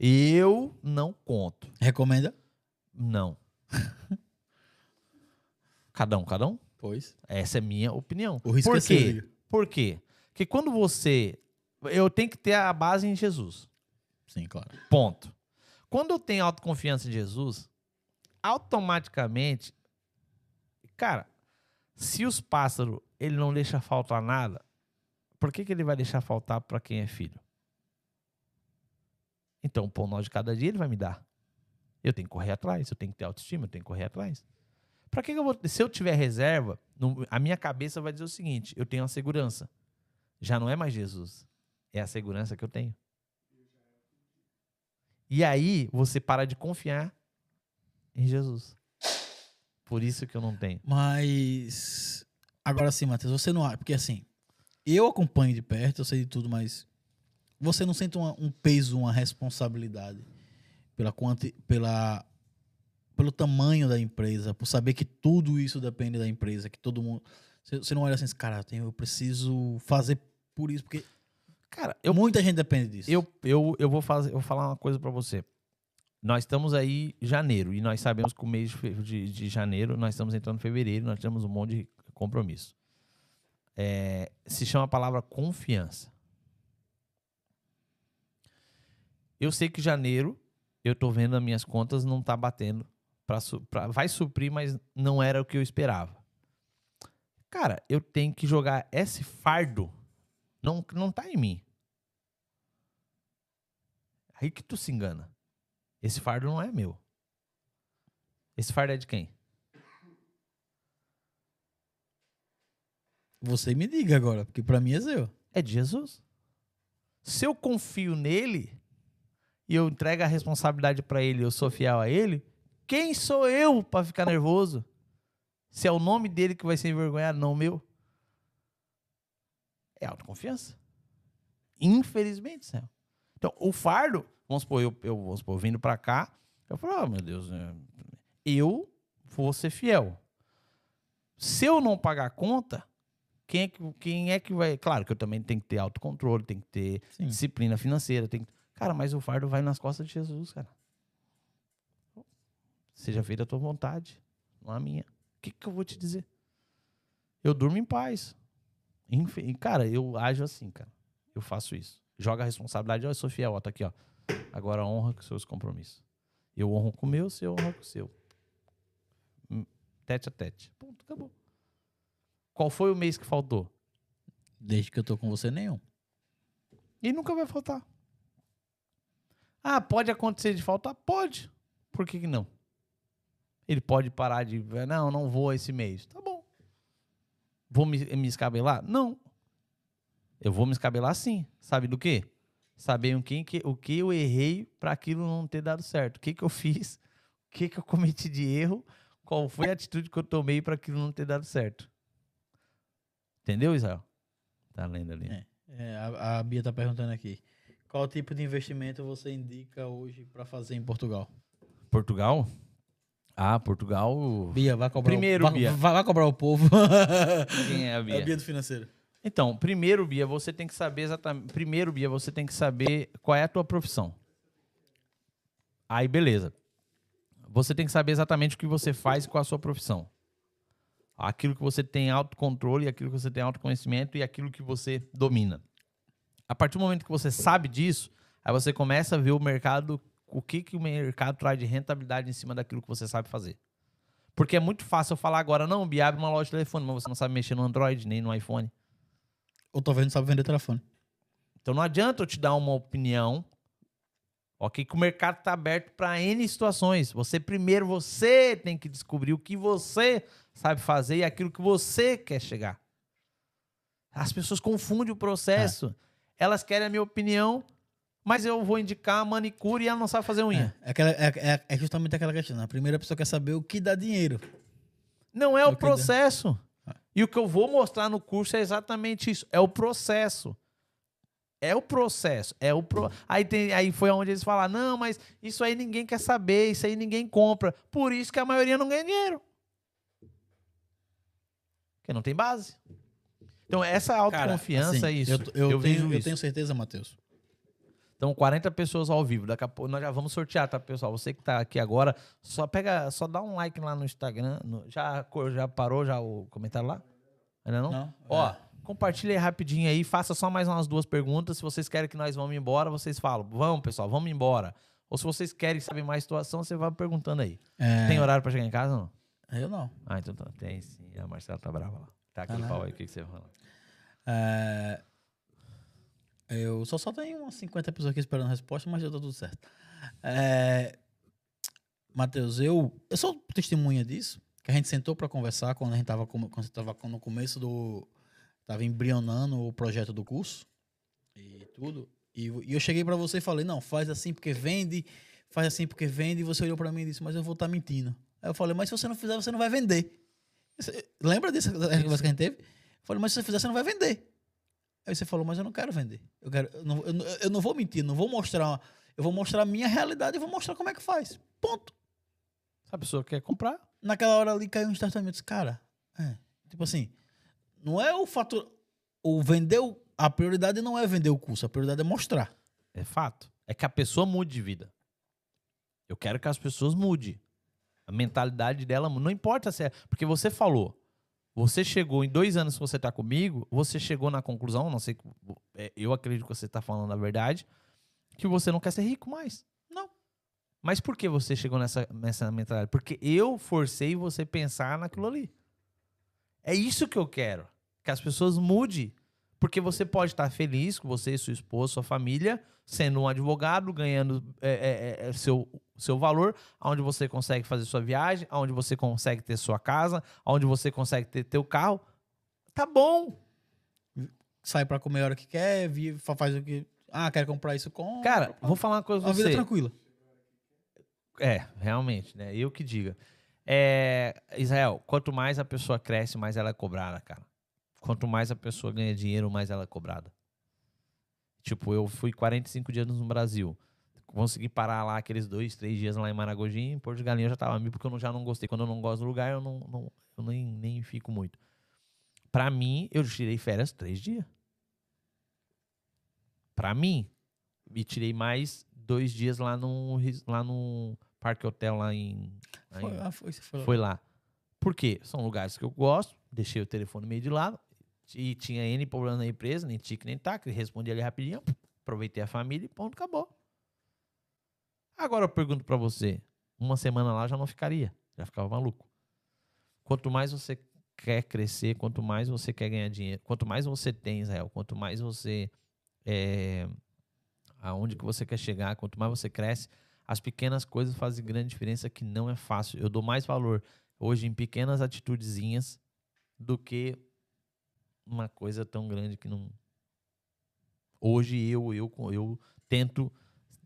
Eu não conto.
Recomenda?
Não. cada um, cada um.
Pois.
Essa é minha opinião.
O risco
Por
é
quê?
seu.
Por quê? Porque quando você. Eu tenho que ter a base em Jesus.
Sim, claro.
Ponto. Quando eu tenho autoconfiança em Jesus, automaticamente. Cara, se os pássaros ele não deixa faltar nada, por que, que ele vai deixar faltar para quem é filho? Então, o pão nosso de cada dia ele vai me dar. Eu tenho que correr atrás, eu tenho que ter autoestima, eu tenho que correr atrás. Para que, que eu vou. Se eu tiver reserva, a minha cabeça vai dizer o seguinte: eu tenho a segurança. Já não é mais Jesus. É a segurança que eu tenho. E aí você para de confiar em Jesus. Por isso que eu não tenho.
Mas. Agora sim, Matheus, você não acha. Porque assim, eu acompanho de perto, eu sei de tudo, mas. Você não sente uma- um peso, uma responsabilidade pela, quanti, pela pelo tamanho da empresa, por saber que tudo isso depende da empresa, que todo mundo. Você, não olha assim, cara, eu preciso fazer por isso, porque
Cara, eu,
muita gente depende disso.
eu, eu, eu vou fazer, eu vou falar uma coisa pra você. Nós estamos aí em janeiro e nós sabemos que o mês de, de, janeiro nós estamos entrando em fevereiro, nós temos um monte de compromisso. É, se chama a palavra confiança. Eu sei que janeiro eu tô vendo as minhas contas não tá batendo para vai suprir, mas não era o que eu esperava. Cara, eu tenho que jogar esse fardo. Não, não tá em mim. Aí que tu se engana. Esse fardo não é meu. Esse fardo é de quem?
Você me diga agora, porque para mim é seu.
É de Jesus. Se eu confio nele e eu entrego a responsabilidade para ele, eu sou fiel a ele, quem sou eu para ficar nervoso? Se é o nome dele que vai ser envergonhado, não o meu. É autoconfiança. Infelizmente, Céu. Então, o fardo, vamos supor, eu, eu vamos supor, vindo para cá, eu falo, oh, meu Deus, né, eu vou ser fiel. Se eu não pagar a conta, quem é, que, quem é que vai. Claro que eu também tenho que ter autocontrole, tem que ter Sim. disciplina financeira. Tem que... Cara, mas o fardo vai nas costas de Jesus, cara. Seja feita a tua vontade, não a minha. O que, que eu vou te dizer? Eu durmo em paz. Enfim, cara, eu ajo assim, cara. Eu faço isso. Joga a responsabilidade. Sou fiel, ó, tá aqui, ó. Agora honra com seus compromissos. Eu honro com o meu, você honra com o seu. Hum, tete a tete. Ponto, acabou. Qual foi o mês que faltou?
Desde que eu tô com você, nenhum.
E nunca vai faltar. Ah, pode acontecer de faltar? Pode. Por que, que não? Ele pode parar de. Não, não vou esse mês. Tá bom. Vou me, me escabelar? Não. Eu vou me escabelar sim. Sabe do quê? Saber o que, o que eu errei para aquilo não ter dado certo. O que, que eu fiz? O que, que eu cometi de erro? Qual foi a atitude que eu tomei para aquilo não ter dado certo? Entendeu, Israel? Tá lendo ali.
É, é, a, a, Bia tá perguntando aqui. Qual tipo de investimento você indica hoje para fazer em Portugal?
Portugal? Ah, Portugal.
Bia, vai cobrar
Primeiro,
o, vai,
Bia.
Vai, vai, cobrar o povo.
Quem é a Bia?
É a Bia do financeiro.
Então, primeiro, Bia, você tem que saber exatamente. Primeiro, Bia, você tem que saber qual é a tua profissão. Aí, beleza. Você tem que saber exatamente o que você faz com a sua profissão aquilo que você tem autocontrole, aquilo que você tem autoconhecimento e aquilo que você domina. A partir do momento que você sabe disso, aí você começa a ver o mercado, o que, que o mercado traz de rentabilidade em cima daquilo que você sabe fazer. Porque é muito fácil eu falar agora, não, Bia, abre uma loja de telefone, mas você não sabe mexer no Android, nem no iPhone.
Ou talvez não sabe vender telefone.
Então não adianta eu te dar uma opinião Ok, que o mercado está aberto para N situações. Você primeiro, você tem que descobrir o que você sabe fazer e aquilo que você quer chegar. As pessoas confundem o processo. É. Elas querem a minha opinião, mas eu vou indicar a manicure e ela não sabe fazer unha.
É, é, aquela, é, é, é justamente aquela questão. A primeira pessoa quer saber o que dá dinheiro.
Não é o, o processo. Dá... E o que eu vou mostrar no curso é exatamente isso. É o processo. É o processo, é o pro... aí, tem, aí foi onde eles falaram: não, mas isso aí ninguém quer saber, isso aí ninguém compra. Por isso que a maioria não ganha dinheiro. Porque não tem base. Então, essa autoconfiança
Cara,
assim, é isso.
Eu, eu, eu tenho, vejo eu tenho certeza, Matheus.
Então, 40 pessoas ao vivo. Daqui a pouco nós já vamos sortear, tá, pessoal? Você que está aqui agora, só pega, só dá um like lá no Instagram. No, já, já parou já o comentário lá? Ainda não? Não. Ó, é. Compartilha aí rapidinho aí, faça só mais umas duas perguntas. Se vocês querem que nós vamos embora, vocês falam, vamos, pessoal, vamos embora. Ou se vocês querem saber mais situação, você vai perguntando aí. É... Tem horário para chegar em casa não?
Eu não.
Ah, então tá. Tem sim. A Marcela tá brava lá. Tá aquele ah, pau aí, o que, que você fala?
É... Eu só só tenho umas 50 pessoas aqui esperando a resposta, mas já tá tudo certo. É... Matheus, eu, eu sou testemunha disso, que a gente sentou para conversar quando a gente tava, quando você tava no começo do, Tava embrionando o projeto do curso e tudo. E, e eu cheguei para você e falei: não, faz assim porque vende, faz assim porque vende. E você olhou para mim e disse: mas eu vou estar tá mentindo. Aí eu falei: mas se você não fizer, você não vai vender. Você, lembra dessa conversa que a gente teve? Eu falei: mas se você fizer, você não vai vender. Aí você falou: mas eu não quero vender. Eu, quero, eu, não, eu, eu não vou mentir, não vou mostrar. Eu vou mostrar a minha realidade e vou mostrar como é que faz. Ponto.
A pessoa quer comprar.
Naquela hora ali caiu um startup. Cara, é, tipo assim não é o fator. O vender. A prioridade não é vender o curso, a prioridade é mostrar.
É fato. É que a pessoa mude de vida. Eu quero que as pessoas mudem. A mentalidade dela não importa se é. Porque você falou. Você chegou em dois anos que você está comigo, você chegou na conclusão, não sei, é, eu acredito que você está falando a verdade, que você não quer ser rico mais. Não. Mas por que você chegou nessa, nessa mentalidade? Porque eu forcei você pensar naquilo ali. É isso que eu quero. Que as pessoas mudem. Porque você pode estar feliz com você, sua esposa, sua família, sendo um advogado, ganhando é, é, é, seu, seu valor, onde você consegue fazer sua viagem, onde você consegue ter sua casa, onde você consegue ter teu carro. Tá bom.
Sai para comer a hora que quer, faz o que. Ah, quer comprar isso com.
Cara, vou falar uma coisa pra você. Uma
vida tranquila.
É, realmente, né? Eu que diga. É, Israel, quanto mais a pessoa cresce, mais ela é cobrada, cara. Quanto mais a pessoa ganha dinheiro, mais ela é cobrada. Tipo, eu fui 45 dias no Brasil. Consegui parar lá aqueles dois, três dias lá em Maragogi. Em Porto de Galinha eu já tava mil, porque eu já não gostei. Quando eu não gosto do lugar, eu, não, não eu nem, nem fico muito. Pra mim, eu tirei férias três dias. Pra mim. E tirei mais dois dias lá no, lá no Parque Hotel, lá em.
Foi, ah, foi, foi,
lá. foi lá. Por quê? São lugares que eu gosto. Deixei o telefone meio de lado. E tinha N problemas na empresa, nem tique, nem tac. Respondi ali rapidinho. Aproveitei a família e ponto, acabou. Agora eu pergunto para você. Uma semana lá já não ficaria. Já ficava maluco. Quanto mais você quer crescer, quanto mais você quer ganhar dinheiro, quanto mais você tem, Israel, quanto mais você é, aonde que você quer chegar, quanto mais você cresce, as pequenas coisas fazem grande diferença que não é fácil. Eu dou mais valor hoje em pequenas atitudezinhas do que uma coisa tão grande que não Hoje eu eu eu tento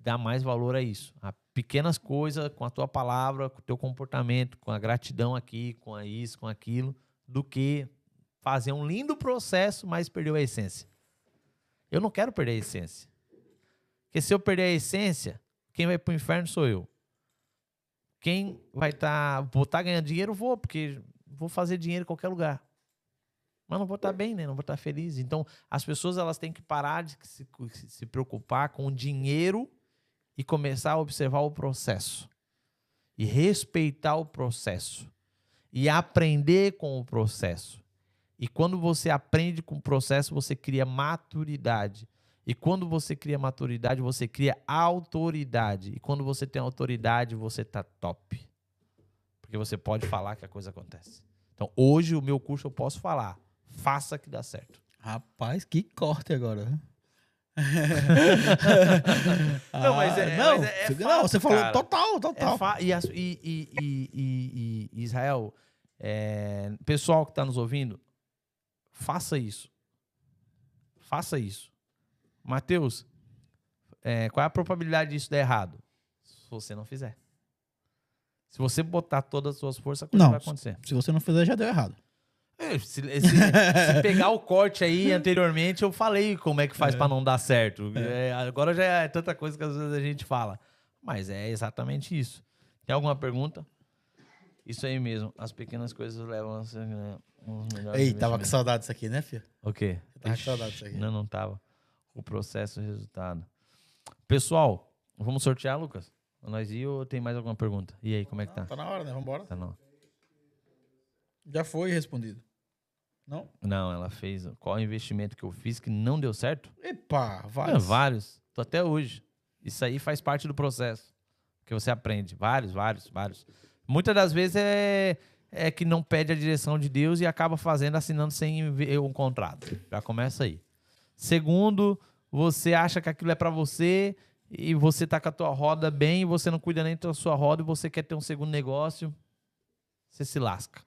dar mais valor a isso. A pequenas coisas com a tua palavra, com o teu comportamento, com a gratidão aqui, com a isso, com aquilo, do que fazer um lindo processo, mas perdeu a essência. Eu não quero perder a essência. Porque se eu perder a essência, quem vai para o inferno sou eu. Quem vai estar. Tá, vou estar tá ganhando dinheiro, vou, porque vou fazer dinheiro em qualquer lugar. Mas não vou estar tá bem, né? Não vou estar feliz. Então, as pessoas elas têm que parar de se, se preocupar com o dinheiro e começar a observar o processo. E respeitar o processo. E aprender com o processo. E quando você aprende com o processo, você cria maturidade. E quando você cria maturidade, você cria autoridade. E quando você tem autoridade, você tá top. Porque você pode falar que a coisa acontece. Então, hoje o meu curso eu posso falar. Faça que dá certo.
Rapaz, que corte agora.
não, mas é, não, mas é, é
não você falou total, total.
É e, e, e, e, Israel, é, pessoal que está nos ouvindo, faça isso. Faça isso. Mateus, é, qual é a probabilidade disso dar errado? Se você não fizer. Se você botar todas as suas forças, a coisa
não,
vai acontecer.
Se você não fizer, já deu errado.
É, se, se, se, pegar o corte aí anteriormente, eu falei como é que faz é. para não dar certo. É. é. agora já é tanta coisa que às vezes a gente fala. Mas é exatamente isso. Tem alguma pergunta? Isso aí mesmo. As pequenas coisas levam a ser né,
Ei, tava com saudade disso aqui, né, filho?
O quê?
Tava com saudade disso aqui.
Não, não tava. O processo e o resultado. Pessoal, vamos sortear, Lucas? Nós ir ou tem mais alguma pergunta? E aí, como é que tá?
Tá na hora, né? Vambora.
Tá na hora.
Já foi respondido. Não?
Não, ela fez. Qual é investimento que eu fiz que não deu certo?
Epa, vários.
Vários. Tô até hoje. Isso aí faz parte do processo. Que você aprende. Vários, vários, vários. Muitas das vezes é, é que não pede a direção de Deus e acaba fazendo, assinando sem ver um contrato. Já começa aí. Segundo, você acha que aquilo é para você e você tá com a tua roda bem e você não cuida nem da sua roda e você quer ter um segundo negócio, você se lasca.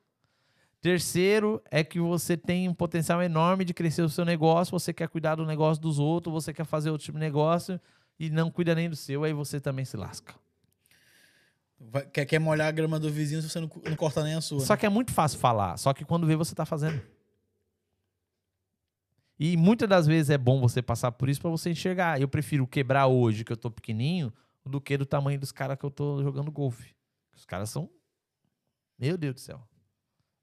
Terceiro é que você tem um potencial enorme de crescer o seu negócio, você quer cuidar do negócio dos outros, você quer fazer outro tipo de negócio e não cuida nem do seu, aí você também se lasca.
Vai, quer, quer molhar a grama do vizinho se você não, não corta nem a sua.
Só né? que é muito fácil falar, só que quando vê você está fazendo. E muitas das vezes é bom você passar por isso para você enxergar. Eu prefiro quebrar hoje, que eu tô pequenininho, do que do tamanho dos caras que eu tô jogando golfe. Os caras são. Meu Deus do céu.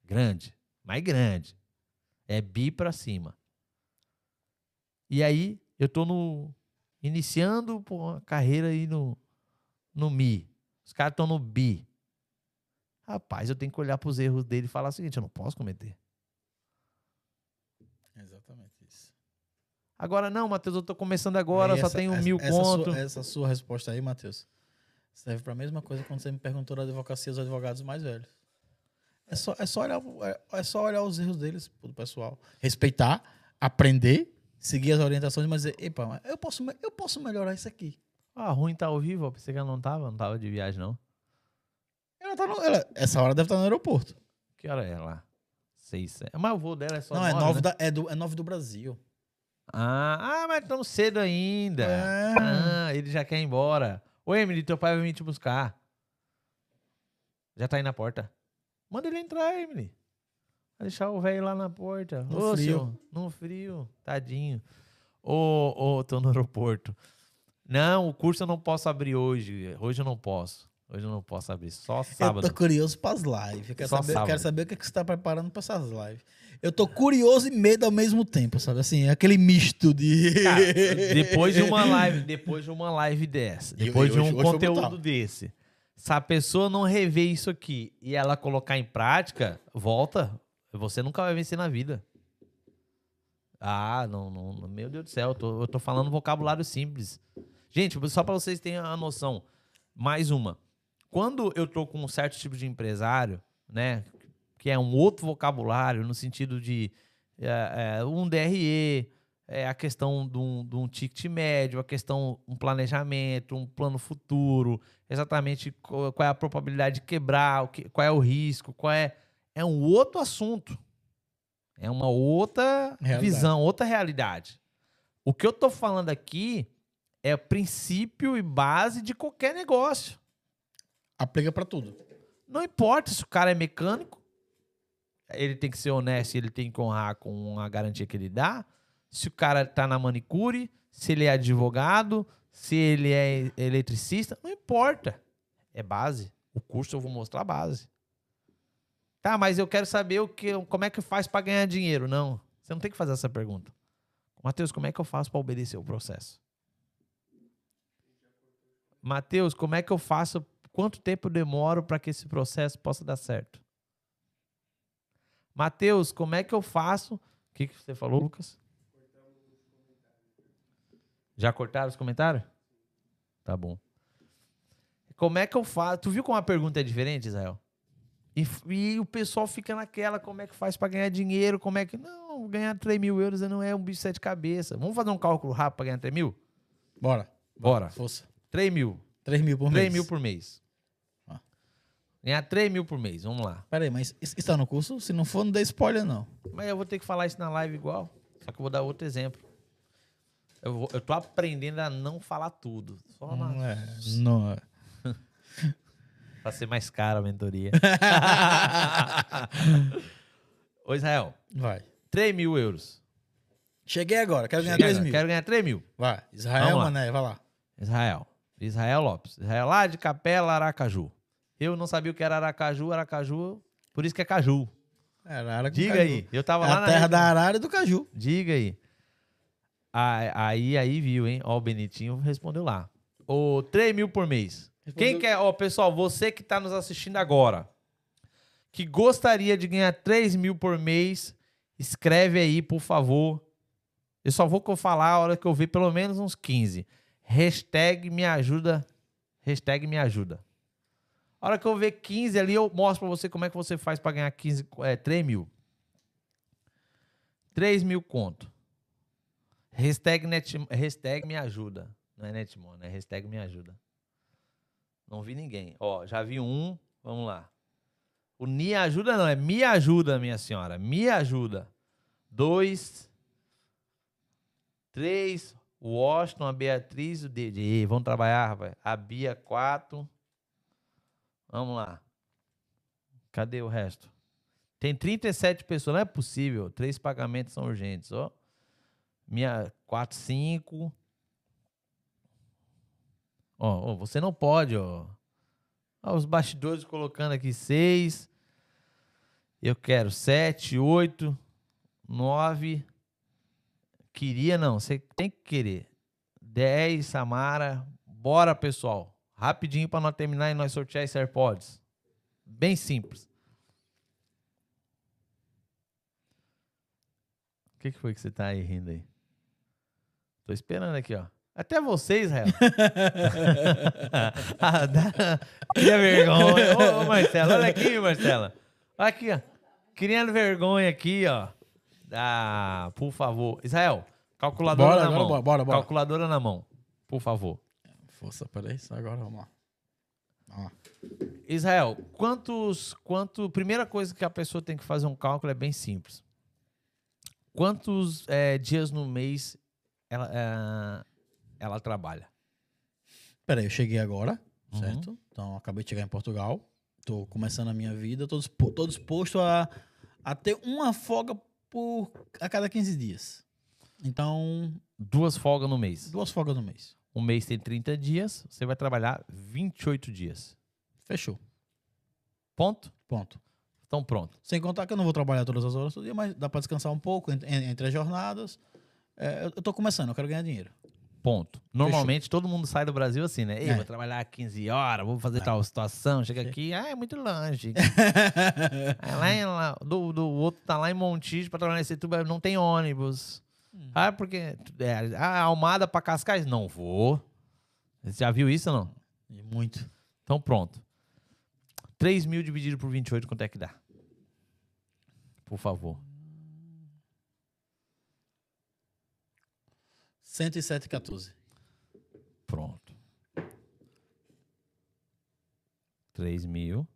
Grande. Mais grande. É bi para cima. E aí, eu tô no. Iniciando uma carreira aí no, no Mi. Os caras estão no Bi. Rapaz, eu tenho que olhar para os erros dele e falar o seguinte: eu não posso cometer.
Exatamente isso.
Agora, não, Matheus, eu tô começando agora, essa, só tenho essa, mil
essa
conto.
Sua, essa sua resposta aí, Matheus, serve para a mesma coisa quando você me perguntou da advocacia dos advogados mais velhos. É só, é, só olhar, é, é só olhar os erros deles, do pessoal. Respeitar, aprender, seguir as orientações, mas dizer, epa, eu posso, eu posso melhorar isso aqui.
Ah, ruim tá ao vivo, eu pensei que ela não tava, não tava de viagem, não.
Ela tá no, ela, essa hora deve estar no aeroporto.
Que hora é lá? Seis. Mas o voo dela é só
Não,
nove,
é, nove
né?
da, é, do, é nove do Brasil.
Ah, ah, mas tão cedo ainda.
É.
Ah, ele já quer ir embora. Ô, Emily, teu pai vai vir te buscar. Já tá aí na porta. Manda ele entrar, Emily. Vai deixar o velho lá na porta.
No
Ô,
frio.
senhor, no frio. Tadinho. Ô, ô, tô no aeroporto. Não, o curso eu não posso abrir hoje. Hoje eu não posso. Hoje eu não posso abrir. Só sábado.
Eu tô curioso pras lives. Eu quero,
Só
saber, eu quero saber o que, é que você tá preparando pra essas lives. Eu tô curioso e medo ao mesmo tempo, sabe? Assim, é aquele misto de.
Cara, depois de uma live, depois de uma live dessa, depois
e
de
hoje-
um conteúdo desse, se a pessoa não rever isso aqui e ela colocar em prática, volta, você nunca vai vencer na vida. Ah, não, não, meu Deus do céu, eu tô, eu tô falando vocabulário simples. Gente, só para vocês terem a noção, mais uma. Quando eu tô com um certo tipo de empresário, né, que é um outro vocabulário, no sentido de é, é, um DRE, é a questão de um, de um ticket médio, a questão um planejamento, um plano futuro, exatamente qual, é a probabilidade de quebrar, qual é o risco, qual é é um outro assunto, é uma outra
Realidade.
visão, outra realidade. O que eu tô falando aqui é princípio e base de qualquer negócio.
Aplica pra tudo.
Não importa se o cara é mecânico, ele tem que ser honesto, e ele tem que honrar com a garantia que ele dá. Se o cara tá na manicure, se ele é advogado, se ele é eletricista, não importa. É base. O curso eu vou mostrar a base. Tá, mas eu quero saber o que, como é que faz para ganhar dinheiro. Não, você não tem que fazer essa pergunta. Matheus, como é que eu faço para obedecer o processo? Matheus, como é que eu faço? Quanto tempo eu demoro para que esse processo possa dar certo? Matheus, como é que eu faço? O que, que você falou, Lucas? Já cortaram os comentários? Tá bom. Como é que eu faço? Tu viu como a pergunta é diferente, Israel? E, e o pessoal fica naquela, como é que faz para ganhar dinheiro? Como é que. Não, ganhar 3 mil euros não é um bicho de sete cabeças. Vamos fazer um cálculo rápido para ganhar 3 mil?
Bora.
Bora.
Força.
3 mil.
3 mil por
3
mês.
mil por mês.
Ah.
Ganhar 3 mil por mês, vamos lá.
Pera aí, mas isso isso tá no curso? Se não for, não dê spoiler, não.
Mas eu vou ter que falar isso na live igual. Só que eu vou dar outro exemplo. Eu, vou- eu tô aprendendo a não falar tudo. Só na,
Não é. Não é.
pra ser mais caro a mentoria. Ô, Israel,
Vai.
3 mil euros.
Cheguei agora, quero ganhar
Chega,
3 mil.
Quero ganhar 3 mil.
Vai. Israel, mané, vai lá.
Israel. Israel Lopes. Israel lá de Capela, Aracaju. Eu não sabia o que era Aracaju, Aracaju, por isso que é Caju.
É,
Diga
caju.
aí. Eu tava
É
lá
a
na
terra da arara e do caju.
Diga aí. Aí, aí viu, hein? Ó, o Benitinho respondeu lá. O 3 mil por mês.
Respondeu-
Quem quer, ó, pessoal, você que tá nos assistindo agora, que gostaria de ganhar 3 mil por mês, escreve aí, por favor. Eu só vou falar a hora que eu ver pelo menos uns 15. Hashtag me ajuda. Hashtag me ajuda. A hora que eu ver 15 ali, eu mostro pra você como é que você faz pra ganhar 15, é, 3 mil. 3 mil conto. Hashtag, net, hashtag me ajuda. Não é Netmon, é hashtag me ajuda. Não vi ninguém. Ó, já vi um. Vamos lá. O me ajuda não, é me ajuda, minha senhora. Me ajuda. Dois. Três. Washington, a Beatriz, o Dede. Vamos trabalhar, rapaz. A Bia, quatro. Vamos lá. Cadê o resto? Tem 37 pessoas, não é possível. Três pagamentos são urgentes, ó. Minha 4, 5. Ó, ó, você não pode, ó. Ó, Os bastidores colocando aqui 6. Eu quero 7, 8, 9. Queria não, você tem que querer. 10, Samara. Bora, pessoal. Rapidinho para nós terminar e nós sortear esse AirPods. Bem simples. O que, que foi que você tá aí rindo aí? Tô esperando aqui, ó. Até você, Israel. ah, dá... Cria vergonha. Ô, ô, Marcela, olha aqui, Marcela. Aqui, ó. Criando vergonha aqui, ó. Ah, por favor. Israel, calculadora
Bora,
na
agora
mão.
bora, bora, bora.
Calculadora na mão. Por favor.
Força, peraí, só agora, vamos lá. Vamos lá.
Israel, quantos, quanto, primeira coisa que a pessoa tem que fazer um cálculo é bem simples. Quantos é, dias no mês ela, é, ela trabalha?
Peraí, eu cheguei agora,
Uhum.
certo? Então, acabei de chegar em Portugal. Tô começando a minha vida. Tô, dispo- tô disposto a, a ter uma folga por, a cada 15 dias. Então,
Duas folgas no mês.
duas folgas no mês.
Um mês tem 30 dias, você vai trabalhar 28 dias.
Fechou.
Ponto?
Ponto.
Então pronto.
Sem contar que eu não vou trabalhar todas as horas do dia, mas dá pra descansar um pouco entre, entre as jornadas. É, eu, tô começando, eu quero ganhar dinheiro.
Ponto. Normalmente todo mundo sai do Brasil assim, né? Ei,
É.
vou trabalhar 15 horas, vou fazer tal situação, chega aqui, ah, é muito longe. É lá, em- lá do, do outro tá lá em Montijo pra trabalhar nesse tubo, não tem ônibus. Ah, porque. É, ah, Almada pra Cascais? Não vou. Você já viu isso ou não?
Muito.
Então pronto. 3 mil dividido por 28, quanto é que dá? Por favor.
107,14.
Pronto. 3 mil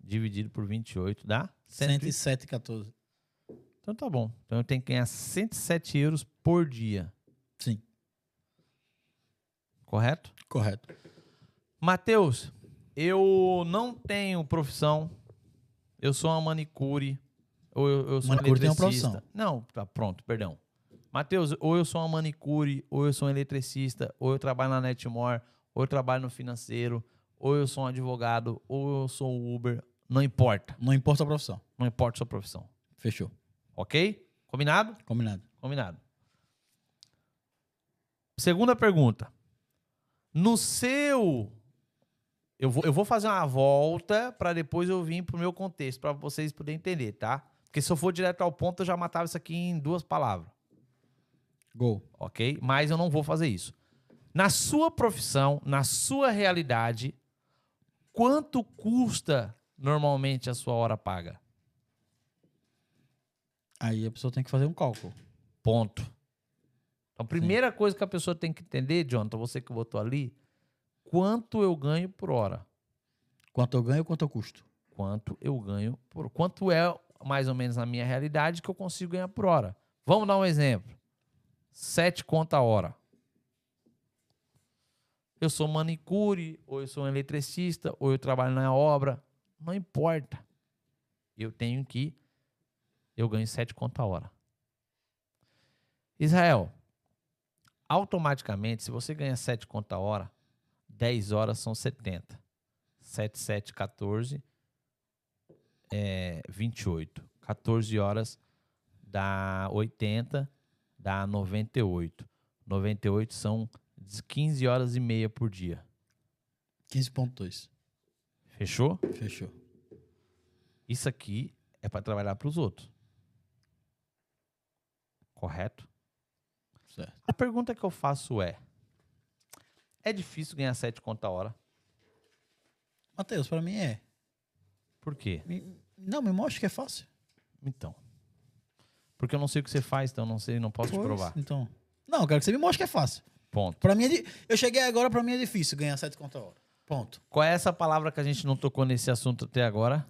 dividido por 28 dá? 100.
107,14.
Então tá bom. Então eu tenho que ganhar 107 euros por dia.
Sim,
Correto?
correto.
Matheus, eu não tenho profissão. Eu sou uma manicure. Ou eu, eu sou
Manicure
um
tem uma profissão.
Não, tá pronto, perdão. Matheus, ou eu sou uma manicure, ou eu sou um eletricista, ou eu trabalho na Netmore, ou eu trabalho no financeiro, ou eu sou um advogado, ou eu sou um Uber. Não importa.
Não importa a profissão.
Não importa a sua profissão.
Fechou.
Ok? Combinado?
Combinado.
Combinado. Segunda pergunta. No seu. Eu vou, eu vou fazer uma volta para depois eu vir pro meu contexto, para vocês poderem entender, tá? Porque se eu for direto ao ponto, eu já matava isso aqui em duas palavras,
Gol.
ok? Mas eu não vou fazer isso. Na sua profissão, na sua realidade, quanto custa normalmente a sua hora paga?
Aí a pessoa tem que fazer um cálculo.
Ponto. Então, a primeira coisa que a pessoa tem que entender, Jonathan, você que votou ali, quanto eu ganho por hora?
Quanto eu ganho quanto eu custo.
Quanto eu ganho por Quanto é, mais ou menos, na minha realidade, que eu consigo ganhar por hora? Vamos dar um exemplo. Sete conta a hora. Eu sou manicure, ou eu sou um eletricista, ou eu trabalho na obra. Não importa. Eu tenho que. Eu ganho sete conta a hora. Israel, automaticamente, se você ganha 7 conta a hora, 10 horas são 70. 7, 7, 14, é, 28. 14 horas dá 80, dá 98. 98 são 15 horas e meia por dia.
15,2.
Fechou?
Fechou.
Isso aqui é para trabalhar para os outros. Correto?
Certo.
A pergunta que eu faço é: é difícil ganhar 7 conta a hora?
Matheus, pra mim é.
Por quê?
Me- Não, me mostra que é fácil.
Então. Porque eu não sei o que você faz, então não sei, não posso te
Pois,
provar.
Então. Não, eu quero que você me mostre que é fácil.
Ponto.
Pra mim é di- Eu cheguei agora, pra mim é difícil ganhar 7 conto a hora. Ponto.
Qual é essa palavra que a gente não tocou nesse assunto até agora?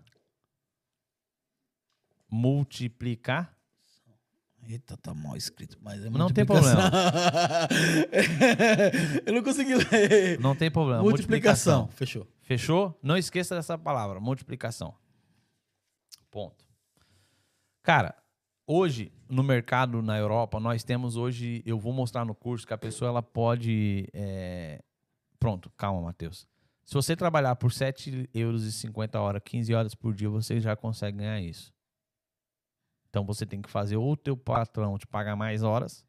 Multiplicar?
Eita, tá mal escrito, mas é
Não tem
multiplicação. eu não consegui ler.
Não tem problema.
multiplicação. Fechou.
Fechou? Não esqueça dessa palavra, multiplicação. Ponto. Cara, hoje no mercado na Europa, nós temos hoje, eu vou mostrar no curso que a pessoa ela pode. é, Pronto, calma, Matheus. Se você trabalhar por 7,50 euros a hora, 15 horas por dia, você já consegue ganhar isso. Então você tem que fazer ou o teu patrão te pagar mais horas,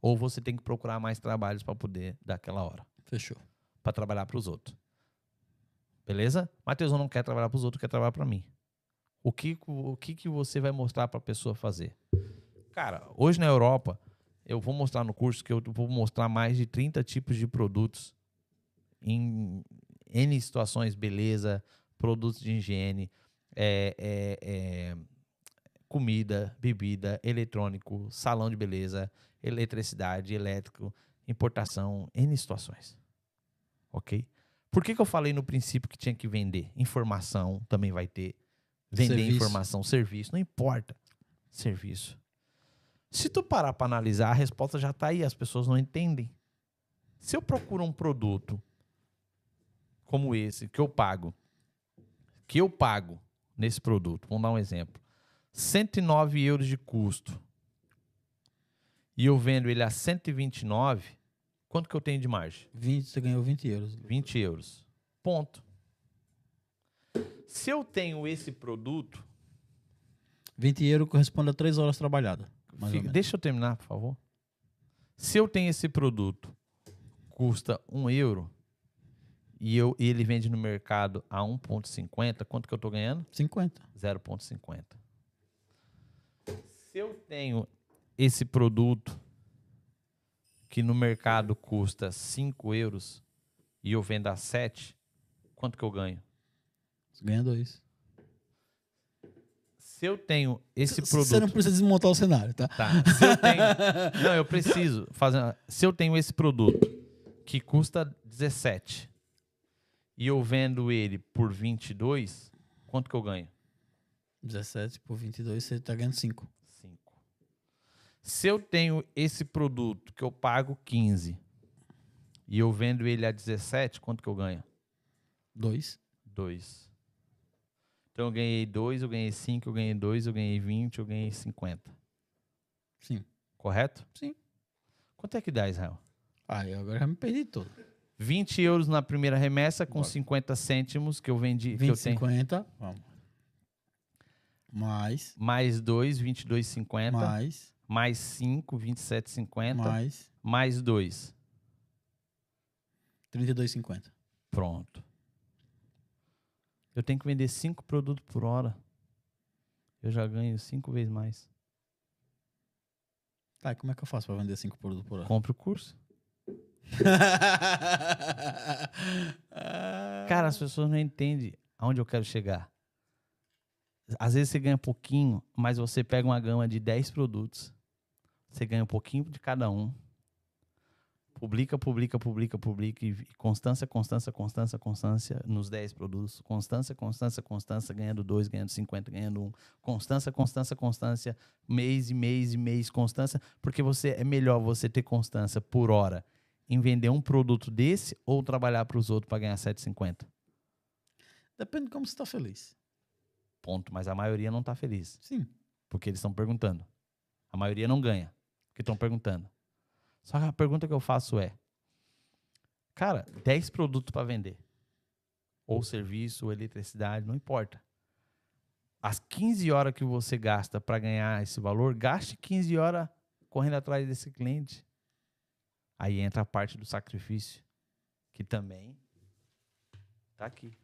ou você tem que procurar mais trabalhos para poder dar aquela hora
Fechou.
para trabalhar para os outros. Beleza? Matheus, eu não quero trabalhar para os outros, quer trabalhar para mim. O que, o que, que você vai mostrar para a pessoa fazer? Cara, hoje na Europa, eu vou mostrar no curso que eu vou mostrar mais de 30 tipos de produtos em N situações, beleza, produtos de higiene, é, é, é, comida, bebida, eletrônico, salão de beleza, eletricidade, elétrico, importação, N situações. Ok? Por que, que eu falei no princípio que tinha que vender? Informação também vai ter. Vender serviço. informação, serviço, não importa. Serviço. Se tu parar para analisar, a resposta já está aí, as pessoas não entendem. Se eu procuro um produto como esse, que eu pago, que eu pago nesse produto, vamos dar um exemplo, 109 euros de custo, e eu vendo ele a 129, quanto que eu tenho de margem?
20, você ganhou 20 euros.
20 euros. Ponto. Se eu tenho esse produto.
20 euros corresponde a 3 horas trabalhadas.
Fica, deixa eu terminar, por favor. Se eu tenho esse produto, custa 1 euro, e eu, ele vende no mercado a 1,50, quanto que eu estou ganhando?
50.
0,50. Se eu tenho esse produto que no mercado custa 5 euros e eu vendo a 7, quanto que eu ganho?
Ganha 2.
Se eu tenho esse produto.
Você não precisa desmontar o cenário, tá?
Tá. Se eu tenho. não, eu preciso fazer. Se eu tenho esse produto que custa 17 e eu vendo ele por 22, quanto que eu ganho?
17 por 22, você está ganhando 5.
5. Se eu tenho esse produto que eu pago 15 e eu vendo ele a 17, quanto que eu ganho?
2.
2. Então eu ganhei 2, eu ganhei 5, eu ganhei 2, eu ganhei 20, eu ganhei 50.
Sim.
Correto?
Sim.
Quanto é que dá, Israel?
Ah, eu agora já me perdi todo.
20 euros na primeira remessa com Bora. 50 cêntimos que eu vendi. 20, que eu
50. Vamos. Mais.
Mais 2, 22,50.
Mais.
Mais 5, 27,50.
Mais.
Mais 2.
32,50.
Pronto. Eu tenho que vender cinco produtos por hora. Eu já ganho cinco vezes mais.
Tá, e como é que eu faço para vender cinco produtos por hora?
Compre o curso. Cara, as pessoas não entendem aonde eu quero chegar. Às vezes você ganha pouquinho, mas você pega uma gama de 10 produtos. Você ganha um pouquinho de cada um. Publica, publica, publica, publica. E constância, constância, constância, constância nos 10 produtos. Constância, constância, constância, ganhando 2, ganhando 50, ganhando 1. Um. Constância, constância, constância, mês e mês e mês, constância. Porque você é melhor você ter constância por hora em vender um produto desse ou trabalhar para os outros para ganhar 7,50?
Depende de como você está feliz.
Ponto. Mas a maioria não está feliz.
Sim.
Porque eles estão perguntando. A maioria não ganha. Porque estão perguntando. Só que a pergunta que eu faço é: cara, 10 produtos para vender. Ou serviço, ou eletricidade, não importa. As 15 horas que você gasta para ganhar esse valor, gaste 15 horas correndo atrás desse cliente. Aí entra a parte do sacrifício, que também tá aqui.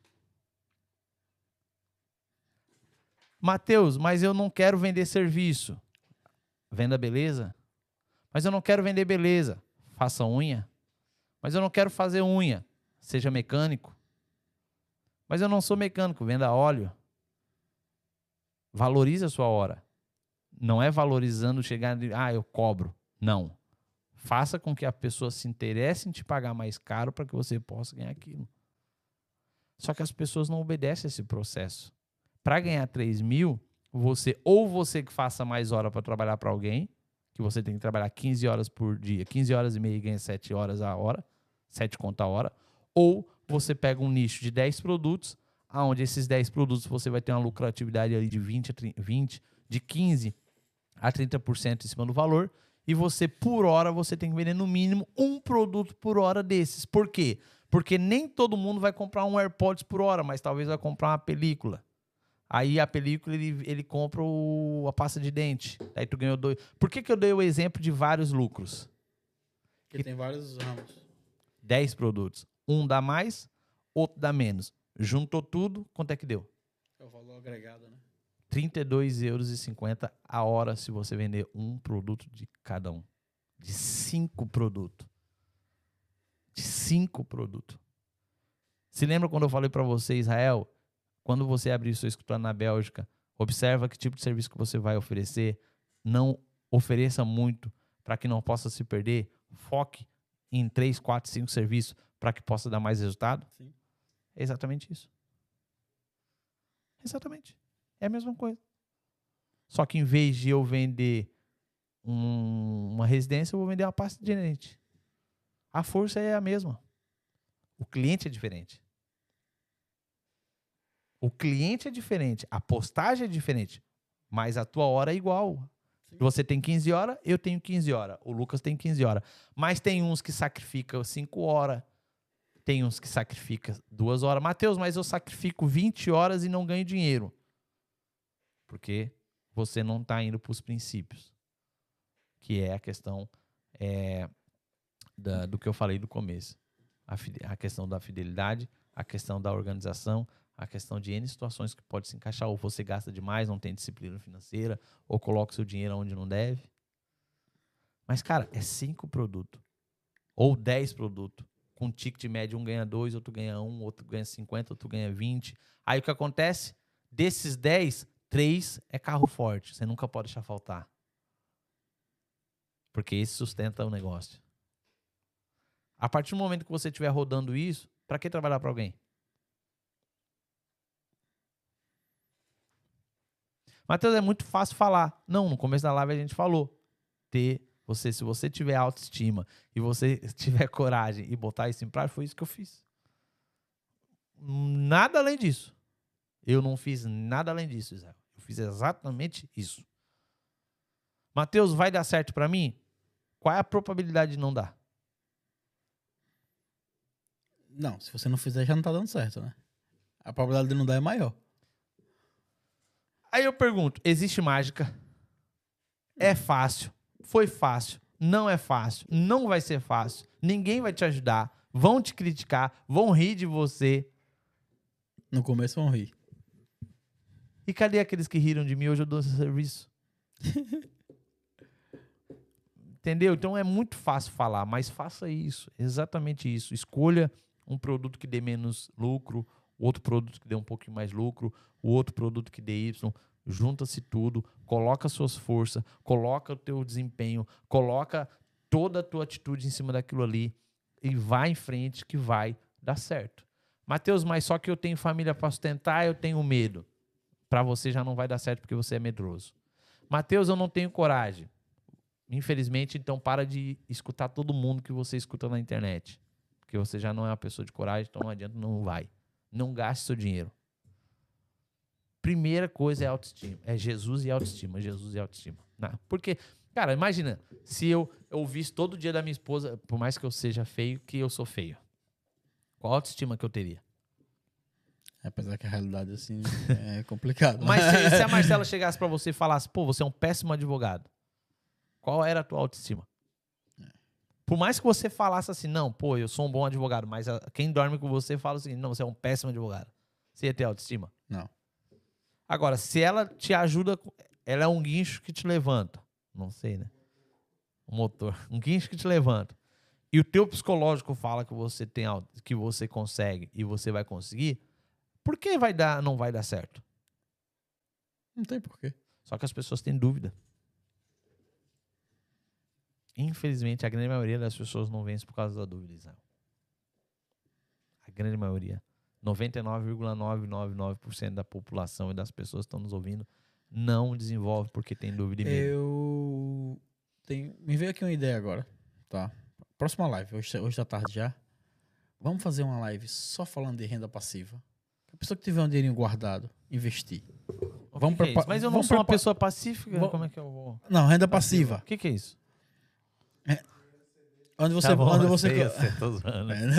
Mateus, mas eu não quero vender serviço. Venda beleza? Mas eu não quero vender beleza. Faça unha. Mas eu não quero fazer unha. Seja mecânico. Mas eu não sou mecânico. Venda óleo. Valorize a sua hora. Não é valorizando chegar de, ah, eu cobro. Não. Faça com que a pessoa se interesse em te pagar mais caro para que você possa ganhar aquilo. Só que as pessoas não obedecem esse processo. Para ganhar 3 mil, você ou você que faça mais hora para trabalhar para alguém, que você tem que trabalhar 15 horas por dia, 15 horas e meia e ganha 7 horas a hora, 7 conta a hora, ou você pega um nicho de 10 produtos, aonde esses 10 produtos você vai ter uma lucratividade ali de 20 a 30, 20, de 15 a 30% em cima do valor, e você por hora você tem que vender no mínimo um produto por hora desses. Por quê? Porque nem todo mundo vai comprar um AirPods por hora, mas talvez vai comprar uma película. Aí a película ele, ele compra o, a pasta de dente. Aí tu ganhou dois. Por que, que eu dei o exemplo de vários lucros?
Porque tem vários ramos.
10 produtos. Um dá mais, outro dá menos. Juntou tudo, quanto é que deu?
É o valor agregado, né?
R$ 32,50 a hora se você vender um produto de cada um. De cinco produtos. De cinco produtos. Se lembra quando eu falei para você, Israel? Quando você abrir seu escritório na Bélgica, observa que tipo de serviço que você vai oferecer. Não ofereça muito para que não possa se perder. Foque em três, quatro, cinco serviços para que possa dar mais resultado. Sim. É exatamente isso. Exatamente. É a mesma coisa. Só que em vez de eu vender um, uma residência, eu vou vender uma pasta de gerente. A força é a mesma. O cliente é diferente. O cliente é diferente, a postagem é diferente, mas a tua hora é igual. Sim. Você tem 15 horas, eu tenho 15 horas, o Lucas tem 15 horas. Mas tem uns que sacrificam 5 horas, tem uns que sacrificam 2 horas. Mateus, mas eu sacrifico 20 horas e não ganho dinheiro. Porque você não está indo para os princípios, que é a questão é, da, do que eu falei no começo. A, a questão da fidelidade, a questão da organização, a questão de N situações que pode se encaixar, ou você gasta demais, não tem disciplina financeira, ou coloca seu dinheiro onde não deve. Mas, cara, é cinco produtos. Ou dez produtos. Com ticket médio, um ganha dois, outro ganha um, outro ganha 50, outro ganha 20. Aí o que acontece? Desses 10, três é carro forte. Você nunca pode deixar faltar. Porque esse sustenta o negócio. A partir do momento que você estiver rodando isso, para que trabalhar para alguém? Matheus, é muito fácil falar. Não, no começo da live a gente falou. Ter você, se você tiver autoestima e você tiver coragem e botar isso em prática, foi isso que eu fiz. Nada além disso. Eu não fiz nada além disso, Israel. Eu fiz exatamente isso. Mateus, vai dar certo para mim? Qual é a probabilidade de não dar?
Não, se você não fizer, já não tá dando certo, né? A probabilidade de não dar é maior.
Aí eu pergunto: existe mágica? É fácil? Foi fácil? Não é fácil? Não vai ser fácil? Ninguém vai te ajudar? Vão te criticar? Vão rir de você?
No começo vão rir.
E cadê aqueles que riram de mim? Hoje eu dou esse serviço. Entendeu? Então é muito fácil falar, mas faça isso, exatamente isso. Escolha um produto que dê menos lucro, outro produto que dê um pouquinho mais lucro, o outro produto que dê Y, junta-se tudo, coloca suas forças, coloca o teu desempenho, coloca toda a tua atitude em cima daquilo ali e vai em frente que vai dar certo. Mateus, mas só que eu tenho família para sustentar, eu tenho medo. Para você já não vai dar certo porque você é medroso. Mateus, eu não tenho coragem. Infelizmente, então para de escutar todo mundo que você escuta na internet. Porque você já não é uma pessoa de coragem, então não adianta, não vai. Não gaste seu dinheiro. Primeira coisa é autoestima. É Jesus e autoestima. Jesus e autoestima. Não. Porque, cara, imagina, se eu ouvisse todo dia da minha esposa, por mais que eu seja feio, que eu sou feio. Qual autoestima que eu teria?
Apesar que a realidade, assim, é complicado.
Mas se, se a Marcela chegasse para você e falasse, pô, você é um péssimo advogado, qual era a tua autoestima? Por mais que você falasse assim, não, pô, eu sou um bom advogado, mas quem dorme com você fala o seguinte, não, você é um péssimo advogado. Você ia ter autoestima?
Não.
Agora, se ela te ajuda, ela é um guincho que te levanta. Não sei, né? Um motor. Um guincho que te levanta. E o teu psicológico fala que você tem que você consegue e você vai conseguir. Por que vai dar, não vai dar certo?
Não tem porquê.
Só que as pessoas têm dúvida. Infelizmente, a grande maioria das pessoas não vence por causa da dúvida, Israel. A grande maioria. 99,999% da população e das pessoas que estão nos ouvindo não desenvolve porque tem dúvida e medo.
Eu tenho, me veio aqui uma ideia agora, tá? Próxima live, hoje, hoje da tarde já. Vamos fazer uma live só falando de renda passiva. A pessoa que tiver um dinheirinho guardado, investir.
Vamos que que é Mas eu não sou uma pessoa pacífica, Vamos... como é que eu vou?
Não, renda passiva.
O que, que é isso?
É, onde você. Tá bom, onde você... Sei,
eu, tô zoando. É, né?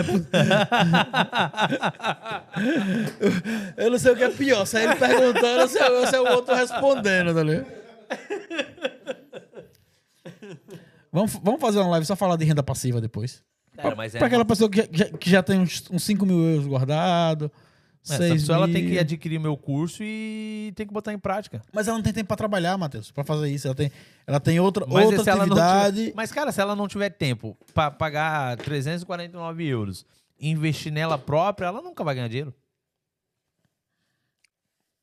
eu não sei o que é pior. Se é ele perguntando, se é, se é o outro respondendo, tá ligado? Vamos, vamos fazer uma live só falar de renda passiva depois. Cara, pra, é pra aquela pessoa que já, que já tem uns, uns 5 mil euros guardado.
Essa pessoa ela tem que adquirir o meu curso e tem que botar em prática.
Mas ela não tem tempo para trabalhar, Matheus, para fazer isso. Ela tem, ela tem outra, mas outra atividade.
Tiver, mas, cara, se ela não tiver tempo para pagar 349 euros e investir nela própria, ela nunca vai ganhar dinheiro.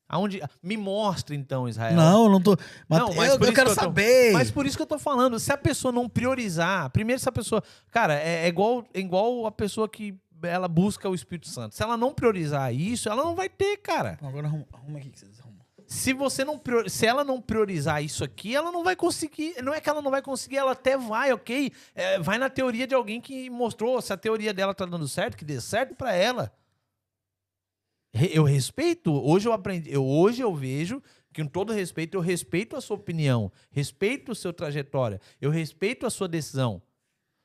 Aonde? Me mostre então, Israel.
Não, não tô. Mas, não, mas eu, eu quero que eu saber.
Tô, mas por isso que eu tô falando. Se a pessoa não priorizar, primeiro se a pessoa, cara, é, é igual, é igual a pessoa que ela busca o Espírito Santo. Se ela não priorizar isso, ela não vai ter, cara.
Agora arruma, arruma aqui que vocês arrumam.
Se você não se ela não priorizar isso aqui, ela não vai conseguir. Não é que ela não vai conseguir, ela até vai, ok? É, vai na teoria de alguém que mostrou se a teoria dela tá dando certo, que dê certo para ela. Eu respeito. Hoje eu aprendi. Eu, hoje eu vejo que, com todo respeito, eu respeito a sua opinião, respeito a sua trajetória, eu respeito a sua decisão.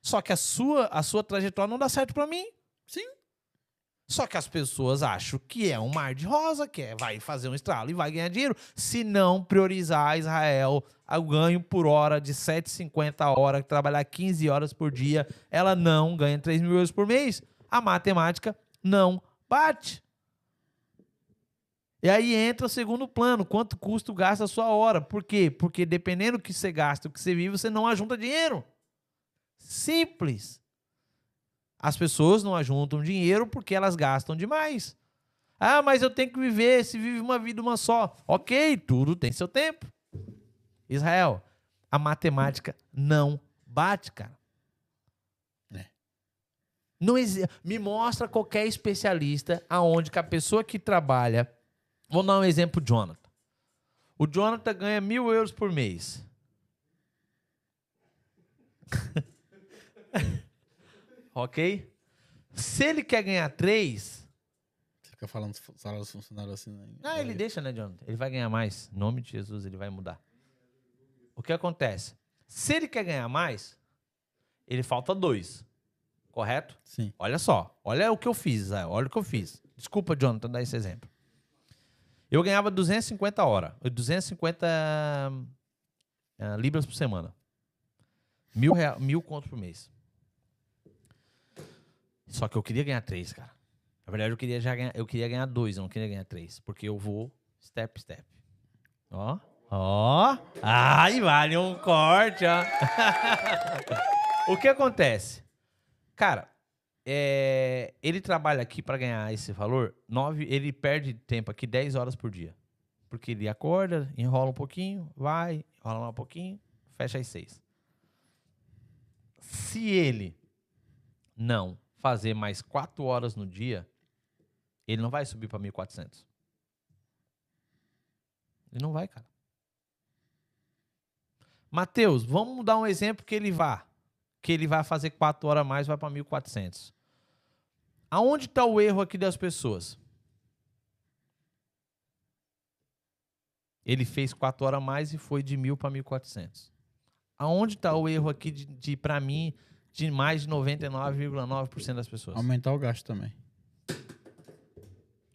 Só que a sua, a sua trajetória não dá certo para mim.
Sim.
Só que as pessoas acham que é um mar de rosa, que é, vai fazer um estralo e vai ganhar dinheiro, se não priorizar Israel o ganho por hora de 7,50 a hora, trabalhar 15 horas por dia, ela não ganha 3 mil euros por mês. A matemática não bate. E aí entra o segundo plano, quanto custa o gasto a sua hora. Por quê? Porque dependendo do que você gasta, o que você vive, você não ajunta dinheiro. Simples. As pessoas não ajuntam dinheiro porque elas gastam demais. Ah, mas eu tenho que viver, se vive uma vida uma só. Ok, tudo tem seu tempo. Israel, a matemática não bate, cara. É. Não Me mostra qualquer especialista aonde que a pessoa que trabalha Vamos dar um exemplo, Jonathan. O Jonathan ganha mil euros por mês. ok? Se ele quer ganhar três.
Você fica falando salário dos funcionários assim. Né?
Não, ele deixa, né, Jonathan? Ele vai ganhar mais. Em nome de Jesus, ele vai mudar. O que acontece? Se ele quer ganhar mais, ele falta dois. Correto?
Sim.
Olha só. Olha o que eu fiz, olha o que eu fiz. Desculpa, Jonathan, dar esse exemplo. Eu ganhava 250 horas, 250 uh, libras por semana. Mil, real, mil contos por mês. Só que eu queria ganhar três, cara. Na verdade, eu queria já ganhar, eu queria ganhar dois, eu não queria ganhar três. Porque eu vou step, step. Ó, ó. Ai, vale um corte, ó. o que acontece? Cara, é, ele trabalha aqui para ganhar esse valor, nove, ele perde tempo aqui 10 horas por dia. Porque ele acorda, enrola um pouquinho, vai, enrola um pouquinho, fecha às 6. Se ele não fazer mais 4 horas no dia, ele não vai subir para 1.400. Ele não vai, cara. Mateus, vamos dar um exemplo que ele vá que ele vai fazer 4 horas a mais, vai para 1.400. Aonde está o erro aqui das pessoas? Ele fez 4 horas a mais e foi de 1.000 para 1.400. Aonde está o erro aqui de, de para mim, de mais de 99,9% das pessoas?
Aumentar o gasto também.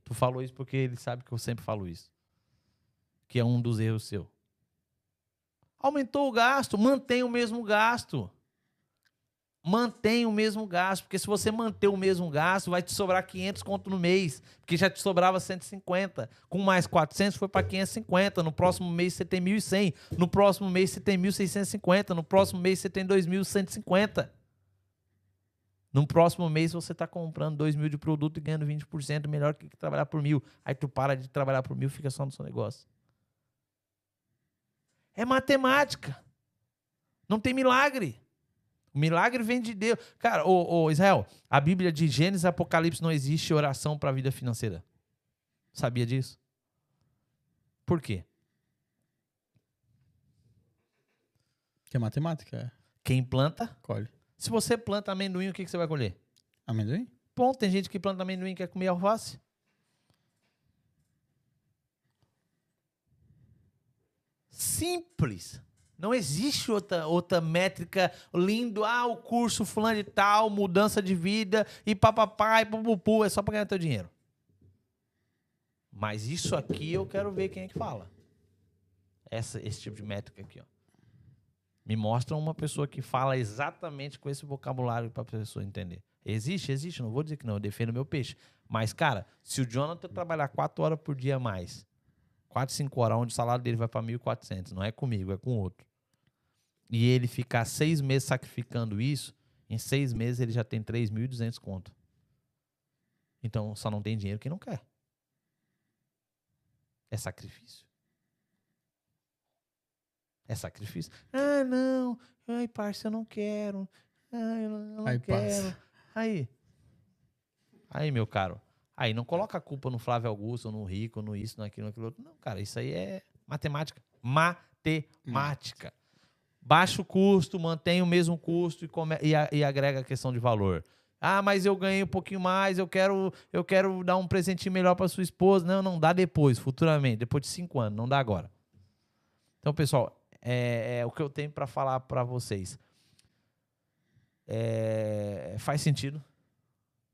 Tu falou isso porque ele sabe que eu sempre falo isso. Que é um dos erros seu. Aumentou o gasto, mantém o mesmo gasto mantém o mesmo gasto, porque se você manter o mesmo gasto, vai te sobrar 500 conto no mês, porque já te sobrava 150. Com mais 400 foi para 550. No próximo mês você tem 1.100. No próximo mês você tem 1.650. No próximo mês você tem 2.150. No próximo mês você está comprando 2 mil de produto e ganhando 20% melhor que trabalhar por mil. Aí tu para de trabalhar por mil, fica só no seu negócio. É matemática. Não tem milagre. O milagre vem de Deus. Cara, ô, ô Israel, a Bíblia de Gênesis e Apocalipse não existe oração para a vida financeira. Sabia disso? Por quê?
Que é matemática. É.
Quem planta,
colhe.
Se você planta amendoim, o que, que você vai colher?
Amendoim?
Ponto. Tem gente que planta amendoim e quer comer alface. Simples. Não existe outra, outra métrica lindo. Ah, o curso fulano de tal, mudança de vida e papapá e pupupu. É só para ganhar teu dinheiro. Mas isso aqui eu quero ver quem é que fala. Essa, esse tipo de métrica aqui, ó. Me mostra uma pessoa que fala exatamente com esse vocabulário para a pessoa entender. Existe, existe. Não vou dizer que não. Eu defendo meu peixe. Mas, cara, se o Jonathan trabalhar quatro horas por dia a mais, quatro, cinco horas, onde o salário dele vai para 1.400, não é comigo, é com outro e ele ficar seis meses sacrificando isso, em seis meses ele já tem 3.200 conto. Então só não tem dinheiro quem não quer. É sacrifício. É sacrifício. Ah, não. Ai, parça, eu não quero. Ai, eu não, Ai, quero. Aí. Aí, meu caro. Aí não coloca a culpa no Flávio Augusto, no Rico, no isso, naquilo, naquilo outro. Não, cara, isso aí é matemática. Matemática. Baixa o custo, mantém o mesmo custo e, come, e, a, e agrega a questão de valor. Ah, mas eu ganhei um pouquinho mais, eu quero, eu quero dar um presentinho melhor para sua esposa. Não, não dá depois, futuramente, depois de cinco anos, não dá agora. Então, pessoal, é, é o que eu tenho para falar para vocês. É, faz sentido.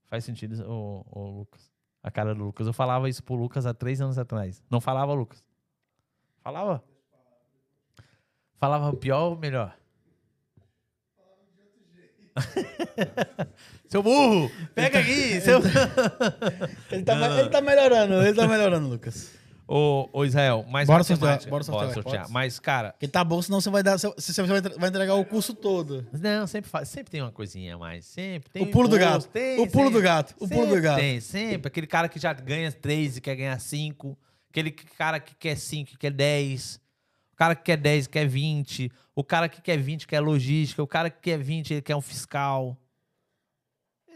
Faz sentido, ô, ô, Lucas. A cara do Lucas. Eu falava isso pro Lucas há três anos atrás. Não falava, Lucas? Falava? Falava pior ou melhor? seu burro, pega aqui. Seu...
ele, tá, ele tá melhorando, ele tá melhorando, Lucas.
Ô, ô Israel, mas
bora sortear, bora sortear.
Bora sortear. Mas, cara.
Que tá bom, senão você vai dar. Você vai, entregar o curso todo.
Não, sempre faz, sempre tem uma coisinha a mais. Sempre tem.
O pulo do gato. Tem, o pulo sempre, do gato. O pulo do gato.
Tem, sempre. Aquele cara que já ganha três e quer ganhar cinco. Aquele cara que quer cinco e quer dez. O cara que quer dez quer vinte. O cara que quer 20 quer logística, o cara que quer 20 ele quer um fiscal.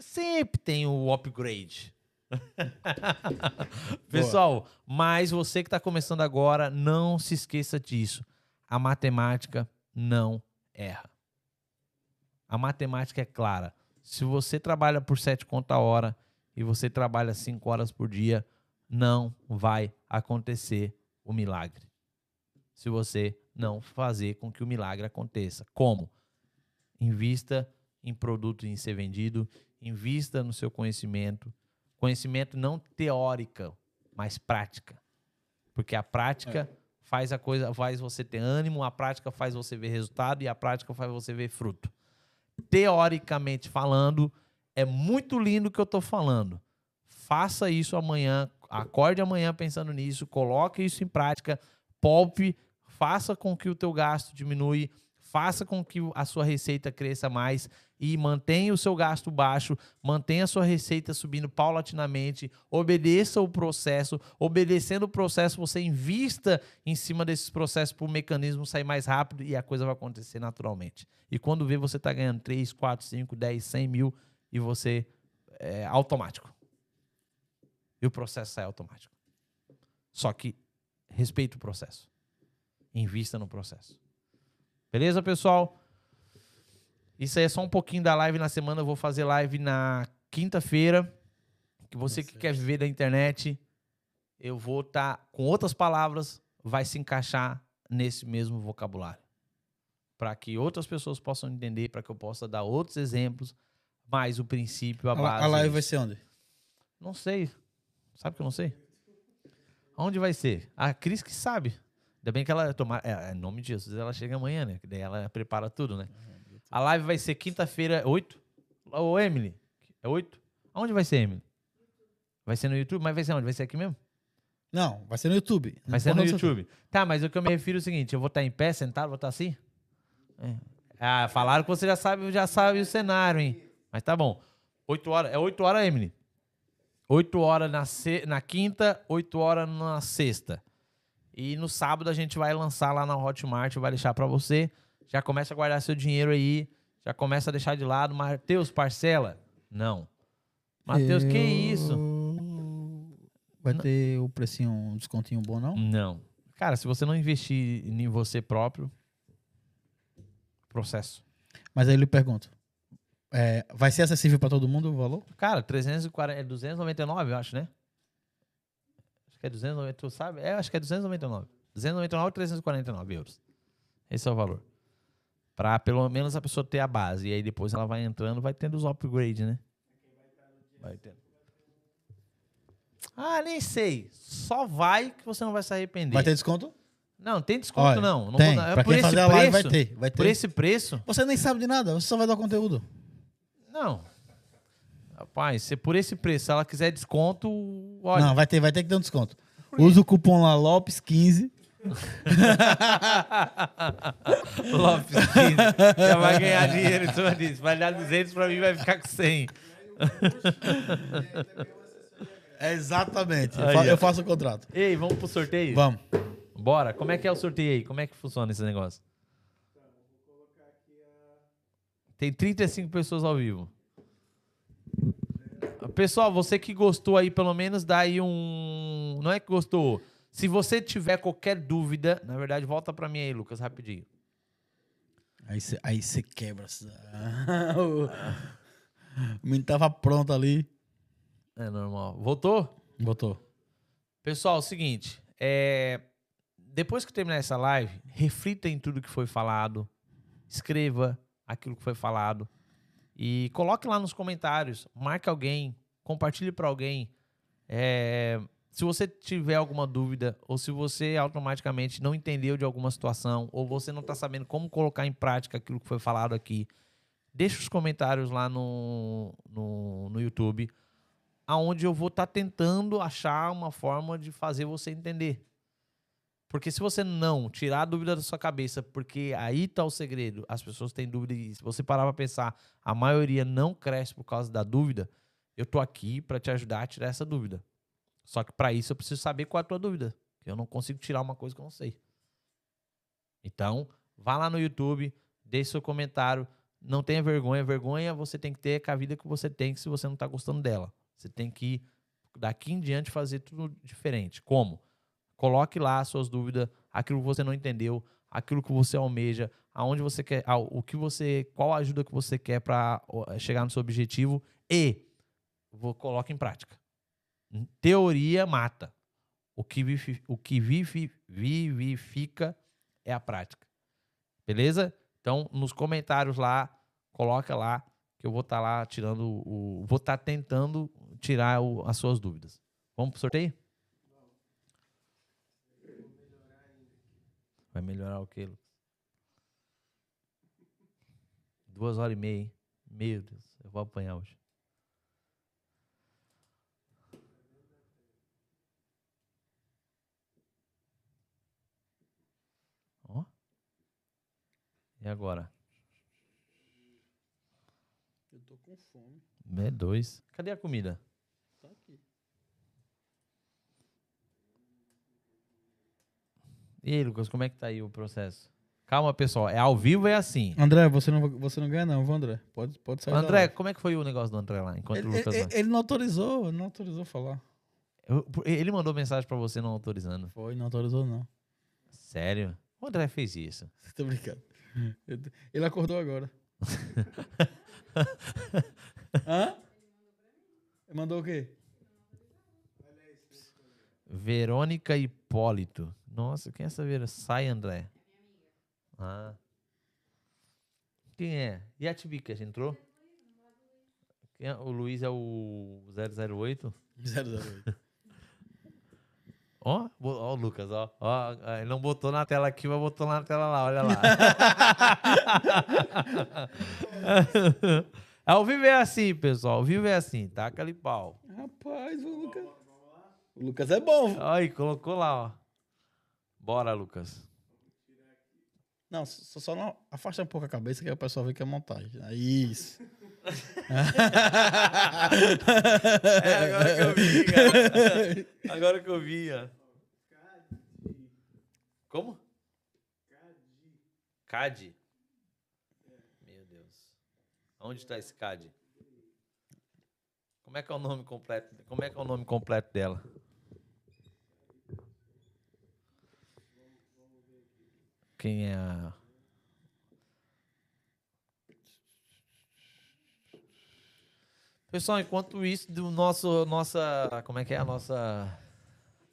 Sempre tem o upgrade. Pessoal, mas você que está começando agora, não se esqueça disso. A matemática não erra. A matemática é clara. Se você trabalha por 7 conta a hora e você trabalha 5 horas por dia, não vai acontecer o milagre. Se você não fazer com que o milagre aconteça. Como? Invista em produto em ser vendido, invista no seu conhecimento. Conhecimento não teórica, mas prática. Porque a prática é. faz a coisa, faz você ter ânimo, a prática faz você ver resultado e a prática faz você ver fruto. Teoricamente falando, é muito lindo o que eu estou falando. Faça isso amanhã, acorde amanhã pensando nisso, coloque isso em prática, poupe faça com que o teu gasto diminui, faça com que a sua receita cresça mais e mantenha o seu gasto baixo, mantenha a sua receita subindo paulatinamente, obedeça o processo, obedecendo o processo, você invista em cima desses processos para o mecanismo sair mais rápido e a coisa vai acontecer naturalmente. E quando vê, você está ganhando 3, 4, 5, 10, 100 mil e você é automático. E o processo sai automático. Só que respeita o processo. Invista no processo. Beleza, pessoal? Isso aí é só um pouquinho da live na semana. Eu vou fazer live na quinta-feira. Que você que quer viver da internet, eu vou estar tá, com outras palavras, vai se encaixar nesse mesmo vocabulário. Para que outras pessoas possam entender, para que eu possa dar outros exemplos, mas o princípio, a, base.
A live é vai ser onde?
Não sei. Sabe que eu não sei? Onde vai ser? A Cris que sabe. Ainda bem que ela tomar. É, em nome de Jesus, ela chega amanhã, né? Que daí ela prepara tudo, né? A live vai ser quinta-feira, 8. Ô, Emily, é 8? Aonde vai ser, Emily? Vai ser no YouTube? Mas vai ser onde? Vai ser aqui mesmo?
Não, vai ser no YouTube.
Vai ser no YouTube. Tá, mas o que eu me refiro é o seguinte: eu vou estar em pé, sentado, vou estar assim? É. Ah, falaram que você já sabe, já sabe o cenário, hein? Mas tá bom. 8 horas. É 8 horas, Emily? 8 horas na, se... na quinta, 8 horas na sexta. E no sábado a gente vai lançar lá na Hotmart, vai deixar para você. Já começa a guardar seu dinheiro aí, já começa a deixar de lado. Matheus, parcela? Não. Matheus, Eu... que isso?
Vai não. ter o precinho, um descontinho bom, não?
Não. Cara, se você não investir em você próprio, processo.
Mas aí eu lhe pergunto, é, vai ser acessível para todo mundo o valor?
Cara, 340, é 299, eu acho, né? Acho que é 290, tu sabe? É, acho que é 299. 299 ou 349 euros. Esse é o valor. Pra pelo menos a pessoa ter a base. E aí depois ela vai entrando, vai tendo os upgrades, né? Vai tendo. Ah, nem sei. Só vai que você não vai se arrepender.
Vai ter desconto?
Não, tem desconto
Olha,
não. não
tem. Vou, pra por quem fazer preço, vai ter, vai ter.
Por esse preço.
Você nem sabe de nada, você só vai dar conteúdo.
Não. Rapaz, se por esse preço, se ela quiser desconto, olha.
Não, vai ter, vai ter que dar um desconto. Usa o cupom lá, Lopes15.
Lopes 15. Já vai ganhar dinheiro em cima disso. Vai dar 200 pra mim, vai ficar com 100.
Exatamente.
Aí,
eu, fa eu faço o contrato.
Ei, vamos pro sorteio?
Vamos.
Bora. Como é que é o sorteio aí? Como é que funciona esse negócio? Tem 35 pessoas ao vivo. Pessoal, você que gostou aí, pelo menos dá aí um. Não é que gostou. Se você tiver qualquer dúvida, na verdade, volta pra mim aí, Lucas, rapidinho.
Aí você aí cê quebra. o menino tava pronto ali.
É normal. Voltou?
Botou.
Pessoal, é o seguinte, é, depois que terminar essa live, reflita em tudo que foi falado, escreva aquilo que foi falado e coloque lá nos comentários, marque alguém, compartilhe para alguém. É, se você tiver alguma dúvida ou se você automaticamente não entendeu de alguma situação ou você não está sabendo como colocar em prática aquilo que foi falado aqui, deixa os comentários lá no, no, no YouTube aonde eu vou estar tentando achar uma forma de fazer você entender. Porque se você não tirar a dúvida da sua cabeça, porque aí tá o segredo, as pessoas têm dúvida e se você parar para pensar, a maioria não cresce por causa da dúvida, eu tô aqui para te ajudar a tirar essa dúvida. Só que para isso eu preciso saber qual é a tua dúvida, eu não consigo tirar uma coisa que eu não sei. Então, vá lá no YouTube, deixe seu comentário, não tenha vergonha, vergonha você tem que ter com a vida que você tem se você não tá gostando dela. Você tem que, daqui em diante, fazer tudo diferente. Como? Coloque lá as suas dúvidas, aquilo que você não entendeu, aquilo que você almeja, aonde você quer, o que você, qual ajuda que você quer para chegar no seu objetivo e vou coloque em prática. Teoria mata. O que, vivi, o que vivi, vivifica é a prática. Beleza? Então, nos comentários lá, coloca lá que eu vou estar lá tirando o. Vou estar tentando tirar o- as suas dúvidas. Vamos pro sorteio? Vai melhorar o quê, Lucas? Duas horas e meia, hein? Meu Deus, eu vou apanhar hoje. Ó. E agora?
Eu tô com fome.
É dois. Cadê a comida?
Tá aqui.
E aí, Lucas, como é que tá aí o processo? Calma, pessoal. É ao vivo, é assim.
André, você não, você não ganha, não, viu, André? Pode, pode sair.
André, como é que foi o negócio do André lá? Enquanto
ele,
o Lucas
ele,
não...
ele não autorizou, ele não autorizou falar.
Eu- Ele mandou mensagem pra você não autorizando.
Foi, não autorizou, não.
Sério? O André fez isso.
Tô brincando. Ele acordou agora. Hã? Ele mandou o quê?
Verônica Hipólito. Nossa, quem é essa Vera? Sai, André. Ah. Quem é? E a Tibica, já entrou? Quem é? O Luiz é o 008?
008.
Ó, bo- ó o Lucas, ó. ó. ah, Ele não botou na tela aqui, mas botou na tela lá, olha lá. Ao vivo é assim, pessoal. Ao vivo é assim, taca ali pau.
Rapaz, o Lucas. O Lucas é bom.
Aí, colocou lá, ó. Bora, Lucas.
Não, só, só não afasta um pouco a cabeça que aí o pessoal vê que é montagem. É isso.
É, agora que eu vi, cara. Agora que eu vi, ó. Como? CAD. Meu Deus. Onde está esse CAD? Como é que é o nome completo? Como é que é o nome completo dela? Quem é a Pessoal, enquanto isso, do nosso, nossa, como é que é a nossa...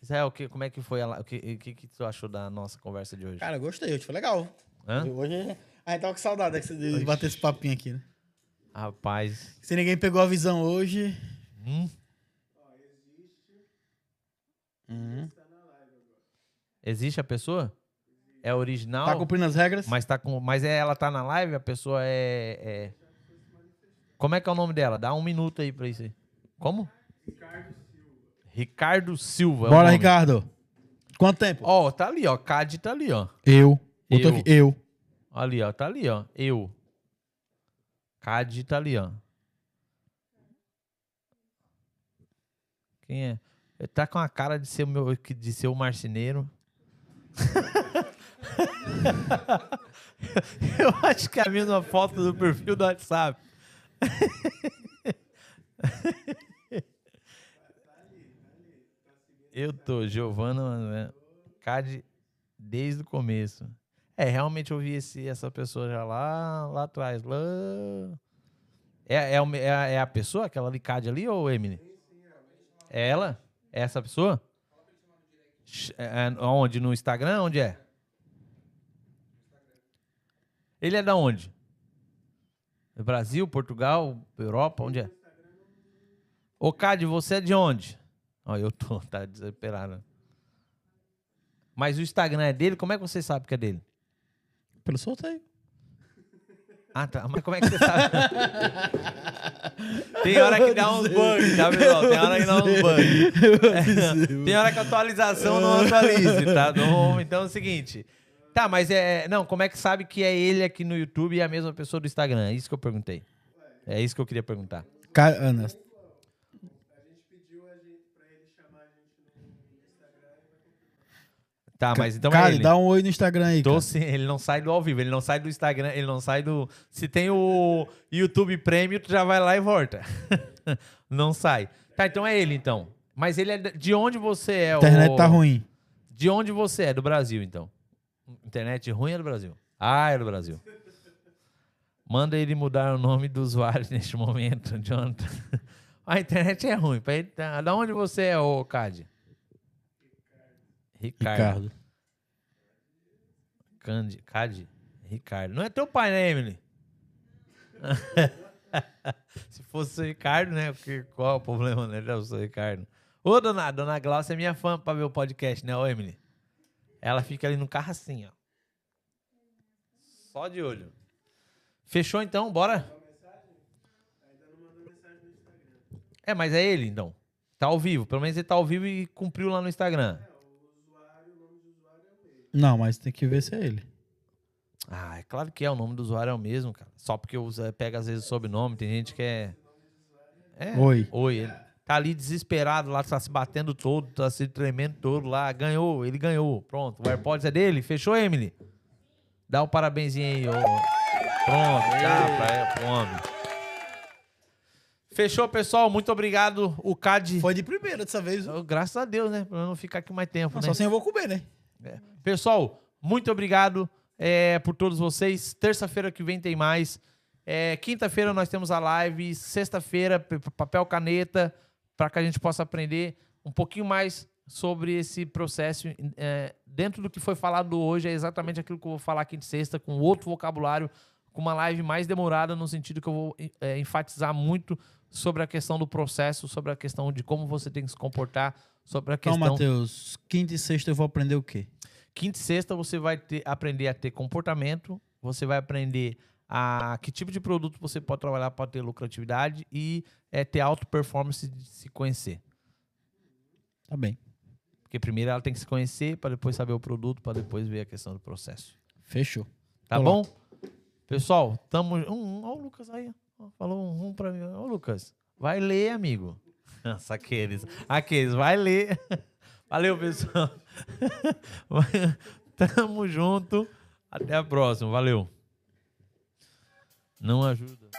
Israel, que, como é que foi, a, o que, que, que tu achou da nossa conversa de hoje?
Cara, eu gostei, hoje foi legal.
Hã?
Hoje a gente tava com saudade de bater esse papinho aqui, né?
Rapaz,
Se ninguém pegou a visão hoje.
hum,
Hum.
existe a pessoa? É original?
Tá cumprindo as regras?
Mas, tá com, mas é, ela tá na live, a pessoa é, é- Como é que é o nome dela? Dá um minuto aí pra isso aí. Como? Ricardo Silva. é o
Bora,
nome.
Ricardo. Quanto tempo?
Ó, tá ali, ó. CAD tá ali, ó.
Eu.
Eu.
aqui, eu.
Ali, ó. Tá ali, ó. Eu. CAD tá ali, ó. Quem é? Ele tá com a cara de ser o meu, de ser o marceneiro. Eu acho que é a mesma foto do perfil do WhatsApp. Eu tô, Giovana Cade desde o começo. É, realmente eu vi esse, essa pessoa já lá, lá atrás. Lá... É, é, é, é a pessoa, aquela ali, Cade ali, ou Emily? É ela? É essa pessoa? É, onde? No Instagram? Onde é? Ele é da onde? Brasil, Portugal, Europa? Onde é? Ô, Cade, você é de onde? Ó, eu tô, tá desesperado. Mas o Instagram é dele? Como é que você sabe que é dele?
Pelo sorteio.
Ah, tá. Mas como é que você sabe? Tem hora que dá uns bugs, tá, pessoal? Tem hora que dá uns bugs. Tem hora que a atualização não atualiza, tá? Então é o seguinte. Tá, mas é. Não, como é que sabe que é ele aqui no YouTube e a mesma pessoa do Instagram? É isso que eu perguntei. É isso que eu queria perguntar.
Ana,
Tá, mas então
Cara,
é ele.
dá um oi no Instagram aí,
Tô
cara.
sim, ele não sai do ao vivo, ele não sai do Instagram, ele não sai do... Se tem o YouTube Premium, tu já vai lá e volta. não sai. Tá, então é ele, então. Mas ele é... De onde você é?
A internet o... tá ruim.
De onde você é? Do Brasil, então. Internet ruim é do Brasil. Ah, é do Brasil. Manda ele mudar o nome do usuário neste momento, Jonathan. A internet é ruim. Tá, da onde você é, ô Cade? Ricardo. Ricardo. Cade? Ricardo. Não é teu pai, né, Emily? Se fosse o Ricardo, né? Porque qual é o problema, né? Eu sou o Ricardo. Ô, dona, dona Glaucia é minha fã pra ver o podcast, né, ô, Emily? Ela fica ali no carro assim, ó. Só de olho. Fechou então? Bora? É, mas é ele então. Tá ao vivo. Pelo menos ele tá ao vivo e cumpriu lá no Instagram.
Não, mas tem que ver se é ele.
Ah, é claro que é. O nome do usuário é o mesmo, cara. Só porque usa, pega às vezes o sobrenome. Tem gente que é.
é oi.
Oi. Ele tá ali desesperado lá, tá se batendo todo, tá se tremendo todo lá. Ganhou, ele ganhou. Pronto. O AirPods é dele. Fechou, Emily? Dá um parabenzinho aí, ó. Pronto, dá pra pro homem. Fechou, pessoal. Muito obrigado. O CAD.
Foi de primeira dessa vez.
Graças a Deus, né? Pra não ficar aqui mais tempo.
Não,
né?
Só assim eu vou comer, né?
É. Pessoal, muito obrigado é, por todos vocês. Terça-feira que vem tem mais. É, Quinta-feira nós temos a live. Sexta-feira, papel caneta, para que a gente possa aprender um pouquinho mais sobre esse processo. É, dentro do que foi falado hoje, é exatamente aquilo que eu vou falar aqui de sexta, com outro vocabulário, com uma live mais demorada, no sentido que eu vou é, enfatizar muito sobre a questão do processo, sobre a questão de como você tem que se comportar, sobre a questão.
Então, Matheus, quinta e sexta eu vou aprender o quê?
Quinta e sexta você vai ter, aprender a ter comportamento, você vai aprender a que tipo de produto você pode trabalhar para ter lucratividade e é, ter alta performance de se conhecer.
Tá bem.
Porque primeiro ela tem que se conhecer para depois saber o produto, para depois ver a questão do processo.
Fechou.
Tá Tô bom? Lá. Pessoal, tamo. Um, ó, o Lucas aí. Falou um, um para mim. Ó, Lucas, vai ler, amigo. Nossa, aqueles. Aqueles, vai ler. Valeu, pessoal. Tamo junto. Até a próxima. Valeu. Não ajuda.